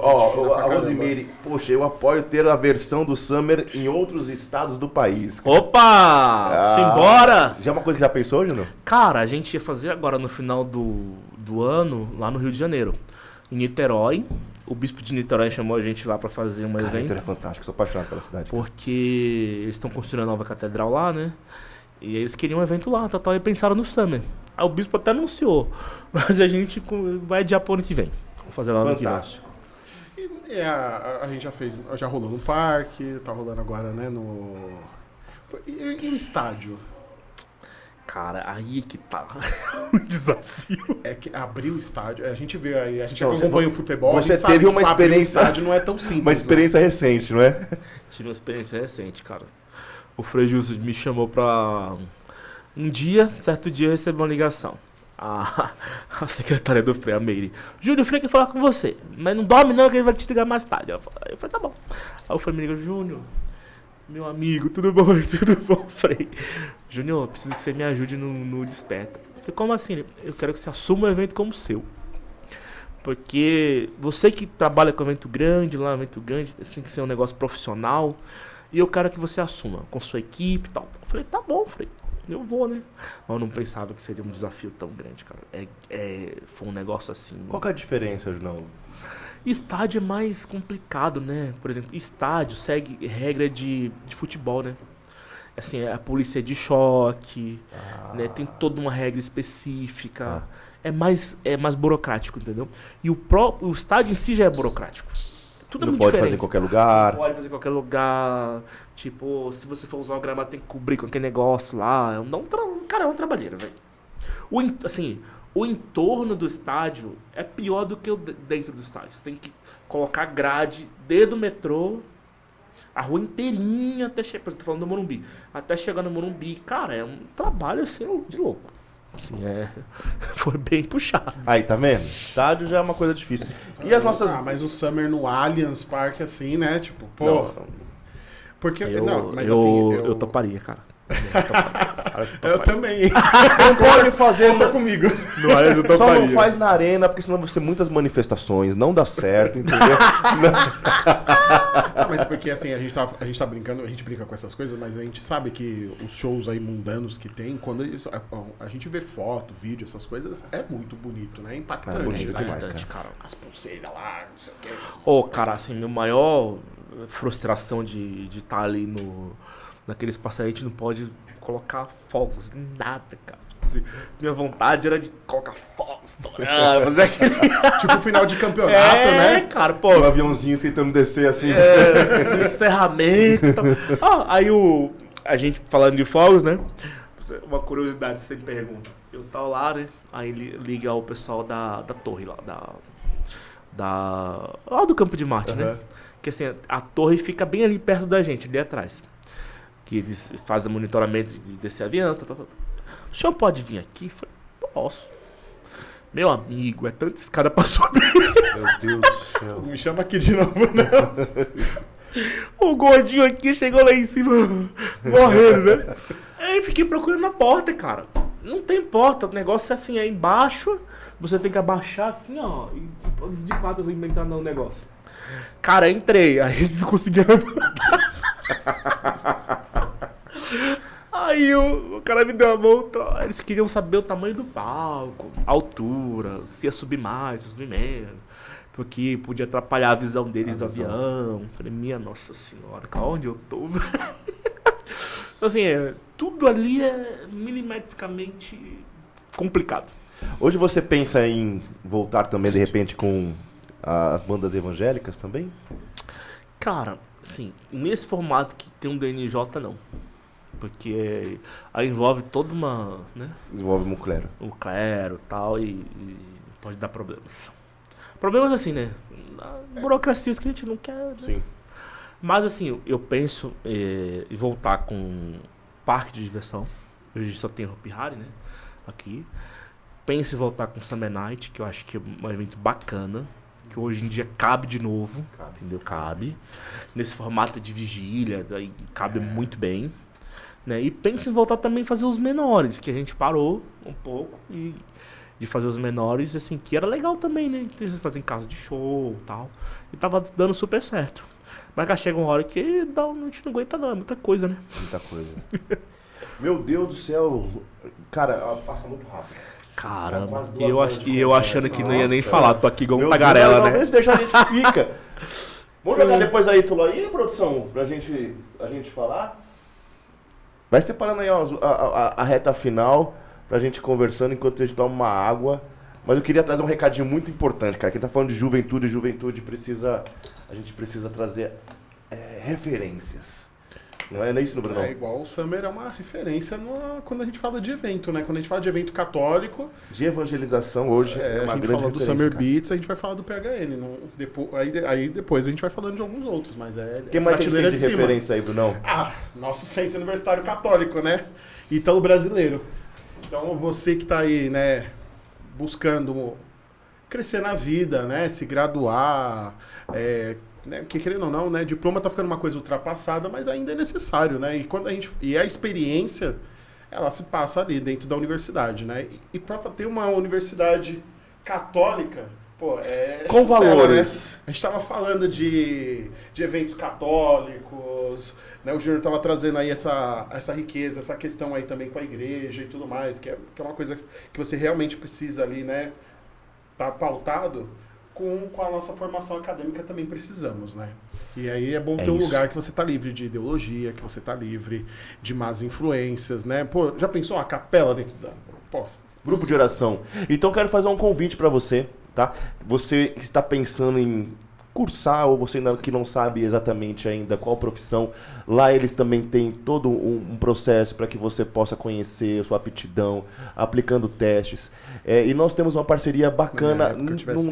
Ó, a. Rosemary, poxa, eu apoio ter a versão do Summer em outros estados do país.
Opa!
Ah.
Simbora!
Já é uma coisa que já pensou, Júnior?
Cara, a gente ia fazer agora no final do, do ano, lá no Rio de Janeiro. Em Niterói. O bispo de Niterói chamou a gente lá pra fazer um
Cara,
evento.
Vitor é fantástico, sou apaixonado pela cidade.
Porque eles estão construindo a nova catedral lá, né? E eles queriam um evento lá, tal, tal, e pensaram no Summer. Aí o bispo até anunciou. Mas a gente vai adiar pro ano que vem. Vamos fazer lá no ano que vem.
E a, a- gente já fez, já rolou no parque, tá rolando agora, né, no... E, e o estádio?
Cara, aí que tá o desafio.
É que abrir o estádio, a gente vê aí, a gente
Não, você-
acompanha o futebol,
você
a gente sabe
teve
que
uma
abrir o
experiência-
estádio não é tão simples,
Uma
né?
experiência recente, não é?
Tive uma experiência recente, cara. O Frei Justo me chamou pra. Um dia, certo dia, eu recebi uma ligação. A, a secretária do Frei, a Meire. Júlio, o Frei quer falar com você. Mas não dorme não, que ele vai te ligar mais tarde. Eu falei, tá bom. Aí o Frei me ligou, Júnior, meu amigo, tudo bom? Tudo bom, Frei? Júnior, preciso que você me ajude no, no Desperta. Eu falei, como assim? Eu quero que você assuma o evento como seu. Porque você que trabalha com evento grande, lá, evento grande, tem que ser um negócio profissional. E eu quero que você assuma com sua equipe e tal. Eu falei, tá bom, Frei. Eu vou, né? Mas eu não pensava que seria um desafio tão grande, cara. É, é, foi um negócio assim.
Qual que é a diferença, Junão?
Estádio é mais complicado, né? Por exemplo, estádio segue regra de, de futebol, né? Assim, a polícia é de choque, né? Tem toda uma regra específica. É mais é mais burocrático, entendeu? E o próprio o estádio em si já é burocrático. Tudo é
não
muito
pode
diferente.
fazer em qualquer lugar.
Pode fazer em qualquer lugar. Tipo, se você for usar o gramado, tem que cobrir com aquele negócio lá. É um, um tra... Cara, é uma trabalheira, velho. O, assim, o entorno do estádio é pior do que o de- dentro do estádio. Você tem que colocar grade desde o metrô, a rua inteirinha até chegar. Tô falando do Morumbi. Até chegar no Morumbi. Cara, é um trabalho assim de louco. Assim, é. Foi bem puxado.
Aí, tá vendo? Estádio já é uma coisa difícil. E as nossas.
Ah, mas o Summer no Allianz Parque, assim, né? Tipo, pô.
Não,
Porque.
Eu,
não, mas
eu,
assim.
eu... Eu toparia. Cara, eu
também.
Não pode fazer.
Conta comigo.
No eu
Só não
toparia.
faz na arena, porque senão vai ser muitas manifestações, não dá certo, entendeu?
Ah, mas porque assim, a gente, tá, a gente tá brincando, a gente brinca com essas coisas, mas a gente sabe que os shows aí mundanos que tem, quando eles, a, a gente vê foto, vídeo, essas coisas, é muito bonito, né? É impactante.
É bonito
né?
demais,
cara.
As pulseiras lá, não sei o que.
Ô, cara, assim, minha maior frustração de estar de tá ali no, naquele espaço aí, a gente não pode colocar fogos, nada, cara. Assim, minha vontade era de colocar fogos, estourar, fazer aquele...
Tipo final de campeonato,
é,
né?
cara, pô.
O aviãozinho tentando descer assim.
É, encerramento e tal. Ah, aí o. A gente falando de fogos, né? Uma curiosidade, você me pergunta. Eu tava lá, né? Aí li- liga o pessoal da, da torre lá, da. Da. Lá do Campo de Marte, né?
Aham.
Que assim, a torre fica bem ali perto da gente, ali atrás. Que eles fazem monitoramento de desse avião, tal, tal, tal. O senhor pode vir aqui? Eu falei, posso. Meu amigo, é tanta escada pra subir.
Meu Deus do céu.
Não me chama aqui de novo, não.
O gordinho aqui chegou lá em cima, morrendo, né? Aí fiquei procurando a porta, cara. Não tem porta, o negócio é assim, é embaixo, você tem que abaixar assim, ó, e de quatro assim pra entrar no negócio. Cara, entrei, aí não conseguia levantar. Aí o, o cara me deu a mão, tá, eles queriam saber o tamanho do palco, a altura, se ia subir mais, se ia subir menos, porque podia atrapalhar a visão deles do avião. Falei, minha nossa senhora, cara, onde eu tô? Então, assim, é, tudo ali é milimetricamente complicado.
Hoje você pensa em voltar também, de repente, com as bandas evangélicas também?
Cara, assim, nesse formato que tem um DNJ, não. Porque aí envolve toda uma, né,
Desenvolve Muclero.
o clero tal, e, e pode dar problemas. Problemas assim, né? Burocracias que a gente não quer. né?
Sim.
Mas assim, eu penso eh, em voltar com parque de diversão. Hoje só tem Hopi Hari, né? Aqui. Penso em voltar com Summer Night, que eu acho que é um evento bacana. Que hoje em dia cabe de novo. Entendeu? Cabe. Nesse formato de vigília, daí cabe muito bem. Né? E penso em voltar também a fazer os menores, que a gente parou um pouco e de fazer os menores, assim, que era legal também, né? Eles fazer em casa de show e tal. E tava dando super certo. Mas já chega uma hora que dá, a gente não aguenta não, é muita coisa, né?
Muita coisa. Meu Deus do céu. Cara, passa muito rápido.
Caramba.
quase
E eu, ach- eu achando que não ia nem falar, tô aqui igual um tagarela,
Deus,
né?
Talvez deixa a gente fica. Vamos jogar depois aí, Tula, aí, produção, pra gente, a gente falar. Vai separando aí a, a- a reta final pra gente conversando enquanto a gente toma uma água. Mas eu queria trazer um recadinho muito importante, cara. Quem tá falando de juventude, juventude precisa. A gente precisa trazer é, referências. Não é nem isso, Bruno?
É igual o Summer é uma referência numa- quando a gente fala de evento, né? Quando a gente fala de evento católico,
De evangelização hoje
é,
é,
a
uma
gente
grande
fala do Summer
cara.
Beats, a gente vai falar do PHN. Não, depois, aí, aí depois a gente vai falando de alguns outros, mas é
Quem mais que a gente
prateleira
tem de
cima.
referência aí, Brunão?
Ah, nosso centro universitário católico, né? Ítalo brasileiro. Então você que tá aí, né, buscando crescer na vida, né, se graduar, é, né, porque querendo ou não, né, diploma tá ficando uma coisa ultrapassada, mas ainda é necessário, né? E quando a gente e a experiência ela se passa ali dentro da universidade, né? E, e para ter uma universidade católica Pô, é
Com
chancela,
valores.
né? A gente tava falando de, de eventos católicos, né? O Júnior tava trazendo aí essa, essa riqueza, essa questão aí também com a igreja e tudo mais, que é, que é uma coisa que você realmente precisa ali, né? Tá pautado com, com a nossa formação acadêmica também precisamos, né? E aí é bom
É
ter um
isso.
lugar que você tá livre de ideologia, que você tá livre de más influências, né? Pô, já pensou uma capela dentro da... Pô,
Grupo de oração. Então quero fazer um convite para você, tá? Você que está pensando em cursar ou você ainda que não sabe exatamente ainda qual profissão, lá eles também têm todo um, um processo para que você possa conhecer a sua aptidão, aplicando testes. É, e nós temos uma parceria bacana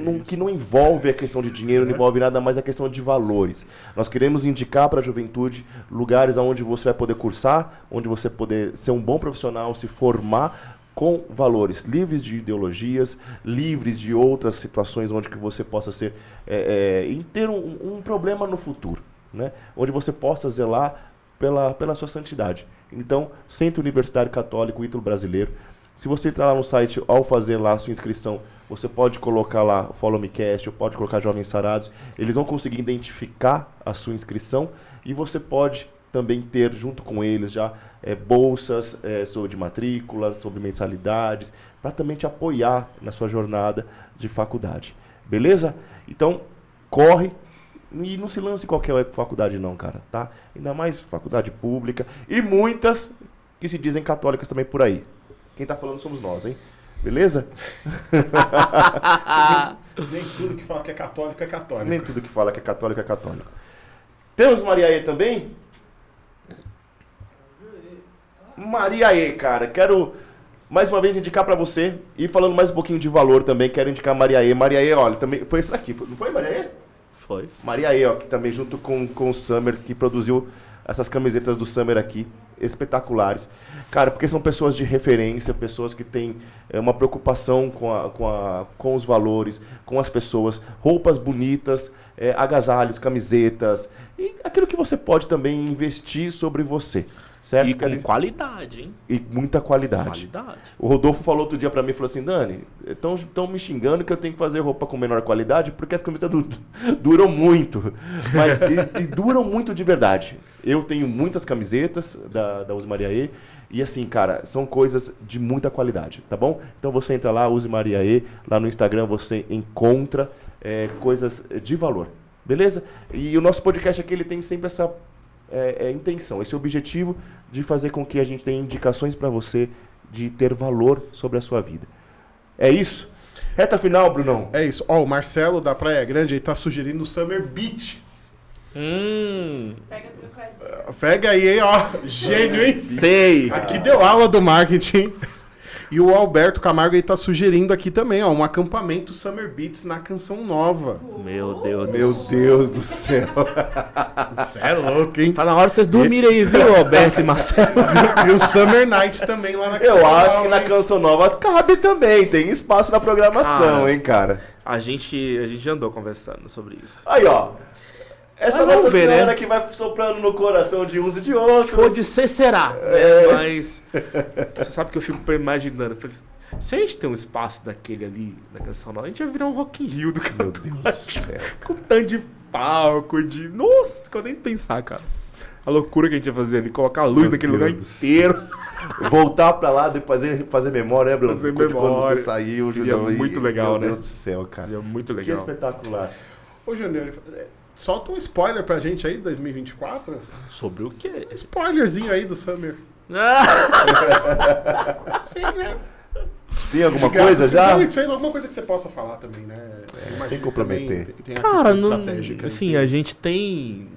num- que não envolve a questão de dinheiro, não envolve nada mais a questão de valores. Nós queremos indicar para a juventude lugares onde você vai poder cursar, onde você poder ser um bom profissional, se formar com valores livres de ideologias, livres de outras situações onde que você possa ser é, é, ter um, um problema no futuro, né? Onde você possa zelar pela, pela sua santidade. Então, Centro Universitário Católico Ítalo Brasileiro. Se você entrar lá no site, ao fazer lá a sua inscrição, você pode colocar lá Follow Me Cast, ou pode colocar Jovens Sarados. Eles vão conseguir identificar a sua inscrição e você pode também ter junto com eles já é, bolsas é, sobre matrícula, sobre mensalidades, para também te apoiar na sua jornada de faculdade. Beleza? Então, corre e não se lance em qualquer faculdade não, cara, tá? Ainda mais faculdade pública e muitas que se dizem católicas também por aí. Quem tá falando somos nós, hein? Beleza?
nem tudo que fala que é católico é católico.
Nem tudo que fala que é católico é católico. Temos Mariaê também? Mariaê, cara. Quero mais uma vez indicar pra você e falando mais um pouquinho de valor também, quero indicar Mariaê. Mariaê, olha, também foi esse daqui, não foi Mariaê?
Foi.
Mariaê, ó, que também junto com, com o Summer, que produziu essas camisetas do Summer aqui, espetaculares. Cara, porque são pessoas de referência, pessoas que têm é, uma preocupação com, a, com, a, com os valores, com as pessoas, roupas bonitas, é, agasalhos, camisetas, e aquilo que você pode também investir sobre você, certo?
E com qualidade, hein?
e muita qualidade.
Qualidade.
O Rodolfo falou outro dia pra mim, falou assim, Dani, estão me xingando que eu tenho que fazer roupa com menor qualidade porque as camisetas du- duram muito. Mas e, e duram muito de verdade. Eu tenho muitas camisetas da, da Use Maria E e assim, cara, são coisas de muita qualidade, tá bom? Então você entra lá, Use Maria E, lá no Instagram você encontra é, coisas de valor, beleza? E o nosso podcast aqui, ele tem sempre essa é, é, intenção, esse objetivo de fazer com que a gente tenha indicações para você de ter valor sobre a sua vida. É isso? Reta final, Brunão.
É isso. Ó, o Marcelo da Praia Grande aí tá sugerindo o Summer Beach.
Hum.
Pega.
Pega aí, hein, ó. Gênio, hein?
Sei.
Aqui deu aula do marketing. E o Alberto Camargo aí tá sugerindo aqui também, ó, um acampamento Summer Beats na Canção Nova.
Meu Deus do
Meu
céu.
Deus do céu.
Você é louco, hein?
Tá na hora de vocês dormirem aí, viu, Alberto e Marcelo?
E o Summer Night também lá na
Eu
Canção
acho
Nova,
que na canção nova cabe também, tem espaço na programação,
Cara.
hein, cara.
A gente, a gente andou conversando sobre isso.
Aí, ó. Essa Nossa
ver,
Senhora
né?
que vai soprando no coração de uns e de outros.
Pode ser, será.
É.
Né? Mas você sabe que eu fico imaginando. falei assim, se a gente tem um espaço daquele ali na canção nova, a gente vai virar um Rock in Rio do
Meu
canto.
Deus do céu.
Com tanto de palco, de. Nossa, não eu nem pensar, cara. A loucura que a gente ia fazer ali, colocar a luz
Meu
naquele
Deus
lugar inteiro.
Voltar pra lá, depois fazer, fazer memória, né, Bruno?
Fazer
De Quando
memória.
você saiu,
Seria
Julião, e-
muito legal,
Meu
né?
Deus do céu, cara.
Seria muito
Que
legal.
espetacular.
Ô, Júnior, é, solta um spoiler pra gente aí, 2024.
Sobre o quê?
Spoilerzinho aí do Summer. Sim, né?
Tem alguma
De graça,
coisa já?
se- alguma coisa que você possa falar também, né?
Sem
que
comprometer.
também Tem, tem a
Cara,
questão
não,
estratégica.
assim,
que-
a gente tem,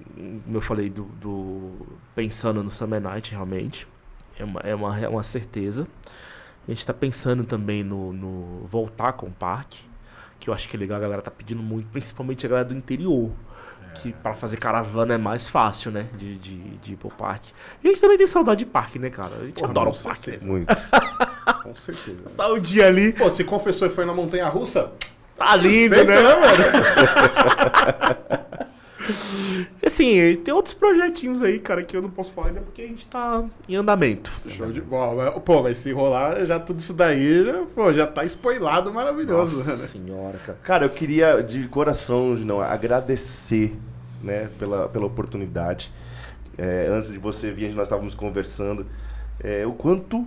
como eu falei, do, do- pensando no Summer Night realmente, é uma, é uma, é uma certeza. A gente tá pensando também no, no voltar com o parque, que eu acho que é legal, a galera tá pedindo muito, principalmente a galera do interior. Que pra fazer caravana é mais fácil, né? De, de, de ir pro parque. E a gente também tem saudade de parque, né, cara? A gente
Porra,
adora o parque.
certeza.
Muito.
Com certeza.
Passar o dia ali,
Pô, se confessou e foi na Montanha Russa,
tá lindo,
feito,
né?
né, mano?
Assim, tem outros projetinhos aí, cara, que eu não posso falar ainda porque a gente tá em andamento.
Show de bola. Pô, mas se rolar, já tudo isso daí, já, pô, já tá spoilado maravilhoso,
Nossa
né?
senhora, cara.
Cara, eu queria de coração, não, agradecer, né, pela, pela oportunidade. É, antes de você vir, nós estávamos conversando. é, o quanto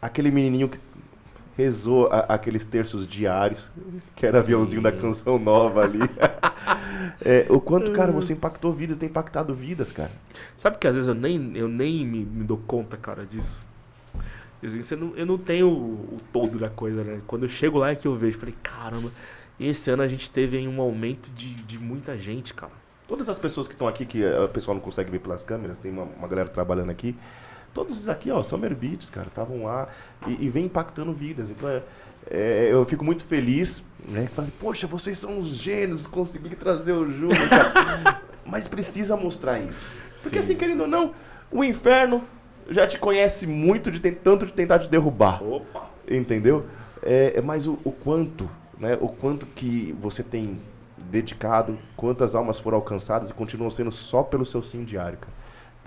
aquele menininho que rezou a- aqueles terços diários, que era
Sim.
aviãozinho da canção nova ali. É, o quanto, cara, você impactou vidas, tem impactado vidas, cara.
Sabe que às vezes eu nem, eu nem me, me dou conta, cara, disso. Assim, não, eu não tenho o, o todo da coisa, né? Quando eu chego lá é que eu vejo, falei, caramba, esse ano a gente teve um aumento de, de muita gente, cara.
Todas as pessoas que estão aqui, que eh, o pessoal não consegue ver pelas câmeras, tem uma, uma galera trabalhando aqui. Todos aqui, ó, Summer Beats, cara, estavam lá e, e vem impactando vidas. Então, é, é, eu fico muito feliz, né? Fala assim, Poxa, vocês são os gênios, consegui trazer o Júnior, cara. Mas precisa mostrar isso. Porque
Sim.
assim, querendo ou não, o inferno já te conhece muito de tanto de tentar te derrubar.
Opa!
Entendeu? É, é mais o, o quanto, né? O quanto que você tem dedicado, quantas almas foram alcançadas e continuam sendo só pelo seu sim diário, cara.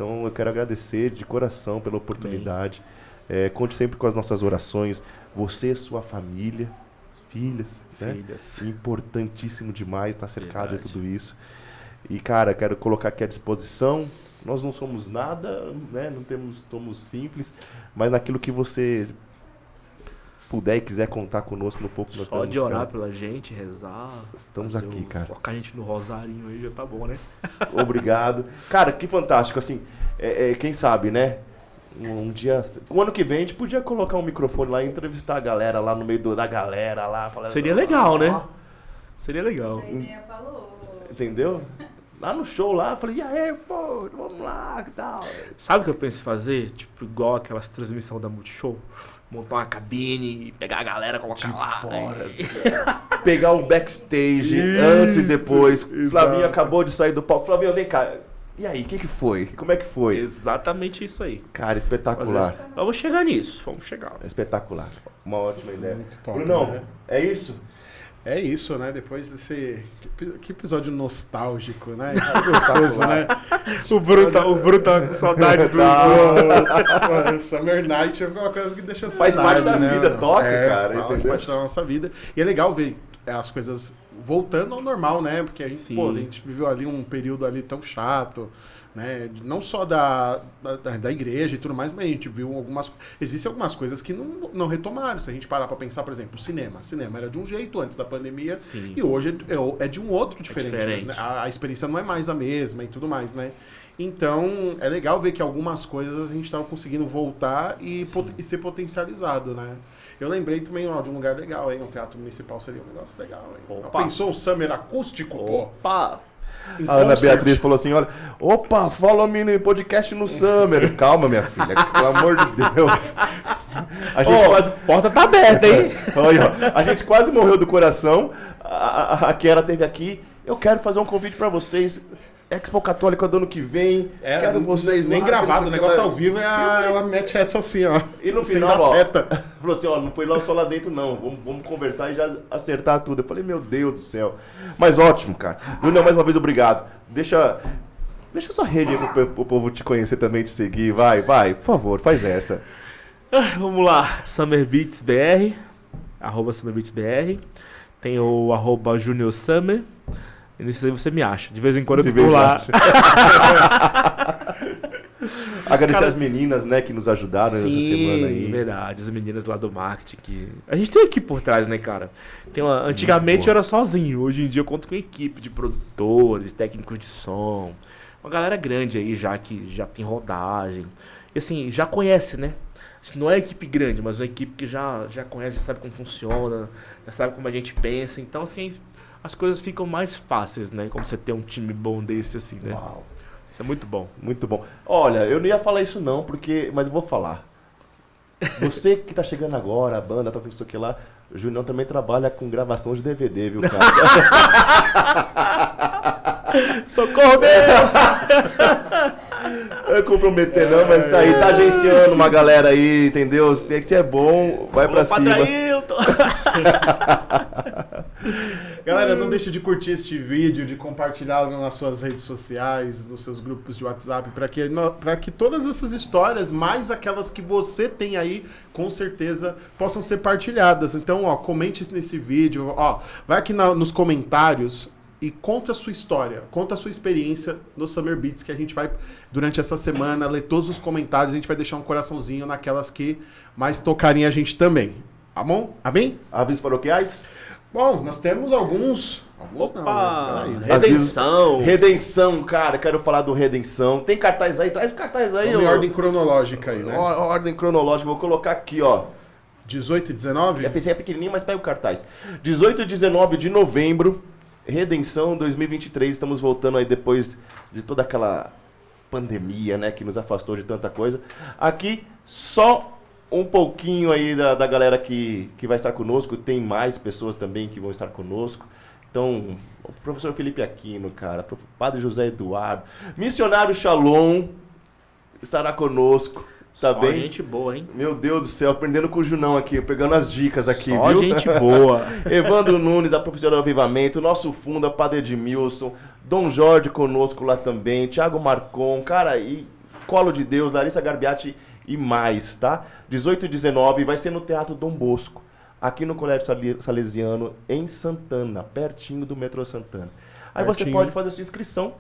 Então eu quero agradecer de coração pela oportunidade. É, conte sempre com as nossas orações. Você, sua família, filhas, né?
Filhas.
Importantíssimo demais estar cercado
Verdade.
de tudo isso. E, cara, quero colocar aqui à disposição. Nós não somos nada, né? Não temos, somos simples, mas naquilo que você puder e quiser contar conosco no pouco que nós
Só de orar
cara.
pela gente, rezar.
Estamos aqui,
o-
cara.
Colocar a gente no rosarinho aí já tá bom, né?
Obrigado. Cara, que fantástico, assim, é, é, quem sabe, né? Um, dia, o ano que vem a gente podia colocar um microfone lá e entrevistar a galera lá no meio do- da galera lá. falando,
Seria legal, né?
"Ó",
Seria legal.
A ideia falou.
Entendeu? Lá no show lá, eu falei, e aí, pô, vamos lá, que tal?
Sabe o que eu penso em fazer? Tipo, igual aquelas transmissão da Multishow? Montar uma cabine pegar a galera, colocar lá.
fora.
né?
Pegar um backstage
Isso,
antes e depois.
exato.
Flavinho acabou de sair do palco. Flavinho, vem cá. E aí, o que que foi? Como é que foi?
Exatamente isso aí.
Cara, espetacular.
Fazer- Vamos chegar nisso, vamos chegar.
Espetacular. Uma ótima ideia.
Muito top,
Brunão,
né?
é isso?
É isso, né? Depois desse. Que, epi- que episódio nostálgico, né? Que gostoso, né?
O Bruno tá, o Bruno tá com saudade do.
Pô, Summer Night é uma coisa que deixa
Faz
saudade,
parte da
né,
vida,
mano?
toca,
É,
cara,
Faz
entendeu?
parte da nossa vida. E é legal ver as coisas voltando ao normal, né? Porque a gente,
Sim.
pô, a gente viveu ali um período ali tão chato. Né? Não só da, da, da igreja e tudo mais, mas a gente viu algumas. Existem algumas coisas que não, não retomaram. Se a gente parar pra pensar, por exemplo, o cinema. O cinema era de um jeito antes da pandemia
Sim.
e hoje é, é de um outro diferente.
diferente.
né? A, a experiência não é mais a mesma e tudo mais, né? Então, é legal ver que algumas coisas a gente estava conseguindo voltar e, pot- e ser potencializado, né? Eu lembrei também ó, de um lugar legal, hein? Um teatro municipal seria um negócio legal, hein?
Opa.
Pensou um summer acústico, pô?
Opa!
Em
A Ana
concert.
Beatriz falou assim: olha, opa, follow me no podcast no Summer. Calma, minha filha, pelo amor de Deus. A gente
Ó,
quase.
porta tá aberta, hein?
Olha, a gente quase morreu do coração. A, a, a Kiara teve aqui. Eu quero fazer um convite pra vocês. Expo Católica do ano que vem.
É,
quero vocês
nem
lá,
gravado, o negócio ao vivo é a, ela mete essa assim, ó.
E no final, ó,
seta.
falou assim, ó, não foi lá só lá dentro não, vamos, vamos conversar e já acertar tudo. Eu falei, meu Deus do céu. Mas ótimo, cara. Bruno, mais uma vez, obrigado. Deixa, deixa sua rede aí pro, pro povo te conhecer também, te seguir. Vai, vai, por favor, faz essa.
Ah, Vamos lá, Summer Beats BR, arroba Summer Beats BR. Tem o arroba Junior Summer. Nesse aí você me acha. De vez em quando eu
De
tô por
vez
lá.
Agradecer
Cara-
as meninas, né, que nos ajudaram nessa semana
Sim,
aí.
verdade. As meninas lá do marketing que. A gente tem equipe por trás, né, cara? Tem uma... Antigamente eu era sozinho. Hoje em dia eu conto com equipe de produtores, técnicos de som. Uma galera grande aí já que já tem rodagem. E assim, já conhece, né? Não é equipe grande, mas uma equipe que já, já conhece, já sabe como funciona, já sabe como a gente pensa. Então, assim, as coisas ficam mais fáceis, né? Como você ter um time bom desse, assim, né?
Uau,
Isso é muito bom.
muito bom. Olha, eu não ia falar isso não, porque, mas eu vou falar. Você que tá chegando agora, a banda, tá fazendo isso aqui lá, o Junião também trabalha com gravação de DVD, viu, cara?
Socorro, Deus!
Eu ia comprometer não, mas tá aí, tá agenciando uma galera aí, entendeu? Se tem que ser bom, vai pra
Ô,
cima.
Ailton!
Galera, não deixe de curtir este vídeo, de compartilhá-lo nas suas redes sociais, nos seus grupos de WhatsApp, para que, para que todas essas histórias, mais aquelas que você tem aí, com certeza possam ser partilhadas. Então, ó, comente nesse vídeo, ó, vai aqui na- nos comentários e conta a sua história, conta a sua experiência no Summer Beats, que a gente vai, durante essa semana, ler todos os comentários, a gente vai deixar um coraçãozinho naquelas que mais tocarem a gente também. Tá bom? Amém?
Avisos paroquiais?
Bom, nós temos alguns. alguns não,
Opa!
mas peraí.
Redenção!
Redenção, cara, quero falar do Redenção. Tem cartaz aí? Traz o cartaz aí, ó.
ordem cronológica aí, né?
Or- ordem cronológica, vou colocar aqui, ó.
18 e 19?
É PC é pequenininho, mas pega o cartaz. 18 e 19 de novembro, Redenção 2023. Estamos voltando aí depois de toda aquela pandemia, né, que nos afastou de tanta coisa. Aqui, só um pouquinho aí da, da galera que, que vai estar conosco. Tem mais pessoas também que vão estar conosco. Então, o professor Felipe Aquino, cara, prof- Padre José Eduardo, Missionário Shalom estará conosco, tá
Só
bem?
gente boa, hein?
Meu Deus do céu, aprendendo com o Junão aqui, pegando as dicas aqui,
Só
viu?
gente boa.
Evandro Nunes, da Professora do Avivamento, nosso funda, Padre Edmilson, Dom Jorge conosco lá também, Thiago Marcon, cara, e Colo de Deus, Larissa Garbiati e mais, tá? 18 e 19 vai ser no Teatro Dom Bosco, aqui no Colégio Salesiano, em Santana, pertinho do metrô Santana. Aí você
Pertinho.
pode fazer sua inscrição,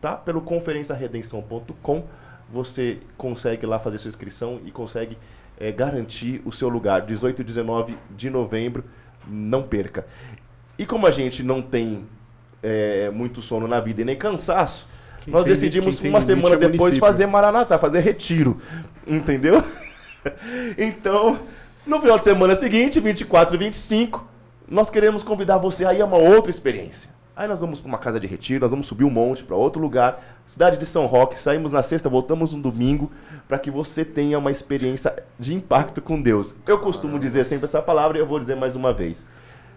tá? Pelo conferenciaredenção.com. Você consegue lá fazer sua inscrição e consegue eh, garantir o seu lugar. 18 e 19 de novembro, não perca. E como a gente não tem eh, muito sono na vida e nem cansaço,
Quem
nós
tem-
decidimos uma semana
é
depois
município.
fazer Maranatá, fazer retiro. Entendeu? então, no final de semana seguinte, 24 e 25, nós queremos convidar você aí a uma outra experiência. Aí nós vamos para uma casa de retiro, nós vamos subir um monte para outro lugar, cidade de São Roque, saímos na sexta, voltamos no domingo, para que você tenha uma experiência de impacto com Deus. Eu costumo dizer sempre essa palavra e eu vou dizer mais uma vez.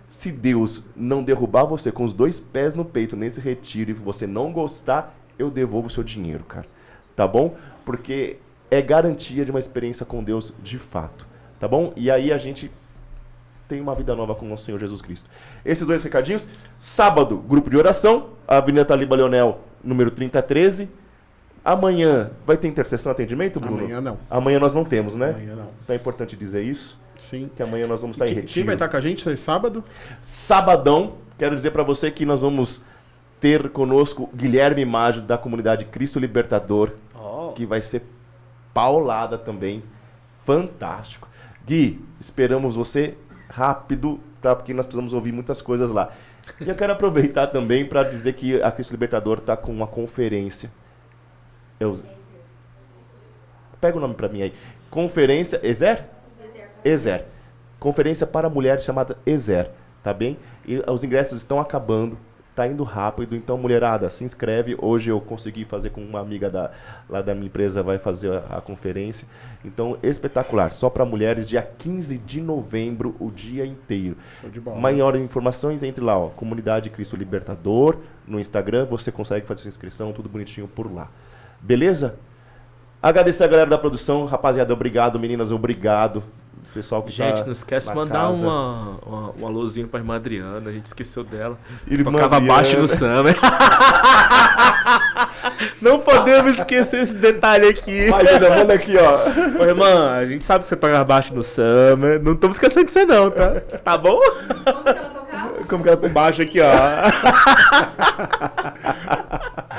Se Deus não derrubar você com os dois pés no peito nesse retiro e você não gostar, eu devolvo o seu dinheiro, cara. Tá bom? Porque é garantia de uma experiência com Deus de fato. Tá bom? E aí a gente tem uma vida nova com o nosso Senhor Jesus Cristo. Esses dois recadinhos. Sábado, grupo de oração, Avenida Taliba Leonel, número 3013. Amanhã vai ter intercessão atendimento, Bruno?
Amanhã não.
Amanhã nós não temos, né?
Amanhã não.
Então é importante dizer isso,
Sim.
que amanhã nós vamos estar em
Quem,
retiro.
quem vai estar com a gente esse sábado?
Sabadão, quero dizer para você que nós vamos ter conosco Guilherme Mágio da comunidade Cristo Libertador,
Ó.
que vai ser paulada também. Fantástico. Gui, esperamos você rápido, tá? Porque nós precisamos ouvir muitas coisas lá. E eu quero aproveitar também para dizer que a Cristo Libertador está com uma conferência. Eu... Pega o nome para mim aí. Conferência Ezer? Ezer. Conferência para mulheres chamada Ezer, tá bem? E os ingressos estão acabando, tá indo rápido, então mulherada, se inscreve. Hoje eu consegui fazer com uma amiga da, lá da minha empresa, vai fazer a, a conferência. Então, espetacular, só para mulheres, dia 15 de novembro, o dia inteiro.
Bola.
Maiores informações, entre lá, ó, Comunidade Cristo Libertador, no Instagram, você consegue fazer sua inscrição, tudo bonitinho por lá. Beleza? Agradecer a galera da produção, rapaziada, obrigado, meninas, obrigado. Pessoal que
Gente,
tá
não esquece de mandar
casa.
uma, uma, um alôzinho pra irmã Adriana, a gente esqueceu dela.
Irmã
Tocava
Adriana.
baixo no Summer. não podemos esquecer esse detalhe aqui.
Vai, Duda, manda aqui, ó.
Ô, irmã, a gente sabe que você toca baixo no Summer. Não estamos esquecendo de você não, tá? Tá bom?
Como que ela
tá?
Baixo aqui, ó.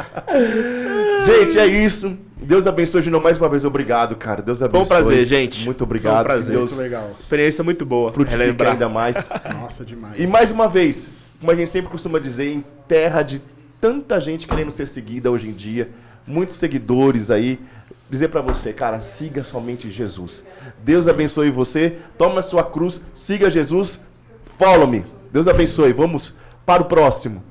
Gente, é isso. Deus abençoe, Gino, mais uma vez. Obrigado, cara. Deus abençoe.
um prazer, gente.
Muito
Foi um
obrigado.
prazer.
Deus
Muito legal.
Experiência muito boa. Relembrar.
ainda mais.
Nossa, demais.
E mais uma vez, como a gente sempre costuma dizer, em terra de tanta gente querendo ser seguida hoje em dia, muitos seguidores aí, dizer pra você, cara, siga somente Jesus. Deus abençoe você, toma a sua cruz, siga Jesus, follow me. Deus abençoe. Vamos para o próximo.